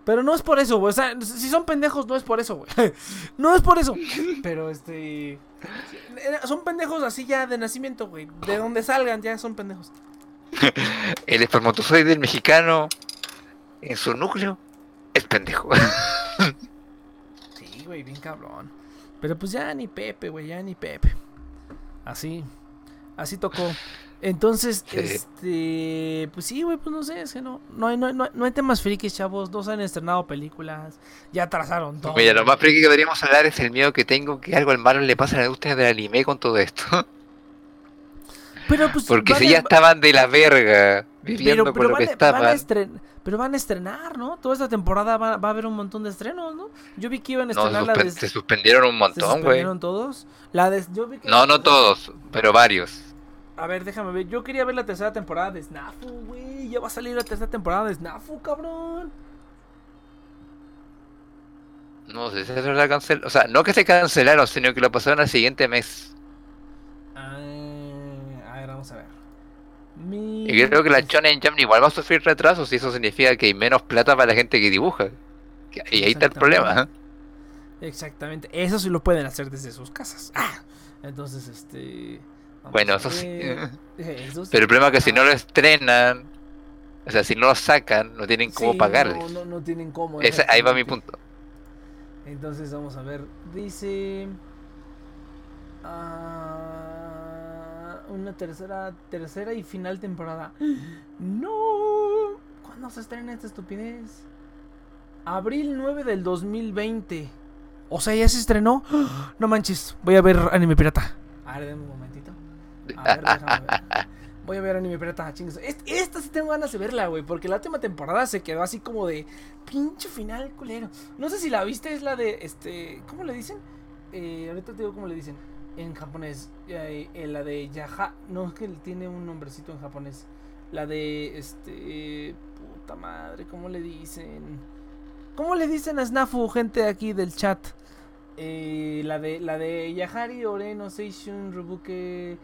Pero no es por eso, güey. O sea, si son pendejos, no es por eso, güey. [LAUGHS] No es por eso. Pero este. Son pendejos así ya de nacimiento, güey. De donde salgan ya son pendejos. [LAUGHS] el espermatozoide del mexicano en su núcleo es pendejo. [LAUGHS] Sí, güey, bien cabrón. Pero pues ya ni Pepe, güey, ya ni Pepe. Así. Así tocó. Entonces, Sí. este, pues sí, güey, pues no sé, es que no, no hay, no, hay- no hay- no hay temas frikis, chavos, no se han estrenado películas, ya atrasaron todo. Mira, lo más friki que deberíamos hablar es el miedo que tengo que algo al malo le pase a la industria del anime con todo esto. [LAUGHS] Pero pues Porque si ya estaban de la verga viviendo pero, con pero lo que van estaban. estren- pero van a estrenar, ¿no? Toda esta temporada va, va a haber un montón de estrenos, ¿no? Yo vi que iban a No, se, estrenar la de... se suspendieron un ¿Se montón, güey. suspendieron todos? La de... Yo vi que No, no todos, pero varios. A ver, déjame ver. Yo quería ver la tercera temporada de Snafu, güey. Ya va a salir la tercera temporada de Snafu, cabrón. No sé si se la cancelaron. O sea, no que se cancelaron, sino que lo pasaron al siguiente mes. Ah, a ver, vamos a ver. Mi- Y creo que la Shonen Jump igual va a sufrir retrasos y eso significa que hay menos plata para la gente que dibuja. Y ahí está el problema. ¿eh? Exactamente. Eso sí lo pueden hacer desde sus casas. Ah, entonces, este. Bueno, eso sí. ver. Eh, eso sí. Pero el problema es que si no lo estrenan, o sea, si no lo sacan, no tienen cómo sí, pagarles. No, no, no tienen cómo. Ese- ahí va mi punto. Entonces vamos a ver. Dice. ah, una tercera, tercera y final temporada. No. ¿Cuándo se estrena esta estupidez? Abril 9 del 2020. O sea, ya se estrenó. [GASPS] No manches. Voy a ver anime pirata. A ver, un momentito. A ver, déjame ver. Voy a ver anime pirata, chingues. Est- Esta sí tengo ganas de verla, güey. Porque la última temporada se quedó así como de pinche final culero. No sé si la viste, es la de este. ¿Cómo le dicen? Eh, ahorita te digo cómo le dicen. En japonés. Eh, eh, la de Yaha. No, es que tiene un nombrecito en japonés. La de este. Puta madre, ¿cómo le dicen? ¿Cómo le dicen a Snafu, gente aquí del chat? La de la de Yahari Ore no Seishun Rubuke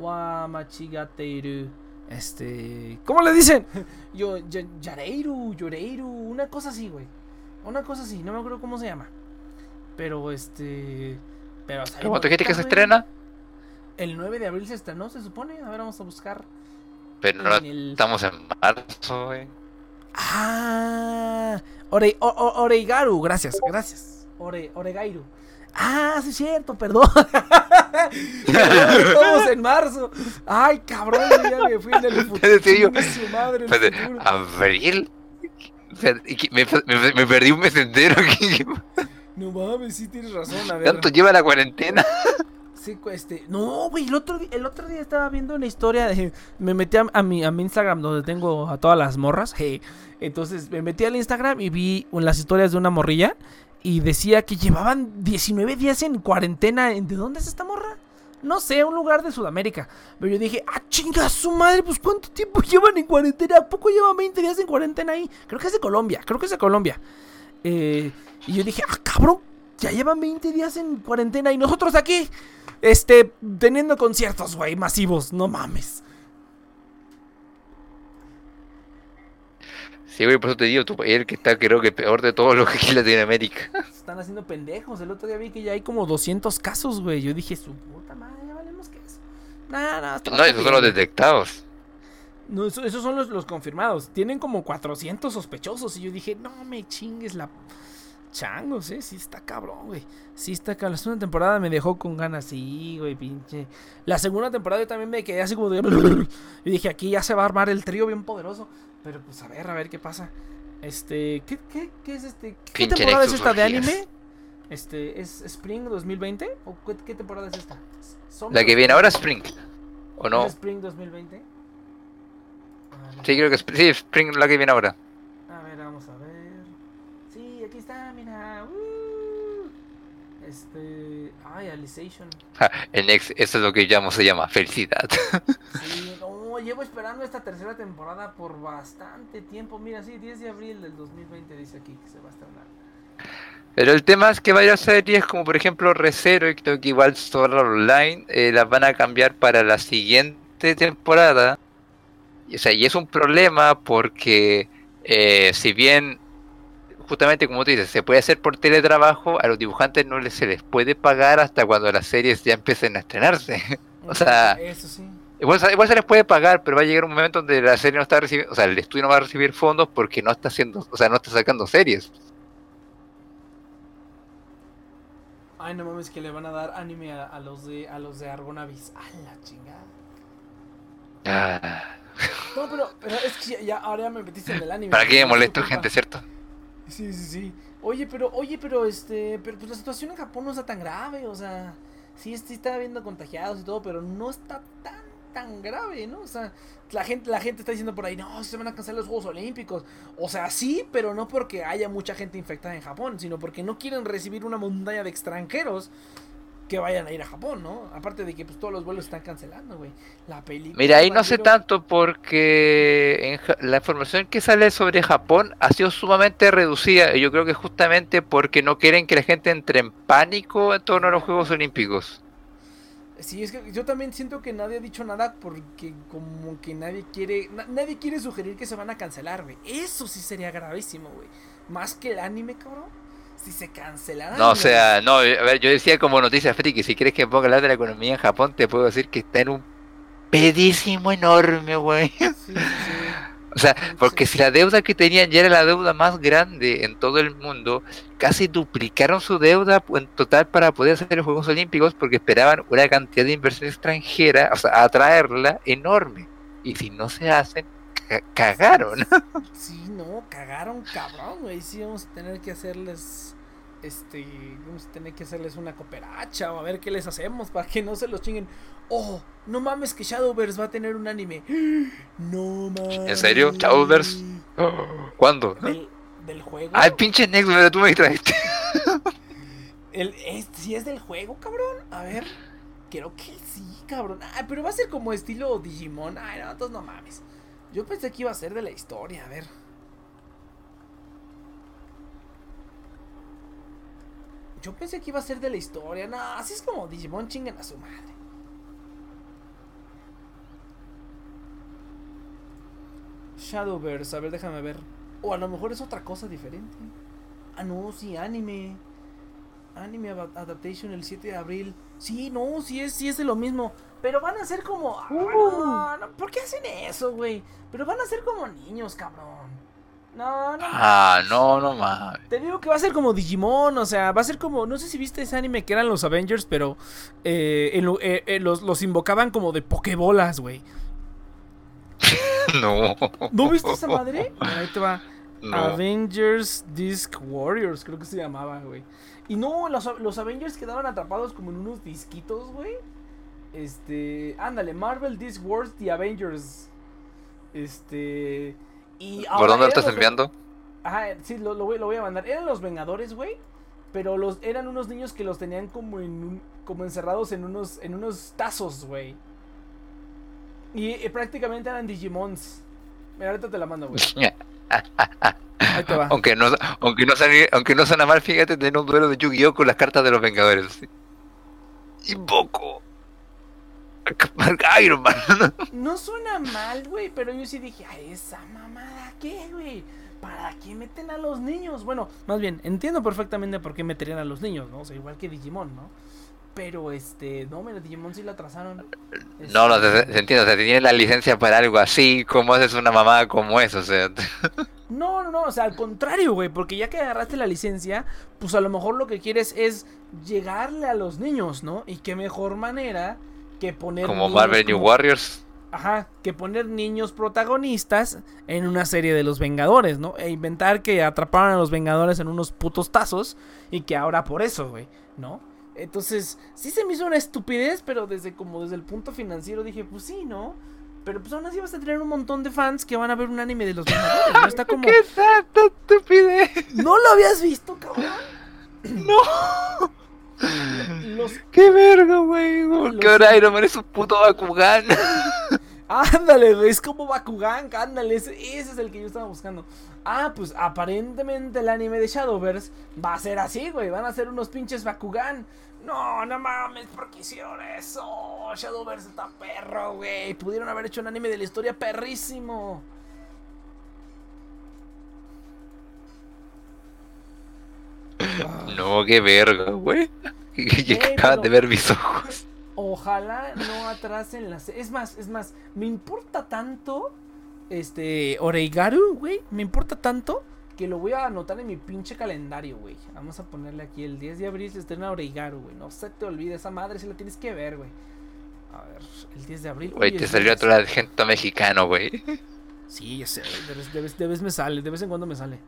wa Machigateiru. Este, ¿cómo le dicen? [LAUGHS] Yo ya- Yareiru, Yoreiru, una cosa así, güey. Una cosa así, no me acuerdo cómo se llama. Pero este, pero hasta ¿Cómo te dijiste que se estrena? El 9 de abril se estrenó, se supone. A ver, vamos a buscar Pero en el estamos en marzo, güey. Ah, Ore, o- o- Oreigaru, gracias, gracias. Ore, Oregairu. Ah, sí es cierto, perdón. [LAUGHS] Estamos en marzo. Ay, cabrón, [LAUGHS] ya me fui en el futuro. ¿En serio? Su madre, el futuro. ¿Abril? Me, me- me perdí un mes entero. ¿Qué- No mames, sí tienes razón. A ver. ¿Tanto lleva la cuarentena? Sí, este. No, güey, el otro, el otro día estaba viendo una historia de. Me metí a, a mi, a mi Instagram donde tengo a todas las morras. hey. Entonces me metí al Instagram y vi las historias de una morrilla. Y decía que llevaban 19 días en cuarentena. ¿De dónde es esta morra? No sé, un lugar de Sudamérica. Pero yo dije, ah, chinga su madre, pues cuánto tiempo [LAUGHS] llevan en cuarentena. ¿A poco llevan 20 días en cuarentena ahí? Creo que es de Colombia, creo que es de Colombia. Eh, y yo dije, ah, cabrón, ya llevan 20 días en cuarentena y nosotros aquí, este, teniendo conciertos, güey, masivos, no mames. Sí, güey, por eso te digo, es el que está creo que peor de todos los que aquí en Latinoamérica. [LAUGHS] Se están haciendo pendejos. El otro día vi que ya hay como 200 casos, güey. Yo dije, su puta madre, ya valemos que es. Nah, nah, No, esos son los detectados. No, eso- esos son los, los confirmados. Tienen como 400 sospechosos. Y yo dije, no me chingues la. Changos, eh. Sí está cabrón, güey. Sí está cabrón. La segunda temporada me dejó con ganas. Sí, güey, pinche. La segunda temporada yo también me quedé así como de. [LAUGHS] Y dije, aquí ya se va a armar el trío bien poderoso. Pero pues a ver, a ver qué pasa. Este. ¿Qué, qué, qué es este? ¿Qué Pinche temporada es esta de anime? Este, ¿es Spring 2020? ¿O qué, qué temporada es esta? La que viene ahora Spring. ¿O no? ¿Es Spring 2020? Ah, no. Sí, creo que es sí, Spring la que viene ahora. Este. Ay, Alicization. Ja, el Next, eso es lo que llamo, se llama felicidad. [LAUGHS] Sí, no, llevo esperando esta tercera temporada por bastante tiempo. Mira, sí, 10 de abril del 2020 dice aquí que se va a estrenar. Pero el tema es que varias series, como por ejemplo Recero, y creo que igual Sword Online, eh, las van a cambiar para la siguiente temporada. O sea, y es un problema porque, eh, si bien, justamente como tú dices, se puede hacer por teletrabajo, a los dibujantes no les, se les puede pagar hasta cuando las series ya empiecen a estrenarse. [LAUGHS] O sea, Eso sí. Igual, se- igual se les puede pagar, pero va a llegar un momento donde la serie no está recibiendo, o sea, el estudio no va a recibir fondos porque no está haciendo, o sea, no está sacando series. Ay, no mames, que le van a dar anime a, a los de a los de Argonavis. A la chingada. Ah. No, pero, pero es que ya, ahora ya me metiste en el anime. [LAUGHS] ¿Para qué me molesto, gente, cierto? Sí, sí, sí. Oye, pero, oye, pero este, pero pues la situación en Japón no está tan grave, o sea, sí, sí está habiendo contagiados y todo, pero no está tan, tan grave, ¿no? O sea, la gente, la gente está diciendo por ahí, no, se van a cancelar los Juegos Olímpicos. O sea, sí, pero no porque haya mucha gente infectada en Japón, sino porque no quieren recibir una montaña de extranjeros que vayan a ir a Japón, ¿no? Aparte de que pues todos los vuelos están cancelando, güey. La película. Mira, ahí no sé tanto porque en la información que sale sobre Japón ha sido sumamente reducida. Y yo creo que justamente porque no quieren que la gente entre en pánico en torno a los Juegos Olímpicos. Sí, es que yo también siento que nadie ha dicho nada porque como que nadie quiere, na- nadie quiere sugerir que se van a cancelar, güey. Eso sí sería gravísimo, güey. Más que el anime, cabrón. Si se. No, o sea, no, a ver, yo decía como noticia friki, si quieres que ponga hablar de la economía en Japón, te puedo decir que está en un pedísimo enorme, güey. Sí, sí, sí. [LAUGHS] O sea, porque si la deuda que tenían ya era la deuda más grande en todo el mundo, casi duplicaron su deuda en total para poder hacer los Juegos Olímpicos porque esperaban una cantidad de inversión extranjera, o sea, atraerla enorme. Y si no se hacen, ca- cagaron. [LAUGHS] Sí, no, cagaron cabrón, güey. Sí, vamos a tener que hacerles. Este. Vamos a tener que hacerles una cooperacha o a ver qué les hacemos para que no se los chinguen. Oh, no mames que Shadowverse va a tener un anime. [GASPS] No mames. ¿En serio? ¿Shadowverse? [GASPS] ¿Cuándo? Del, del juego. Ay, pinche Next, pero tú me distraíste. [LAUGHS] El, es, si es del juego, cabrón. A ver. Creo que sí, cabrón. Ah, pero va a ser como estilo Digimon. Ay, no, entonces no mames. Yo pensé que iba a ser de la historia. A ver. Yo pensé que iba a ser de la historia. No, así es como Digimon chingan a su madre. Shadowverse, a ver, déjame ver. O a lo mejor es otra cosa diferente. Ah, no, sí, anime. Anime Adaptation el 7 de abril. Sí, no, sí es, sí es de lo mismo. Pero van a ser como. ah, no, no, ¿Por qué hacen eso, güey? Pero van a ser como niños, cabrón. No, no. Ah, no, no mames. Te digo que va a ser como Digimon, o sea, va a ser como, no sé si viste ese anime que eran los Avengers, pero eh, en lo- eh, eh, los, los invocaban como de pokebolas, güey. [LAUGHS] No. ¿No viste esa madre? [LAUGHS] Mira, Ahí te va. No. Avengers Disc Warriors, creo que se llamaba, güey. Y no, los, los Avengers quedaban atrapados como en unos disquitos, güey. Este, ándale, Marvel Disc Wars The Avengers. Este, y ¿Por dónde lo estás los- enviando? Ajá, sí, lo, lo voy, lo voy a mandar. Eran los Vengadores, güey. Pero los, eran unos niños que los tenían como en un- como encerrados en unos, en unos tazos, güey. Y eh, prácticamente eran Digimons. Mira, ahorita te la mando, güey. [LAUGHS] Ahí te va. Aunque no, aunque no aunque no suena mal, fíjate, tener un duelo de Yu-Gi-Oh con las cartas de los Vengadores. Invoco. Iron Man. No suena mal, güey, pero yo sí dije, ay, esa mamada, ¿qué, güey? ¿Para qué meten a los niños? Bueno, más bien, entiendo perfectamente por qué meterían a los niños, ¿no? O sea, igual que Digimon, ¿no? Pero, este, no, mira, Digimon sí la atrasaron. No, no, se, se entiende, o sea, tienen la licencia para algo así, ¿cómo haces una mamada como eso? O sea, [LAUGHS] No, no, no, o sea, al contrario, güey, porque ya que agarraste la licencia, pues a lo mejor lo que quieres es llegarle a los niños, ¿no? Y qué mejor manera que poner... como niños Marvel New Warriors. Ajá, que poner niños protagonistas en una serie de los Vengadores, ¿no? E inventar que atraparon a los Vengadores en unos putos tazos y que ahora por eso, güey, ¿no? Entonces, sí se me hizo una estupidez, pero desde como desde el punto financiero dije, pues sí, ¿no? Pero pues aún así vas a tener un montón de fans que van a ver un anime de los Vengadores, ¿no? Está [LAUGHS] como... ¿Qué tanta estupidez? ¿No lo habías visto, cabrón? [LAUGHS] No. [LAUGHS] Los... [LAUGHS] Qué verga, güey. Porque ahora. Iron Man es un puto Bakugan. [LAUGHS] Ándale, güey, es como Bakugan, ándale, ese, ese es el que yo estaba buscando. Ah, pues aparentemente el anime de Shadowverse va a ser así, güey, van a ser unos pinches Bakugan. No, no mames, ¿por qué hicieron eso? Shadowverse está perro, güey. Pudieron haber hecho un anime de la historia perrísimo. No, qué verga, güey. [LAUGHS] Que acaban de ver mis ojos. Ojalá no atrasen las... Es más, es más, me importa tanto, este, Oreigaru, güey, me importa tanto que lo voy a anotar en mi pinche calendario, güey. Vamos a ponerle aquí el 10 de abril se estrena Oreigaru, güey. No se te olvide esa madre, si la tienes que ver, güey. A ver, el 10 de abril. Güey, te salió 10. otro argento mexicano, güey. Sí, ya sé, de vez, de, vez, de vez me sale, de vez en cuando me sale.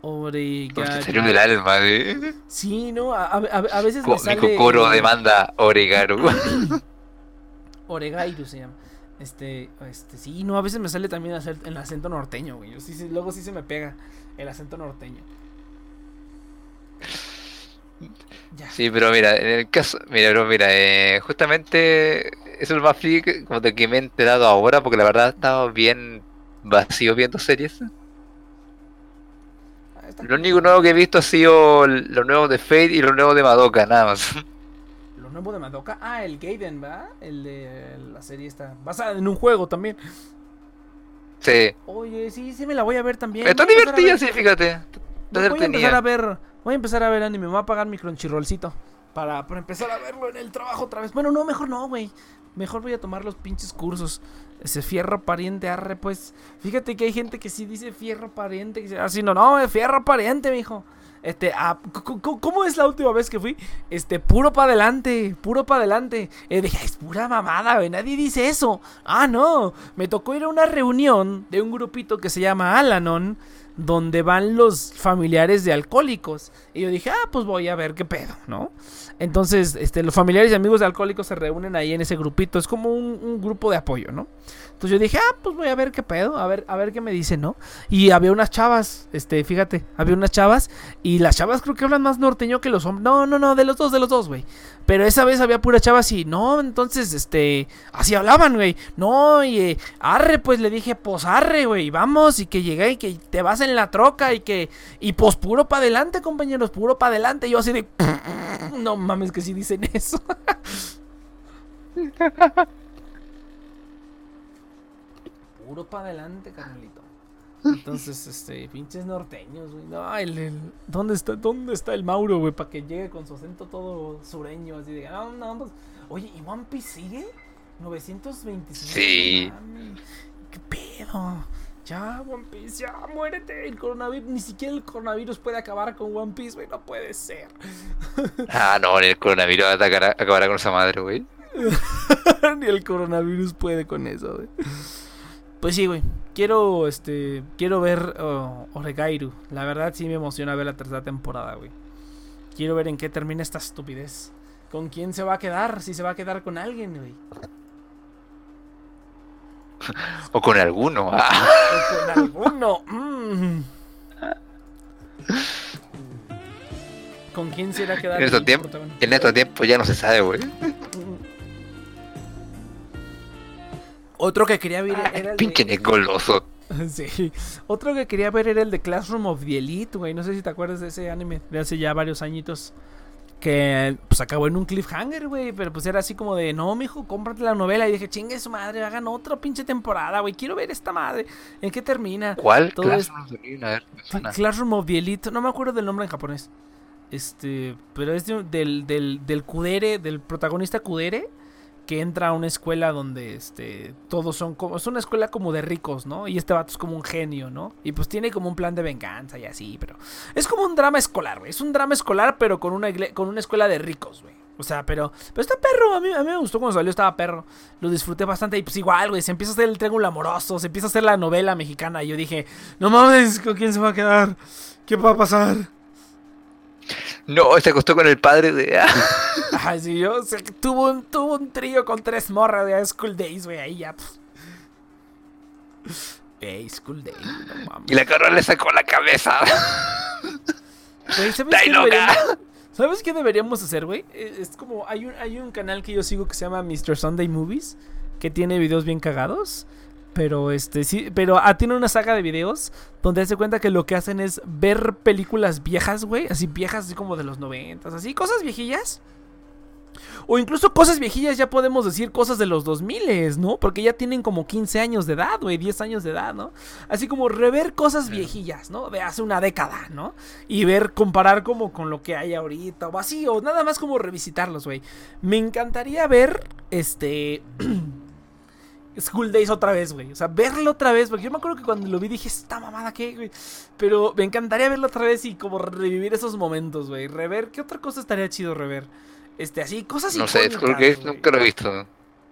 Oregairu. salió del alma, güey. Sí, no, a, a- a- a veces me Co- sale. Nico Coro demanda Oregaru. [COUGHS] Oregairu se llama. Este, este, sí, no, a veces me sale también hacer el acento norteño, güey. Yo sí, sí, luego sí se me pega el acento norteño. Ya. Sí, pero mira, en el caso, mira, bro, mira, eh, justamente eso es lo más friki como de que me he enterado ahora, porque la verdad he estado bien vacío viendo series. Lo único nuevo que he visto ha sido lo nuevo de Fate y lo nuevo de Madoka, nada más. [LAUGHS] Lo nuevo de Madoka. Ah, el Gaiden, ¿verdad? El de la serie está basada en un juego también. Sí. Oye, sí, sí me la voy a ver también. Está divertida, ver- sí, fíjate. Voy a empezar a ver, voy a empezar a ver anime, me voy a pagar mi crunchyrollcito para, para empezar a verlo en el trabajo otra vez. Bueno, no, mejor no, güey. Mejor voy a tomar los pinches cursos. Ese fierro pariente arre, pues. Fíjate que hay gente que sí dice fierro pariente, que así no, no, es fierro pariente, mijo. Este, ah, ¿cómo es la última vez que fui? Este, puro para adelante, puro para adelante. Eh, dije, es pura mamada, güey, nadie dice eso. Ah, no, me tocó ir a una reunión de un grupito que se llama Alanon, donde van los familiares de alcohólicos. Y yo dije, ah, pues voy a ver qué pedo, ¿no? Entonces, este, los familiares y amigos de alcohólicos se reúnen ahí en ese grupito. Es como un, grupo de apoyo, ¿no? Entonces yo dije, ah, pues voy a ver qué pedo, a ver, a ver qué me dicen, ¿no? Y había unas chavas, este, fíjate, había unas chavas, y las chavas creo que hablan más norteño que los hombres. No, no, no, de los dos, de los dos, güey. Pero esa vez había pura chava así, no, entonces, este, así hablaban, güey. No, y eh, arre, pues le dije, pues arre, güey, vamos, y que llegué y que te vas en la troca y que, y pues puro para adelante, compañeros, puro para adelante. Y yo así de, [LAUGHS] no mames que sí dicen eso. [LAUGHS] puro para adelante, carnalito. Entonces, este, pinches norteños, güey. No, el, el- ¿dónde está, dónde está el Mauro, güey? Para que llegue con su acento todo sureño, así de, no, no, pues, oye, ¿y One Piece sigue? 925. Sí. ¿Qué pedo? Ya, One Piece, ya, muérete. El coronavirus, ni siquiera el coronavirus puede acabar con One Piece, güey. No puede ser. [LAUGHS] Ah, no, el coronavirus atacará, acabará con esa madre, güey. [LAUGHS] Ni el coronavirus puede con eso, güey. Pues sí, güey. Quiero, este, quiero ver oh, Oregairu. La verdad sí me emociona ver la tercera temporada, güey. Quiero ver en qué termina esta estupidez. ¿Con quién se va a quedar? Si se va a quedar con alguien, güey. [LAUGHS] O con alguno. Ah. O con [LAUGHS] alguno. mm. ¿Con quién se irá a quedar? En estos tiempos, en estos tiempos ya no se sabe, güey. Otro que quería ver era el Pinche de... Goloso. [LAUGHS] Sí. Otro que quería ver era el de Classroom of the Elite, güey. No sé si te acuerdas de ese anime de hace ya varios añitos. Que pues acabó en un cliffhanger, güey. Pero pues era así como de, no, mijo, cómprate la novela. Y dije, chingue su madre, hagan otra pinche temporada, güey. Quiero ver esta madre. ¿En qué termina? ¿Cuál? Todo Claro, es- a ver. Classroom of the Elite. No me acuerdo del nombre en japonés. Este, pero es de- del, del, del Kudere, del protagonista Kudere, que entra a una escuela donde este, todos son como. Es una escuela como de ricos, ¿no? Y este vato es como un genio, ¿no? Y pues tiene como un plan de venganza y así, pero. Es como un drama escolar, güey. Es un drama escolar, pero con una, con una escuela de ricos, güey. O sea, pero, pero está perro. A mí, a mí me gustó cuando salió, estaba perro. Lo disfruté bastante. Y pues igual, güey. Se empieza a hacer el triángulo amoroso. Se empieza a hacer la novela mexicana. Y yo dije, no mames, ¿con quién se va a quedar? ¿Qué va a pasar? No, se acostó con el padre de. [LAUGHS] Ay, sí, yo sé que tuvo un, tuvo un trío con tres morras de School Days, güey. Ahí ya. Ey, School Days, no mames. Y la carro le sacó la cabeza. Güey, ¿sabes ¡Está qué loca! deberíamos- ¿Sabes qué deberíamos hacer, güey? Eh, Es como, hay un, hay un canal que yo sigo que se llama Mr. Sunday Movies, que tiene videos bien cagados. Pero este sí, pero ah, tiene una saga de videos donde se cuenta que lo que hacen es ver películas viejas, güey, así viejas, así como de los noventas, así, cosas viejillas. O incluso cosas viejillas, ya podemos decir cosas de los 2000, ¿no? Porque ya tienen como 15 años de edad, güey, 10 años de edad, ¿no? Así como rever cosas viejillas, ¿no? De hace una década, ¿no? Y ver, comparar como con lo que hay ahorita, o así, o nada más como revisitarlos, güey. Me encantaría ver, este... [CLEARS THROAT] School Days otra vez, güey. O sea, verlo otra vez. Porque yo me acuerdo que cuando lo vi dije, esta mamada, ¿qué, güey? Pero me encantaría verlo otra vez y como revivir esos momentos, güey. Rever, ¿qué otra cosa estaría chido rever? Este, así, cosas No sé, que güey. nunca lo he visto.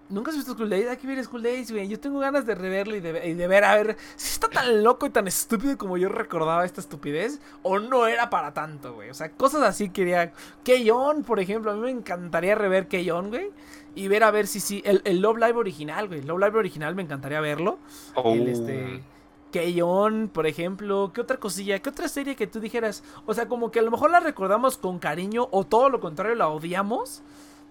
¿Nunca has visto School Days? Hay que ver School Days, güey. Yo tengo ganas de reverlo y de, y de ver, a ver si está tan loco y tan estúpido como yo recordaba esta estupidez. O no era para tanto, güey. O sea, cosas así quería. Keyon, por ejemplo. A mí me encantaría rever Keyon, güey. Y ver a ver si sí. El, el Love Live original, güey. El Love Live original me encantaría verlo. Oh. El este. Keyon, por ejemplo. ¿Qué otra cosilla? ¿Qué otra serie que tú dijeras? O sea, como que a lo mejor la recordamos con cariño. O todo lo contrario, la odiamos.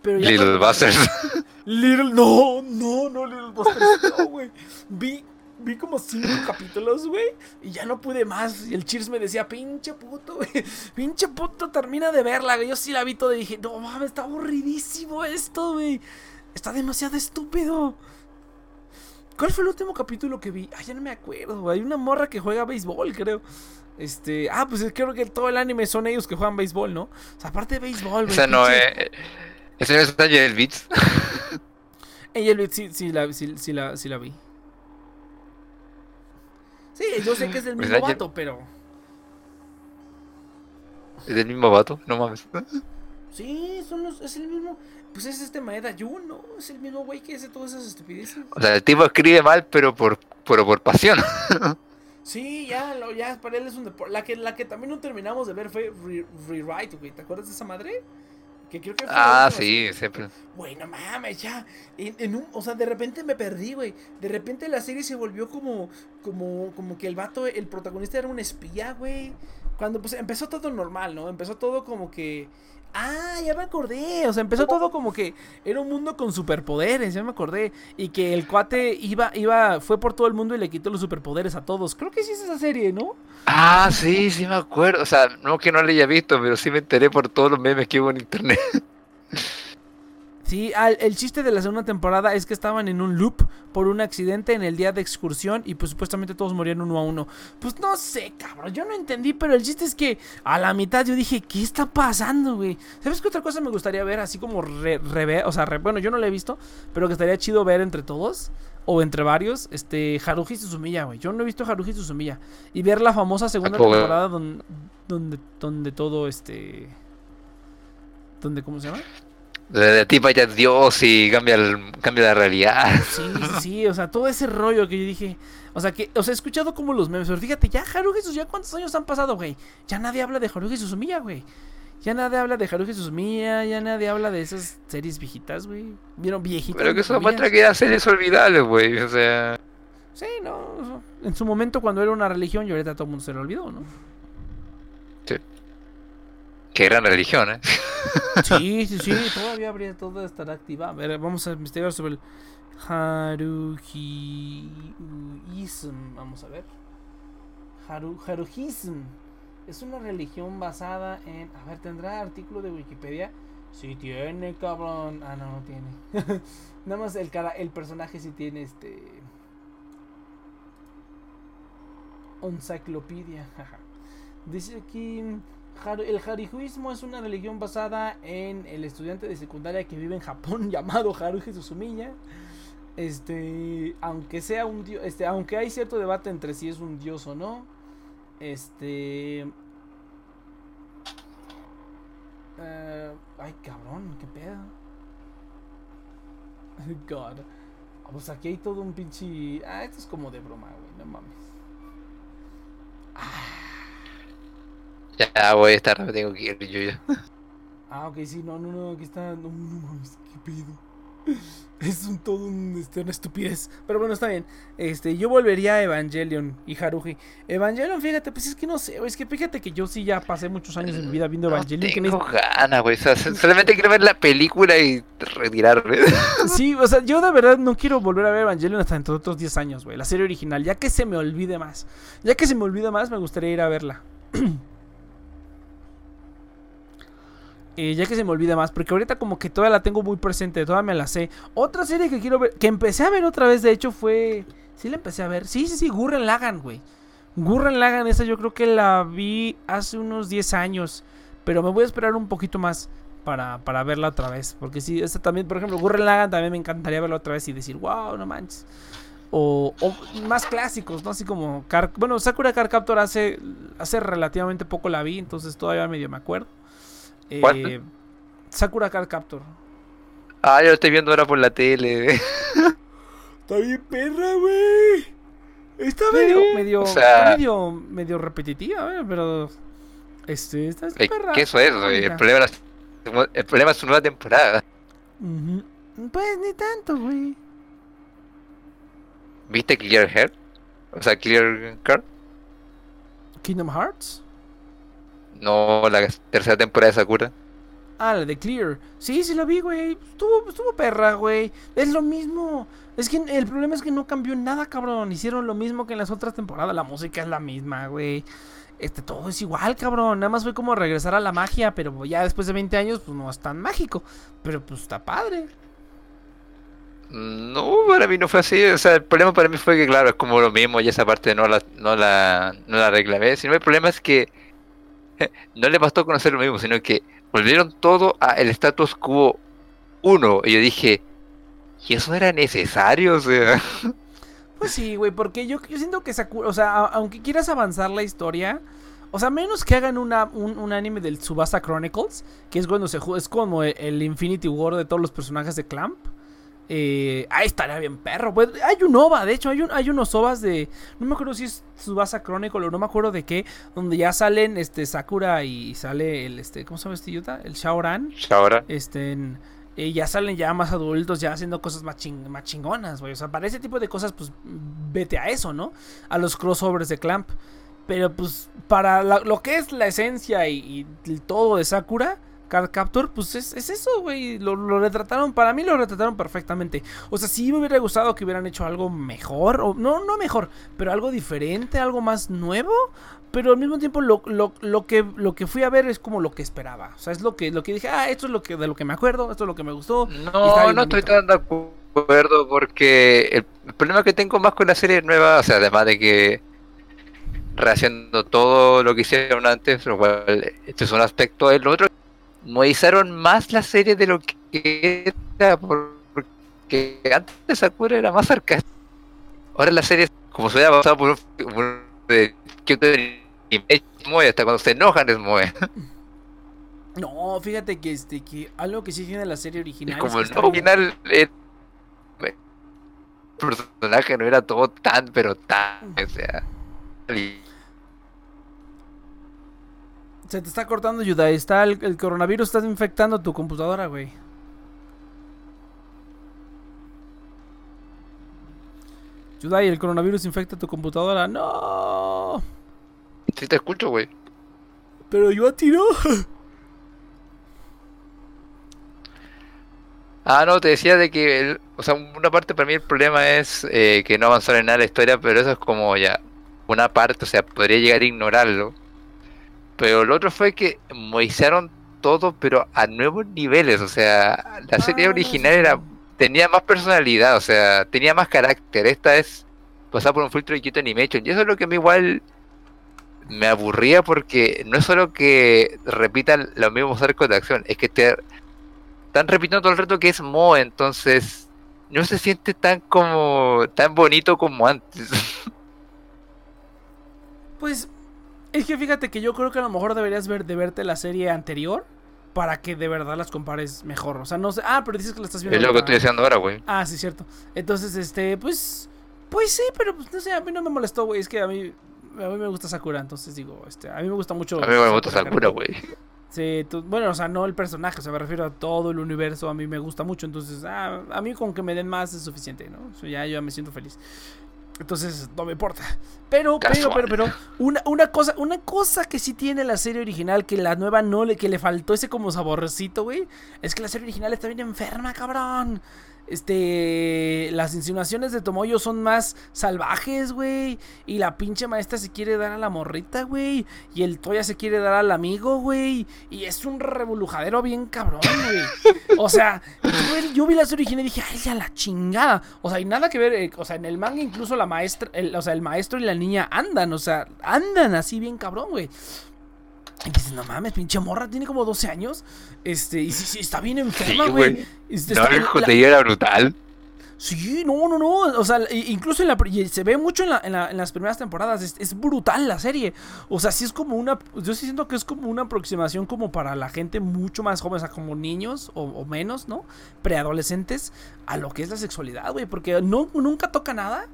Pero ya Little cuando- Busters. [LAUGHS] Little, no, no, no, Little Busters, no, güey. Vi, vi como cinco capítulos, güey, y ya no pude más. Y el Cheers me decía, pinche puto, güey, pinche puto, termina de verla, güey. Yo sí la vi toda y dije, no mames, está aburridísimo esto, güey. Está demasiado estúpido. ¿Cuál fue el último capítulo que vi? Ay, ya no me acuerdo. Hay una morra que juega béisbol, creo. Este, ah, pues creo que todo el anime son ellos que juegan béisbol, ¿no? O sea, aparte de béisbol, güey. Esa no es. Ese no es Angel Beats. [LAUGHS] Angel Beats sí, sí, la, sí, sí la, sí la vi. Sí, yo sé que es del [LAUGHS] mismo vato, pero. Es del mismo vato, no mames. Sí, son los, es el mismo. Pues es este Maeda Yun, ¿no? Es el mismo güey que hace todas esas estupideces. O sea, el tipo escribe mal, pero por, pero por pasión. [LAUGHS] Sí, ya, lo, ya, para él es un deporte. La que, la que también no terminamos de ver fue Re- Rewrite, güey. ¿Te acuerdas de esa madre? Que creo que fue Ah, sí, siempre. Güey, no mames, ya. En, en un, o sea, de repente me perdí, güey. De repente la serie se volvió como, como, como que el vato, el protagonista era un espía, güey. Cuando pues empezó todo normal, ¿no? Empezó todo como que... Ah, ya me acordé. O sea, empezó todo como que era un mundo con superpoderes, ya me acordé. Y que el cuate iba, iba, fue por todo el mundo y le quitó los superpoderes a todos. Creo que sí es esa serie, ¿no? Ah, sí, sí me acuerdo. O sea, no que no le haya visto, pero sí me enteré por todos los memes que hubo en internet. [LAUGHS] Sí, al- el chiste de la segunda temporada es que estaban en un loop por un accidente en el día de excursión y pues supuestamente todos morían uno a uno. Pues no sé, cabrón, yo no entendí, pero el chiste es que a la mitad yo dije, ¿qué está pasando, güey? ¿Sabes qué otra cosa me gustaría ver? Así como re, rever- o sea, re- bueno, yo no la he visto, pero que estaría chido ver entre todos. O entre varios, este, Haruhi Suzumiya, güey. Yo no he visto Haruhi Suzumiya. Y ver la famosa segunda temporada don- donde, donde todo, este... Donde, ¿cómo se llama? La tipa ya es Dios y cambia, el- cambia la realidad. Sí, sí, o sea, todo ese rollo que yo dije. O sea, que, o sea, he escuchado como los memes, pero fíjate, ya Haruhi Suzumiya, ¿cuántos años han pasado, güey? Ya nadie habla de Haruhi Suzumiya, güey. Ya nadie habla de Haruhi Suzumiya, ya nadie habla de esas series viejitas, güey. Vieron viejitas. Pero que eso muestra que ya series olvidables, güey. O sea, Sí, no. En su momento, cuando era una religión, y ahorita todo el mundo se lo olvidó, ¿no? Qué gran religión, ¿eh? Sí, [LAUGHS] sí, sí, todavía habría todo estar activa. A ver, vamos a investigar sobre el Haruhiism. Vamos a ver. Haru, Haruhism es una religión basada en. A ver, ¿tendrá artículo de Wikipedia? Sí tiene, cabrón. Ah, no, no tiene. [LAUGHS] Nada más el, cara, el personaje sí tiene este. Enciclopedia. Dice aquí. El harijuismo es una religión basada en el estudiante de secundaria que vive en Japón [LAUGHS] llamado Haruhi Suzumiya. Este, aunque sea un dios, este, aunque hay cierto debate entre si es un dios o no. Este, eh, ay cabrón, qué pedo. [LAUGHS] God. Pues aquí hay todo un pinche. Ah, esto es como de broma, güey, no mames. Ya voy a estar, tengo que ir yo ya. Ah, ok, sí, no, no, no, aquí está. No, no mames, qué pedo. [LAUGHS] Es un todo un, este, una estupidez. Pero bueno, está bien. Este, yo volvería a Evangelion y Haruhi. Evangelion, fíjate, pues es que no sé, es que fíjate que yo sí ya pasé muchos años de mi vida viendo No Evangelion. que tengo ganas, güey. O sea, [LAUGHS] solamente quiero ver la película y retirarme. [LAUGHS] Sí, o sea, yo de verdad no quiero volver a ver Evangelion hasta dentro de otros 10 años, güey. La serie original, ya que se me olvide más. Ya que se me olvide más, me gustaría ir a verla. [CLEARS THROAT] Eh, ya que se me olvide más, porque ahorita como que todavía la tengo muy presente, todavía me la sé. Otra serie que quiero ver, que empecé a ver otra vez, de hecho, fue... Sí, la empecé a ver. Sí, sí, sí, Gurren Lagann, güey. Gurren Lagann, esa yo creo que la vi hace unos 10 años. Pero me voy a esperar un poquito más para, para verla otra vez. Porque sí, esta también, por ejemplo, Gurren Lagann también me encantaría verla otra vez y decir, wow, no manches. O, o más clásicos, ¿no? Así como... Car- bueno, Sakura Car Captor hace, hace relativamente poco la vi, entonces todavía medio me acuerdo. Eh. Sakura Car Captor. Ah, yo lo estoy viendo ahora por la tele. Está bien perra, güey. Está medio, medio, o sea- está medio, medio repetitiva, eh, pero este, está, Eh, perra. ¿Qué eso es? güey? El problema, es- el problema es su nueva temporada. Pues ni tanto, güey. ¿Viste Clear Hair? O sea, Clear Card. Kingdom Hearts. No, la tercera temporada de Sakura. Ah, la de Clear. Sí, sí la vi, güey. Estuvo, estuvo perra, güey. Es lo mismo. Es que el problema es que no cambió nada, cabrón. Hicieron lo mismo que en las otras temporadas. La música es la misma, güey. Este, todo es igual, cabrón. Nada más fue como regresar a la magia, pero ya después de 20 años, pues no es tan mágico. Pero pues está padre. No, para mí no fue así. O sea, el problema para mí fue que, claro, es como lo mismo y esa parte no la, no la, no la reclamé. Sino el problema es que [LAUGHS] no le bastó conocer lo mismo, sino que volvieron todo a el status quo 1. Y yo dije, ¿y eso era necesario? O sea, [LAUGHS] Pues sí, güey, porque yo, yo siento que o sea, aunque quieras avanzar la historia, o sea, menos que hagan una, un, un anime del Tsubasa Chronicles, que es cuando se es como el Infinity War de todos los personajes de Clamp. Eh, ahí estaría bien perro. Pues, hay un OVA, de hecho, hay, un, hay unos OVAs de. No me acuerdo si es Tsubasa Chronicle o no me acuerdo de qué. Donde ya salen este Sakura y sale el este. ¿Cómo se llama este idiota? El Shaoran. ahora. Este, en- eh, ya salen ya más adultos, ya haciendo cosas más, ching- más chingonas, güey. O sea, para ese tipo de cosas, pues vete a eso, ¿no? A los crossovers de Clamp. Pero pues para la- lo que es la esencia y, y el todo de Sakura, Card Capture, pues es, es eso, güey. Lo, lo retrataron, para mí lo retrataron perfectamente. O sea, sí me hubiera gustado que hubieran hecho algo mejor, o no, no mejor, pero algo diferente, algo más nuevo. Pero al mismo tiempo lo, lo, lo que, lo que fui a ver es como lo que esperaba. O sea, es lo que, lo que dije, ah, esto es lo que, de lo que me acuerdo, esto es lo que me gustó. No, no estoy tan de acuerdo porque el, el problema que tengo más con la serie nueva, o sea, además de que rehaciendo todo lo que hicieron antes, lo cual este es un aspecto, el otro, modificaron más la serie de lo que era, porque antes Sakura era más sarcástica. Ahora la serie, como se hubiera pasado por un, Moe, hasta cuando se enojan es Moe. [LAUGHS] No, fíjate que este, que algo que sí tiene la serie Y original. como es el que no bien- original, eh, el personaje no era todo tan, pero tan, o sea. y- Se te está cortando, Yuda. Está el, el coronavirus está infectando tu computadora, güey. Yudai, el coronavirus infecta tu computadora. No. Sí te escucho, güey. Pero yo tiró. Ah, no, te decía de que, el- o sea, una parte para mí el problema es eh, que no avanzaron en nada la historia, pero eso es como ya una parte, o sea, podría llegar a ignorarlo. Pero lo otro fue que modificaron todo, pero a nuevos niveles, o sea, la serie Ah, original sí, era tenía más personalidad, o sea, tenía más carácter. Esta es pasar por un filtro de Kyoto Animation, y eso es lo que a mí igual me aburría porque no es solo que repitan los mismos arcos de acción, es que te están repitiendo todo el rato que es Moe, entonces no se siente tan como tan bonito como antes. [LAUGHS] Pues es que fíjate que yo creo que a lo mejor deberías ver de verte la serie anterior para que de verdad las compares mejor. O sea, no sé. Ah, pero dices que la estás viendo. es lo que estoy haciendo ahora, güey. Ah, sí, cierto. Entonces, este, pues. Pues sí, pero pues no sé, a mí no me molestó, güey. Es que a mí. A mí me gusta Sakura, entonces digo, este, a mí me gusta mucho. A mí me gusta Sakura, güey. Sí, tú- bueno, o sea, no el personaje, o sea, me refiero a todo el universo, a mí me gusta mucho, entonces, ah, a mí con que me den más es suficiente, ¿no? O sea, ya yo me siento feliz. Entonces, no me importa. Pero, pero, pero, pero, una, una cosa, una cosa que sí tiene la serie original, que la nueva no le, que le faltó ese como saborcito, güey, es que la serie original está bien enferma, cabrón. Este, las insinuaciones de Tomoyo son más salvajes, güey. Y la pinche maestra se quiere dar a la morrita, güey. Y el Toya se quiere dar al amigo, güey. Y es un revolujadero bien cabrón, güey. O sea, yo, vi la serie original y dije, ay, ya la chingada. O sea, y nada que ver, eh, o sea, en el manga incluso la maestra, o sea, el maestro y la niña andan, o sea, andan así bien cabrón, güey. Y dices, no mames, pinche morra, tiene como 12 años. Este, y sí, sí, está bien enferma, Sí, güey. güey. Este, No, el la- era brutal. Sí, no, no, no. O sea, incluso en la, se ve mucho en, las primeras temporadas. Es, brutal la serie. O sea, sí es como una. Yo sí siento que es como una aproximación como para la gente mucho más joven, o sea, como niños o, menos, ¿no? Preadolescentes a lo que es la sexualidad, güey. Porque no, nunca toca nada.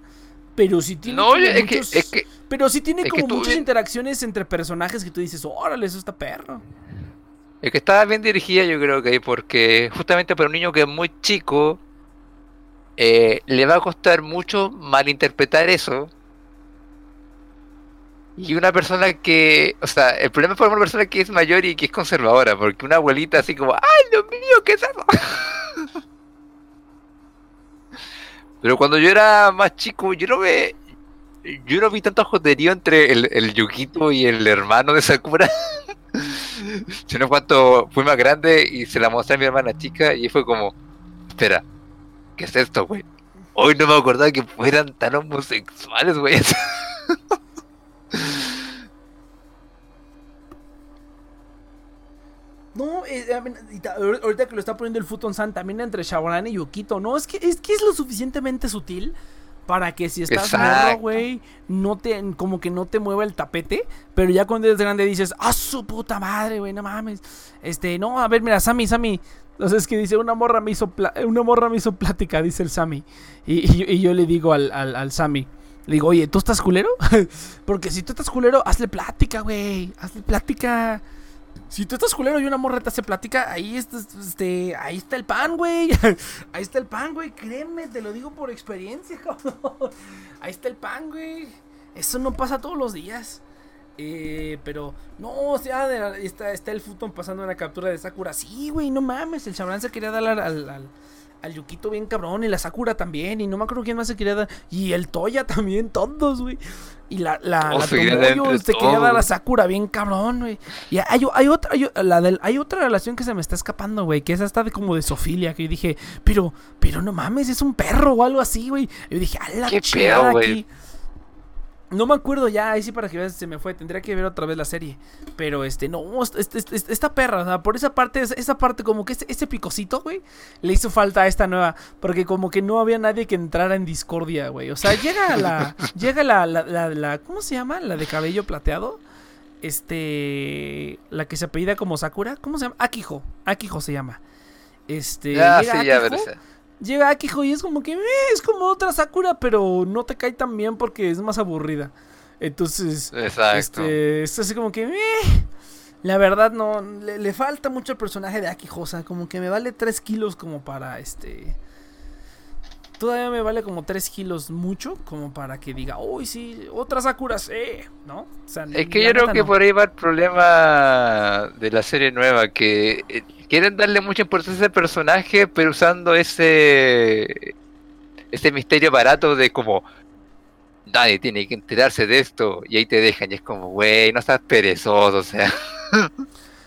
Pero sí tiene. No, es, que, Pero sí tiene como muchas interacciones entre personajes que tú dices, órale, eso está perro. Es que estaba bien dirigida, yo creo que porque justamente para un niño que es muy chico eh, le va a costar mucho malinterpretar eso. Y una persona que, o sea, el problema es para una persona que es mayor y que es conservadora, porque una abuelita así como, ¡ay, Dios mío, qué es [LAUGHS] eso! Pero cuando yo era más chico, yo no ve, yo no vi tanto joderío entre el, el Yukito y el hermano de Sakura. [LAUGHS] Sino cuando fui más grande y se la mostré a mi hermana chica y fue como, espera, ¿qué es esto, güey? Hoy no me acordaba que fueran tan homosexuales, güey. [LAUGHS] No, eh, ahorita que lo está poniendo el Futon San también entre Shaoran y Yukito, no, es que es que es lo suficientemente sutil para que si estás morro, güey, no te como que no te mueva el tapete, pero ya cuando eres grande dices, "Ah, su puta madre, güey, no mames." Este, no, a ver, mira, Sammy, Sammy, entonces que dice, una morra me hizo, una morra me hizo plática, dice el Sammy. Y, yo le digo al, al, Sammy, le digo, oye, ¿tú estás culero? [LAUGHS] Porque si tú estás culero, hazle plática, güey. Hazle plática. Si tú estás culero y una morra te hace plática, ahí está, este, ahí está el pan, güey. [LAUGHS] Ahí está el pan, güey. Créeme, te lo digo por experiencia, [LAUGHS] cabrón. Ahí está el pan, güey. Eso no pasa todos los días. Eh, pero, no, o sea, está, el Futon pasando una captura de Sakura. Sí, güey, no mames. El Shabran se quería dar al, al, al, Yukito bien cabrón. Y la Sakura también. Y no me acuerdo quién más se quería dar. Y el Toya también, todos, güey. Y la, la, oh, se quería dar a Sakura bien cabrón, güey. Y hay, hay otra, hay, la del, hay otra relación que se me está escapando, güey. Que es hasta de como de Sofilia. Que yo dije, pero, pero no mames, es un perro o algo así, güey. Y yo dije, a la ¿Qué pedo, güey? No me acuerdo ya, ahí sí para que veas se me fue. Tendría que ver otra vez la serie. Pero este, no, este, este, esta perra, o sea, por esa parte, esa parte, como que ese, picocito, güey, le hizo falta a esta nueva. Porque como que no había nadie que entrara en discordia, güey. O sea, llega la. [LAUGHS] llega la, la, la, ¿Cómo se llama? La de cabello plateado. Este. La que se apellida como Sakura. ¿Cómo se llama? Akijo. Akijo se llama. Este. Ah, sí, ya llega Akijo y es como que eh, es como otra Sakura, pero no te cae tan bien porque es más aburrida. Entonces, Exacto. este, es así como que eh, la verdad no le, falta mucho el personaje de Akijo, o sea, como que me vale 3 kilos como para este todavía me vale como 3 kilos mucho como para que diga, uy, sí, otra Sakura, sí, ¿no? es que yo creo que por ahí va el problema de la serie nueva, que eh, quieren darle mucha importancia al personaje, pero usando ese ese misterio barato de como nadie tiene que enterarse de esto y ahí te dejan y es como, güey, no estás perezoso, o sea.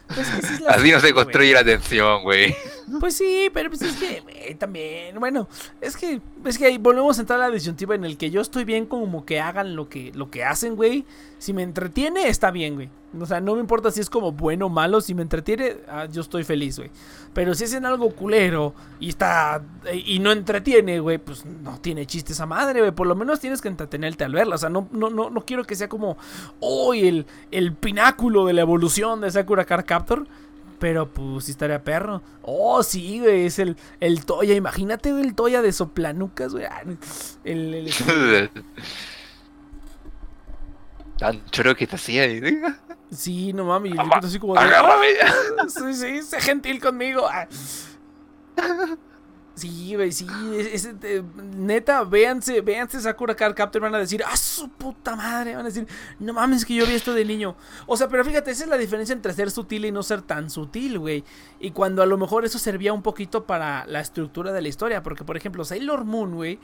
Pues [LAUGHS] Así no se construye la tensión, güey. [LAUGHS] Pues sí, pero pues es que, güey, también, bueno, es que, es que ahí volvemos a entrar a la disyuntiva en el que yo estoy bien como que hagan lo que, lo que hacen, güey. Si me entretiene, está bien, güey. O sea, no me importa si es como bueno o malo, si me entretiene, ah, yo estoy feliz, güey. Pero si hacen algo culero y está y no entretiene, güey, pues no tiene chiste esa madre, güey. Por lo menos tienes que entretenerte al verla. O sea, no, no, no, no quiero que sea como hoy el, el pináculo de la evolución de Sakura Card Captor. Pero pues sí estaría perro. Oh, sí, güey. Es el, el Toya. Imagínate, el Toya de soplanucas, güey. Ah, el, el, [LAUGHS] Tan choro que te hacía. Sí, no mami. así como Agárrame. Sí, sí, sé gentil conmigo. [LAUGHS] Sí, güey, sí. neta, véanse, véanse Sakura Card Captor. Van a decir, ¡ah, su puta madre! Van a decir, no mames, que yo vi esto de niño. O sea, pero fíjate, esa es la diferencia entre ser sutil y no ser tan sutil, güey. Y cuando a lo mejor eso servía un poquito para la estructura de la historia. Porque, por ejemplo, Sailor Moon, güey.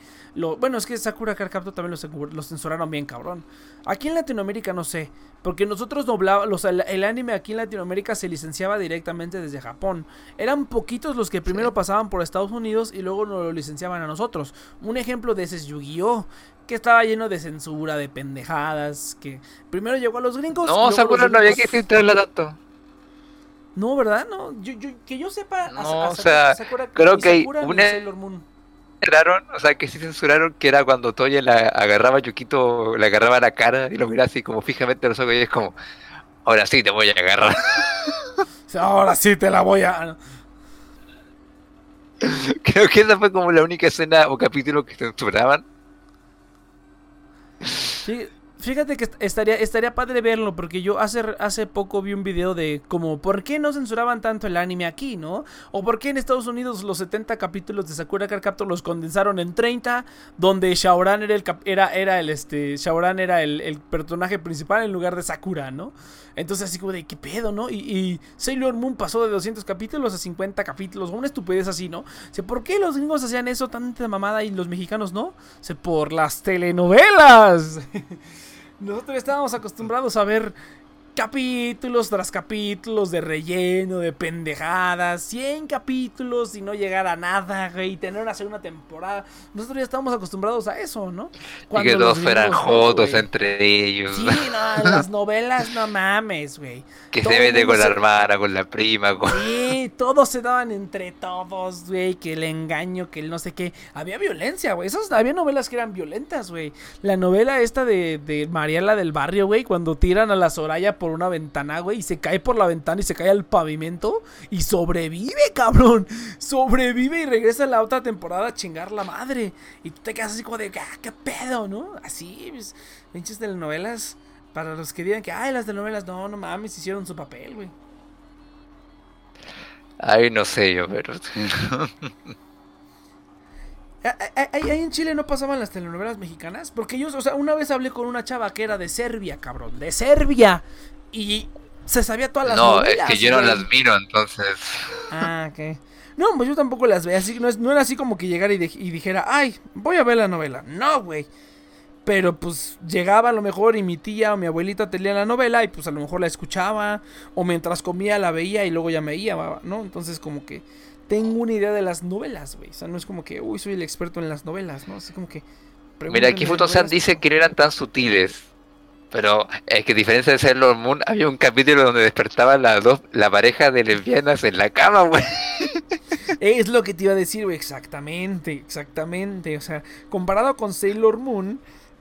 bueno, es que Sakura Card Captor también lo, censuraron bien, cabrón. Aquí en Latinoamérica no sé. Porque nosotros doblábamos, el, el, anime aquí en Latinoamérica se licenciaba directamente desde Japón. Eran poquitos los que primero pasaban por Estados Unidos y luego nos lo licenciaban a nosotros. Un ejemplo de ese es Yu-Gi-Oh! Que estaba lleno de censura, de pendejadas. Que primero llegó a los gringos. No, Sakura no había que filtrarla tanto. No, ¿verdad? No, yo, yo, que yo sepa. No, o sea, creo que una... censuraron, o sea, que sí censuraron que era cuando Toya la agarraba a Yukito, le agarraba la cara y lo miraba así como fijamente a los ojos y es como, ahora sí te voy a agarrar. [LAUGHS] Ahora sí te la voy a... [LAUGHS] Creo que esa fue como la única escena o capítulo que censuraban. Sí, Fíjate que estaría, estaría padre verlo, porque yo hace, hace poco vi un video de como por qué no censuraban tanto el anime aquí, ¿no? O por qué en Estados Unidos los 70 capítulos de Sakura Card Captor los condensaron en 30, donde Shaoran era el era, era el este. Shaoran era el, personaje principal en lugar de Sakura, ¿no? Entonces así como de qué pedo, ¿no? Y, Sailor Moon pasó de 200 capítulos a 50 capítulos, una estupidez así, ¿no? O ¿por qué los gringos hacían eso tanta mamada y los mexicanos no? O por las telenovelas. [LAUGHS] Nosotros estábamos acostumbrados a ver capítulos tras capítulos de relleno, de pendejadas, 100 capítulos y no llegar a nada, güey, y tener una segunda temporada. Nosotros ya estamos acostumbrados a eso, ¿no? y que todos fueran jodos entre ellos. Sí, no, las [LAUGHS] novelas no mames, güey. Que se vende con la hermana, con la prima, con... Sí, todos se daban entre todos, güey, que el engaño, que el no sé qué. Había violencia, güey. Esas, había novelas que eran violentas, güey. La novela esta de, de Mariela del Barrio, güey, cuando tiran a la Soraya por una ventana, güey, y se cae por la ventana y se cae al pavimento y sobrevive, cabrón. Sobrevive y regresa a la otra temporada a chingar la madre. Y tú te quedas así como de, ah, qué pedo, ¿no? Así, pues, pinches telenovelas. Para los que digan que, ay, las telenovelas, no, no mames, hicieron su papel, güey. Ay, no sé yo, pero... [LAUGHS] Ahí en Chile no pasaban las telenovelas mexicanas. Porque yo, o sea, una vez hablé con una chava que era de Serbia, cabrón. De Serbia. Y se sabía todas las No, es que yo no las miro, entonces. Ah, ok. No, pues yo tampoco las veía. Así, no, es, no era así como que llegara y, dijera, ay, voy a ver la novela. No, güey. Pero pues llegaba a lo mejor y mi tía o mi abuelita tenía la novela y pues a lo mejor la escuchaba. O mientras comía la veía y luego ya me iba, ¿no? Entonces como que tengo una idea de las novelas, güey. O sea, no es como que, uy, soy el experto en las novelas, ¿no? Así como que... Mira, aquí Futosan dice que no eran tan sutiles. Pero es que a diferencia de Sailor Moon, había un capítulo donde despertaban las dos, la pareja de lesbianas en la cama, [LAUGHS] güey. Es lo que te iba a decir, güey. Exactamente, exactamente. O sea, comparado con Sailor Moon,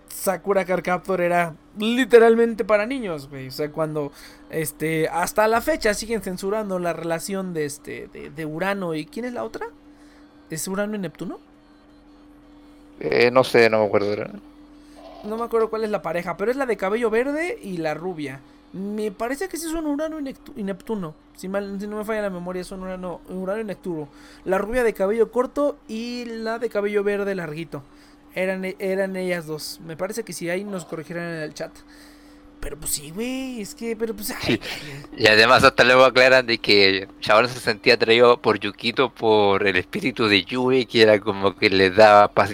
Sakura Card Captor era literalmente para niños, güey. O sea, cuando este hasta la fecha siguen censurando la relación de este de, Urano y ¿quién es la otra? ¿Es Urano y Neptuno? Eh, no sé, no me acuerdo. No me acuerdo cuál es la pareja, pero es la de cabello verde y la rubia. Me parece que sí son Urano y, Neptuno. Si, mal, si no me falla la memoria, son Urano, Urano y Neptuno. La rubia de cabello corto y la de cabello verde larguito. Eran, eran ellas dos. Me parece que si ahí nos corrigieran en el chat. Pero pues sí, güey, es que, pero pues... Y además hasta luego aclaran de que Shaban se sentía atraído por Yukito por el espíritu de Yui, que era como que le daba paz,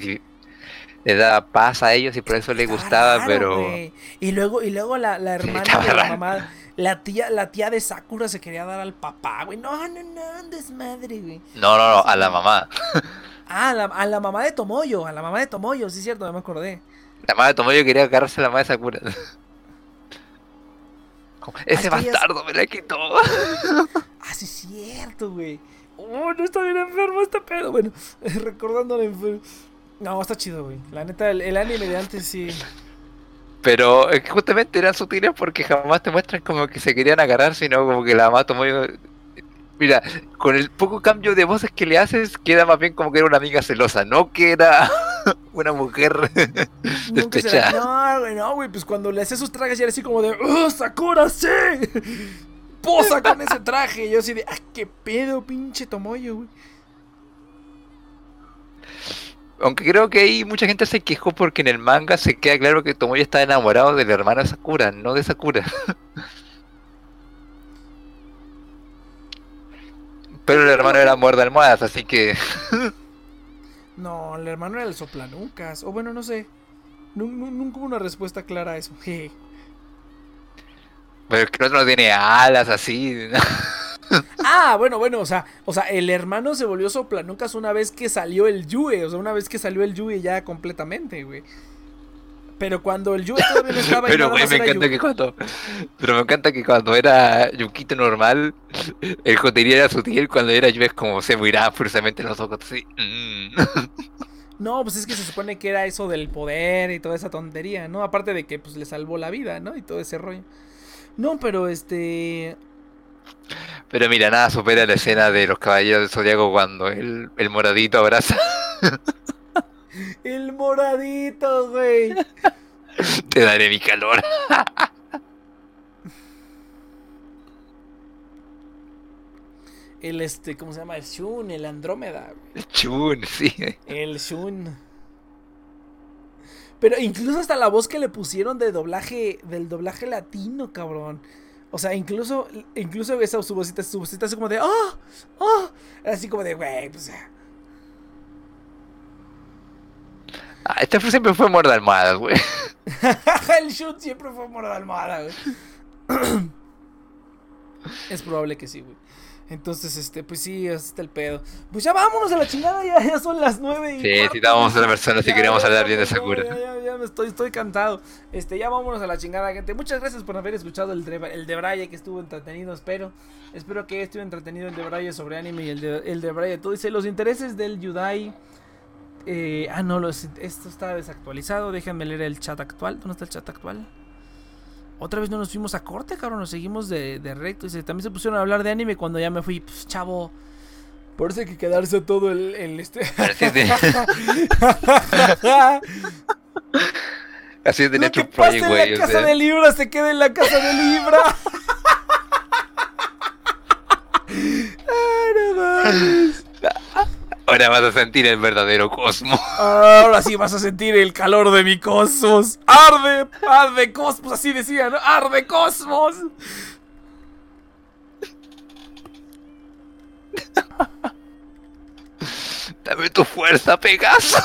le daba paz a ellos y por eso le gustaba, pero... Y luego, y luego la, la [LAUGHS] hermana de la mamá, la tía, la tía de Sakura se quería dar al papá, güey. No, no, no, desmadre, güey. No, no, no, a la mamá. Ah, a la, mamá de Tomoyo, a la mamá de Tomoyo, sí es cierto, me acordé. La mamá de Tomoyo quería agarrarse a la mamá de Sakura. [LAUGHS] Ese bastardo me la quitó. [LAUGHS] ah, sí es cierto, güey. Oh, no está bien enfermo este pedo. Bueno, recordando enfermo. No, está chido, güey. La neta, el, anime de antes sí. Pero justamente eran sutiles porque jamás te muestran como que se querían agarrar, sino como que la mamá Tomoyo Mira, con el poco cambio de voces que le haces, queda más bien como que era una amiga celosa, no que era [LAUGHS] una mujer [LAUGHS] despechada. No, güey, no, güey, pues cuando le hacía sus trajes ya era así como de, ¡Oh, Sakura, sí! Posa con ese traje. Y yo así de, ¡ay, qué pedo, pinche Tomoyo, güey! Aunque creo que ahí mucha gente se quejó porque en el manga se queda claro que Tomoyo está enamorado de la hermana Sakura, no de Sakura. [LAUGHS] Pero el hermano era muerda almohadas, así que. [LAUGHS] no, el hermano era el soplanucas. O bueno, no sé. Nunca hubo una respuesta clara a eso. [LAUGHS] Pero es que no tiene alas así. Ah, bueno, bueno, o sea, o sea, el hermano se volvió soplanucas una vez que salió el Yue, o sea, una vez que salió el Yue ya completamente, güey. Pero cuando el Yue todavía no estaba Pero güey, me encanta que cuando. Pero me encanta que cuando era Yukito normal, el jotería era sutil, cuando era Yue es como se miraba forzosamente los ojos así. Mm. No, pues es que se supone que era eso del poder y toda esa tontería, ¿no? Aparte de que pues le salvó la vida, ¿no? Y todo ese rollo. No, pero este... Pero mira, nada supera la escena de los caballeros del Zodiaco cuando el, el moradito abraza. el moradito, güey. [LAUGHS] Te daré mi calor. el este, ¿cómo se llama? El Shun, el Andrómeda. El Shun, sí. El Shun. Pero incluso hasta la voz que le pusieron de doblaje, del doblaje latino, cabrón. O sea, incluso, incluso esa su vocita, su vocita así como de, ¡oh! ¡oh! Así como de, güey, pues. Ah, este siempre fue muerda almohada, güey. [LAUGHS] el Shun siempre fue muerda almohada, güey. [CLEARS THROAT] es probable que sí, güey. Entonces, este, pues sí, así está el pedo. Pues ya vámonos a la chingada, ya, ya son las nueve y. Sí, necesitábamos a la persona si queríamos hablar bien de Sakura. Ya, ya, ya, me estoy, estoy cantado. Este, ya vámonos a la chingada, gente. Muchas gracias por haber escuchado el de, el de Braille, que estuvo entretenido, espero. Espero que estuvo entretenido el de Braille sobre anime y el de, el de Braille. Todo dice los intereses del Yudai. Eh, ah, no, los, esto está desactualizado. Déjenme leer el chat actual. ¿Dónde está el chat actual? Otra vez no nos fuimos a corte, cabrón. Nos seguimos de, de recto. Y también se pusieron a hablar de anime cuando ya me fui. Pues, chavo. Por eso hay que quedarse todo el, el este. [LAUGHS] Así es de Lo que pasa en la casa de Libra se queda en la casa de Libra. Ay, no mames. [LAUGHS] Ahora vas a sentir el verdadero cosmos. Ahora sí vas a sentir el calor de mi cosmos. Arde, arde cosmos, así decía, ¿no? Arde cosmos. Dame tu fuerza, Pegaso.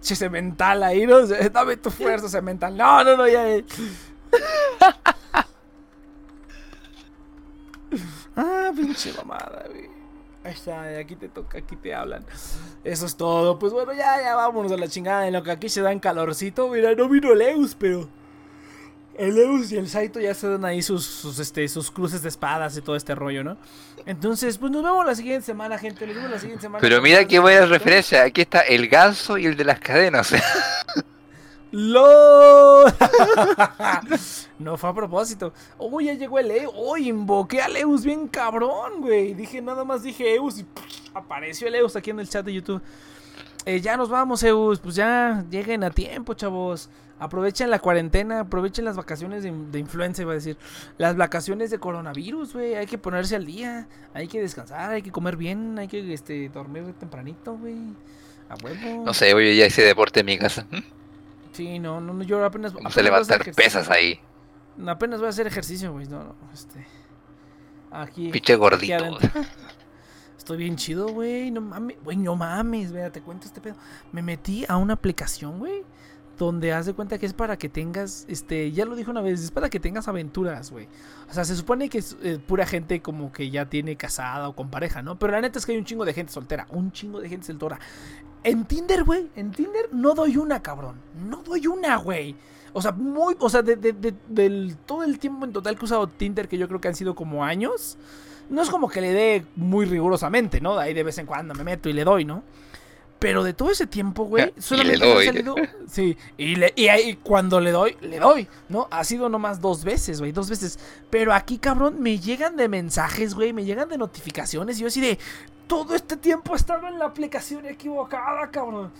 Che, cemental ahí, ¿no? Dame tu fuerza, cemental. No, no, no, ya. ah, pinche mamada, güey. Ahí está, aquí te toca, aquí te hablan. Eso es todo. Pues bueno, ya, ya vámonos a la chingada. En lo que aquí se dan calorcito. Mira, no vino el Eus, pero. El Eus y el Saito ya se dan ahí sus, sus, este, sus cruces de espadas y todo este rollo, ¿no? Entonces, pues nos vemos la siguiente semana, gente. Nos vemos la siguiente semana. Pero mira qué buena referencia. Aquí está el ganso y el de las cadenas. [LAUGHS] ¡Lo! [LAUGHS] no fue a propósito. Uy, ya llegó el Eus. Uy, invoqué al Eus bien cabrón, güey. Dije, nada más dije Eus y apareció el Eus aquí en el chat de YouTube. Eh, ya nos vamos, Eus. Pues ya lleguen a tiempo, chavos. Aprovechen la cuarentena, aprovechen las vacaciones de, de influenza, iba a decir. Las vacaciones de coronavirus, güey. Hay que ponerse al día. Hay que descansar, hay que comer bien, hay que este, dormir tempranito, güey. A huevo. No sé, hoy ya hice deporte en mi casa. Sí, no, no, yo apenas. Vamos a levantar pesas ahí. Apenas voy a hacer ejercicio, güey. No, no, este. Aquí. Piche gordito. [LAUGHS] Estoy bien chido, güey. No mames, güey, no mames, vea, te cuento este pedo. Me metí a una aplicación, güey. Donde haz de cuenta que es para que tengas, este, ya lo dije una vez, es para que tengas aventuras, güey. O sea, se supone que es eh, pura gente como que ya tiene casada o con pareja, ¿no? Pero la neta es que hay un chingo de gente soltera, un chingo de gente soltera. En Tinder, güey, en Tinder no doy una, cabrón. No doy una, güey. O sea, muy, o sea, de, de, de, todo el tiempo en total que he usado Tinder, que yo creo que han sido como años, no es como que le dé muy rigurosamente, ¿no? Ahí de vez en cuando me meto y le doy, ¿no? Pero de todo ese tiempo, güey, [LAUGHS] solamente le doy. me ha salido. Sí, y, le, y ahí cuando le doy, le doy, ¿no? Ha sido nomás dos veces, güey, dos veces. Pero aquí, cabrón, me llegan de mensajes, güey, me llegan de notificaciones. Y yo así de. Todo este tiempo estaba en la aplicación equivocada, cabrón.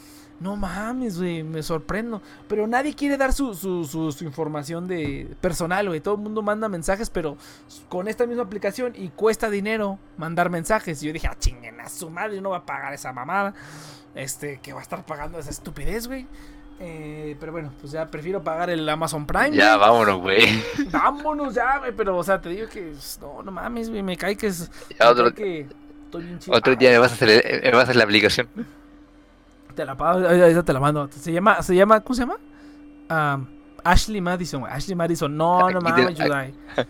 No mames, güey, me sorprendo. Pero nadie quiere dar su, su, su, su información de personal, güey. Todo el mundo manda mensajes, pero con esta misma aplicación y cuesta dinero mandar mensajes. Y yo dije, ah, chinguen a su madre, no va a pagar esa mamada. Este, que va a estar pagando esa estupidez, güey. Eh, pero bueno, pues ya prefiero pagar el Amazon Prime. Ya, güey. vámonos, güey. [LAUGHS] Vámonos ya, güey. Pero, o sea, te digo que. pues, No, no mames, güey. Me cae que es. Ya, otro- que estoy bien chido. Otro día me vas a hacer, me vas a hacer la aplicación. Te la pago, ahí- ahí te la mando. Se llama, se llama, ¿cómo se llama? Ah, Ashley Madison, güey. Ashley Madison. No, no Aquí mames, Yudai. [LAUGHS]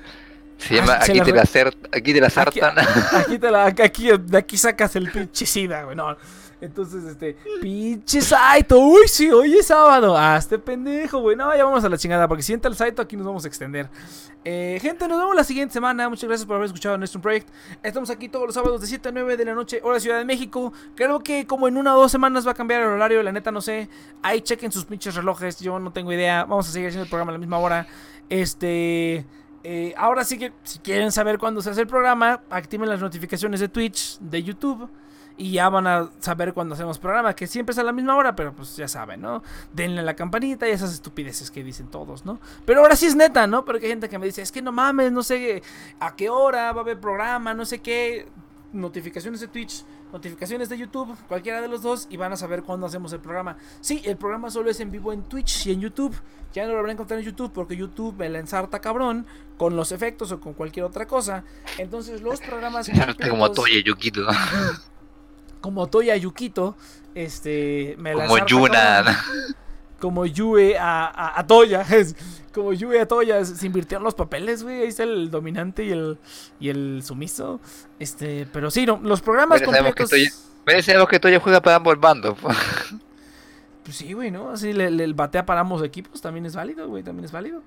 Se llama Ah, se Aquí la te la, cer- aquí te la Aquí, sartan. aquí te la, aquí, de aquí sacas el pinche sida, güey. No. Entonces, este, pinche Saito, uy, sí, hoy es sábado. Ah, este pendejo, güey. No, ya vamos a la chingada, porque si entra el Saito, aquí nos vamos a extender. Eh, gente, nos vemos la siguiente semana. Muchas gracias por haber escuchado nuestro proyecto. Estamos aquí todos los sábados de 7 a 9 de la noche, hora Ciudad de México. Creo que como en una o dos semanas va a cambiar el horario, la neta no sé. Ahí chequen sus pinches relojes, yo no tengo idea. Vamos a seguir haciendo el programa a la misma hora. Este. Eh, ahora sí que, si quieren saber cuándo se hace el programa, activen las notificaciones de Twitch, de YouTube. Y ya van a saber cuándo hacemos programa, que siempre es a la misma hora, pero pues ya saben, ¿no? Denle la campanita y esas estupideces que dicen todos, ¿no? Pero ahora sí es neta, ¿no? Porque hay gente que me dice, es que no mames, no sé a qué hora va a haber programa, no sé qué. Notificaciones de Twitch, notificaciones de YouTube, cualquiera de los dos, y van a saber cuándo hacemos el programa. Sí, el programa solo es en vivo en Twitch y en YouTube. Ya no lo van a encontrar en YouTube porque YouTube me la ensarta cabrón con los efectos o con cualquier otra cosa. Entonces los programas... [LAUGHS] Como. [LAUGHS] Como Toya Yukito. Este... Me la como Yuna. Como Yue a, a, Toya. [LAUGHS] como Yue a Toya. Se invirtieron los papeles, güey. Ahí está el dominante y el, y el sumiso. Este... Pero sí, no, los programas completos... Sabemos que Toya juega para ambos bandos. [LAUGHS] Pues sí, güey, ¿no? Así le, le, batea para ambos equipos, también es válido, güey, también es válido.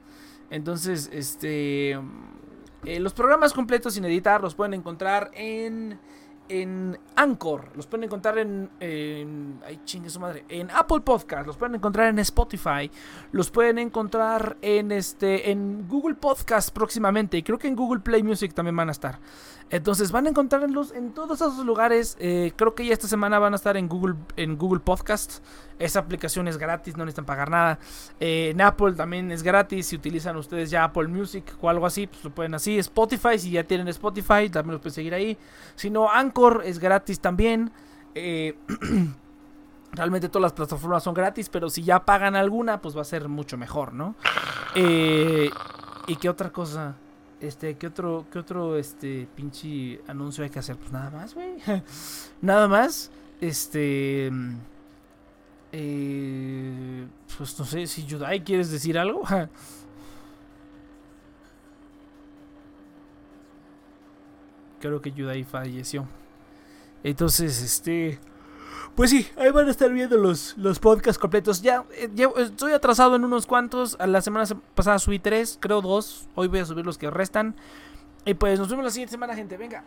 Entonces, este... Eh, los programas completos sin editar los pueden encontrar en en Anchor, los pueden encontrar en, ay, chingue su madre, en Apple Podcast, los pueden encontrar en Spotify, los pueden encontrar en este en Google Podcast próximamente y creo que en Google Play Music también van a estar. Entonces van a encontrarlos en todos esos lugares. Eh, creo que ya esta semana van a estar en Google, en Google Podcast. Esa aplicación es gratis, no necesitan pagar nada. Eh, en Apple también es gratis. Si utilizan ustedes ya Apple Music o algo así, pues lo pueden así. Spotify, si ya tienen Spotify, también los pueden seguir ahí. Si no, Anchor es gratis también. Eh, [CLEARS THROAT] realmente todas las plataformas son gratis, pero si ya pagan alguna, pues va a ser mucho mejor, ¿no? ¿Y qué otra cosa? Este, ¿qué otro, qué otro, este, pinche anuncio hay que hacer? Pues nada más, güey. [LAUGHS] nada más. Este. Eh, pues no sé, si Yudai quieres decir algo. [LAUGHS] Creo que Yudai falleció. Entonces, este. Pues sí, ahí van a estar viendo los, los podcasts completos. Ya, eh, estoy atrasado en unos cuantos. A la semana pasada subí tres, creo dos. Hoy voy a subir los que restan. Y pues nos vemos la siguiente semana, gente. Venga.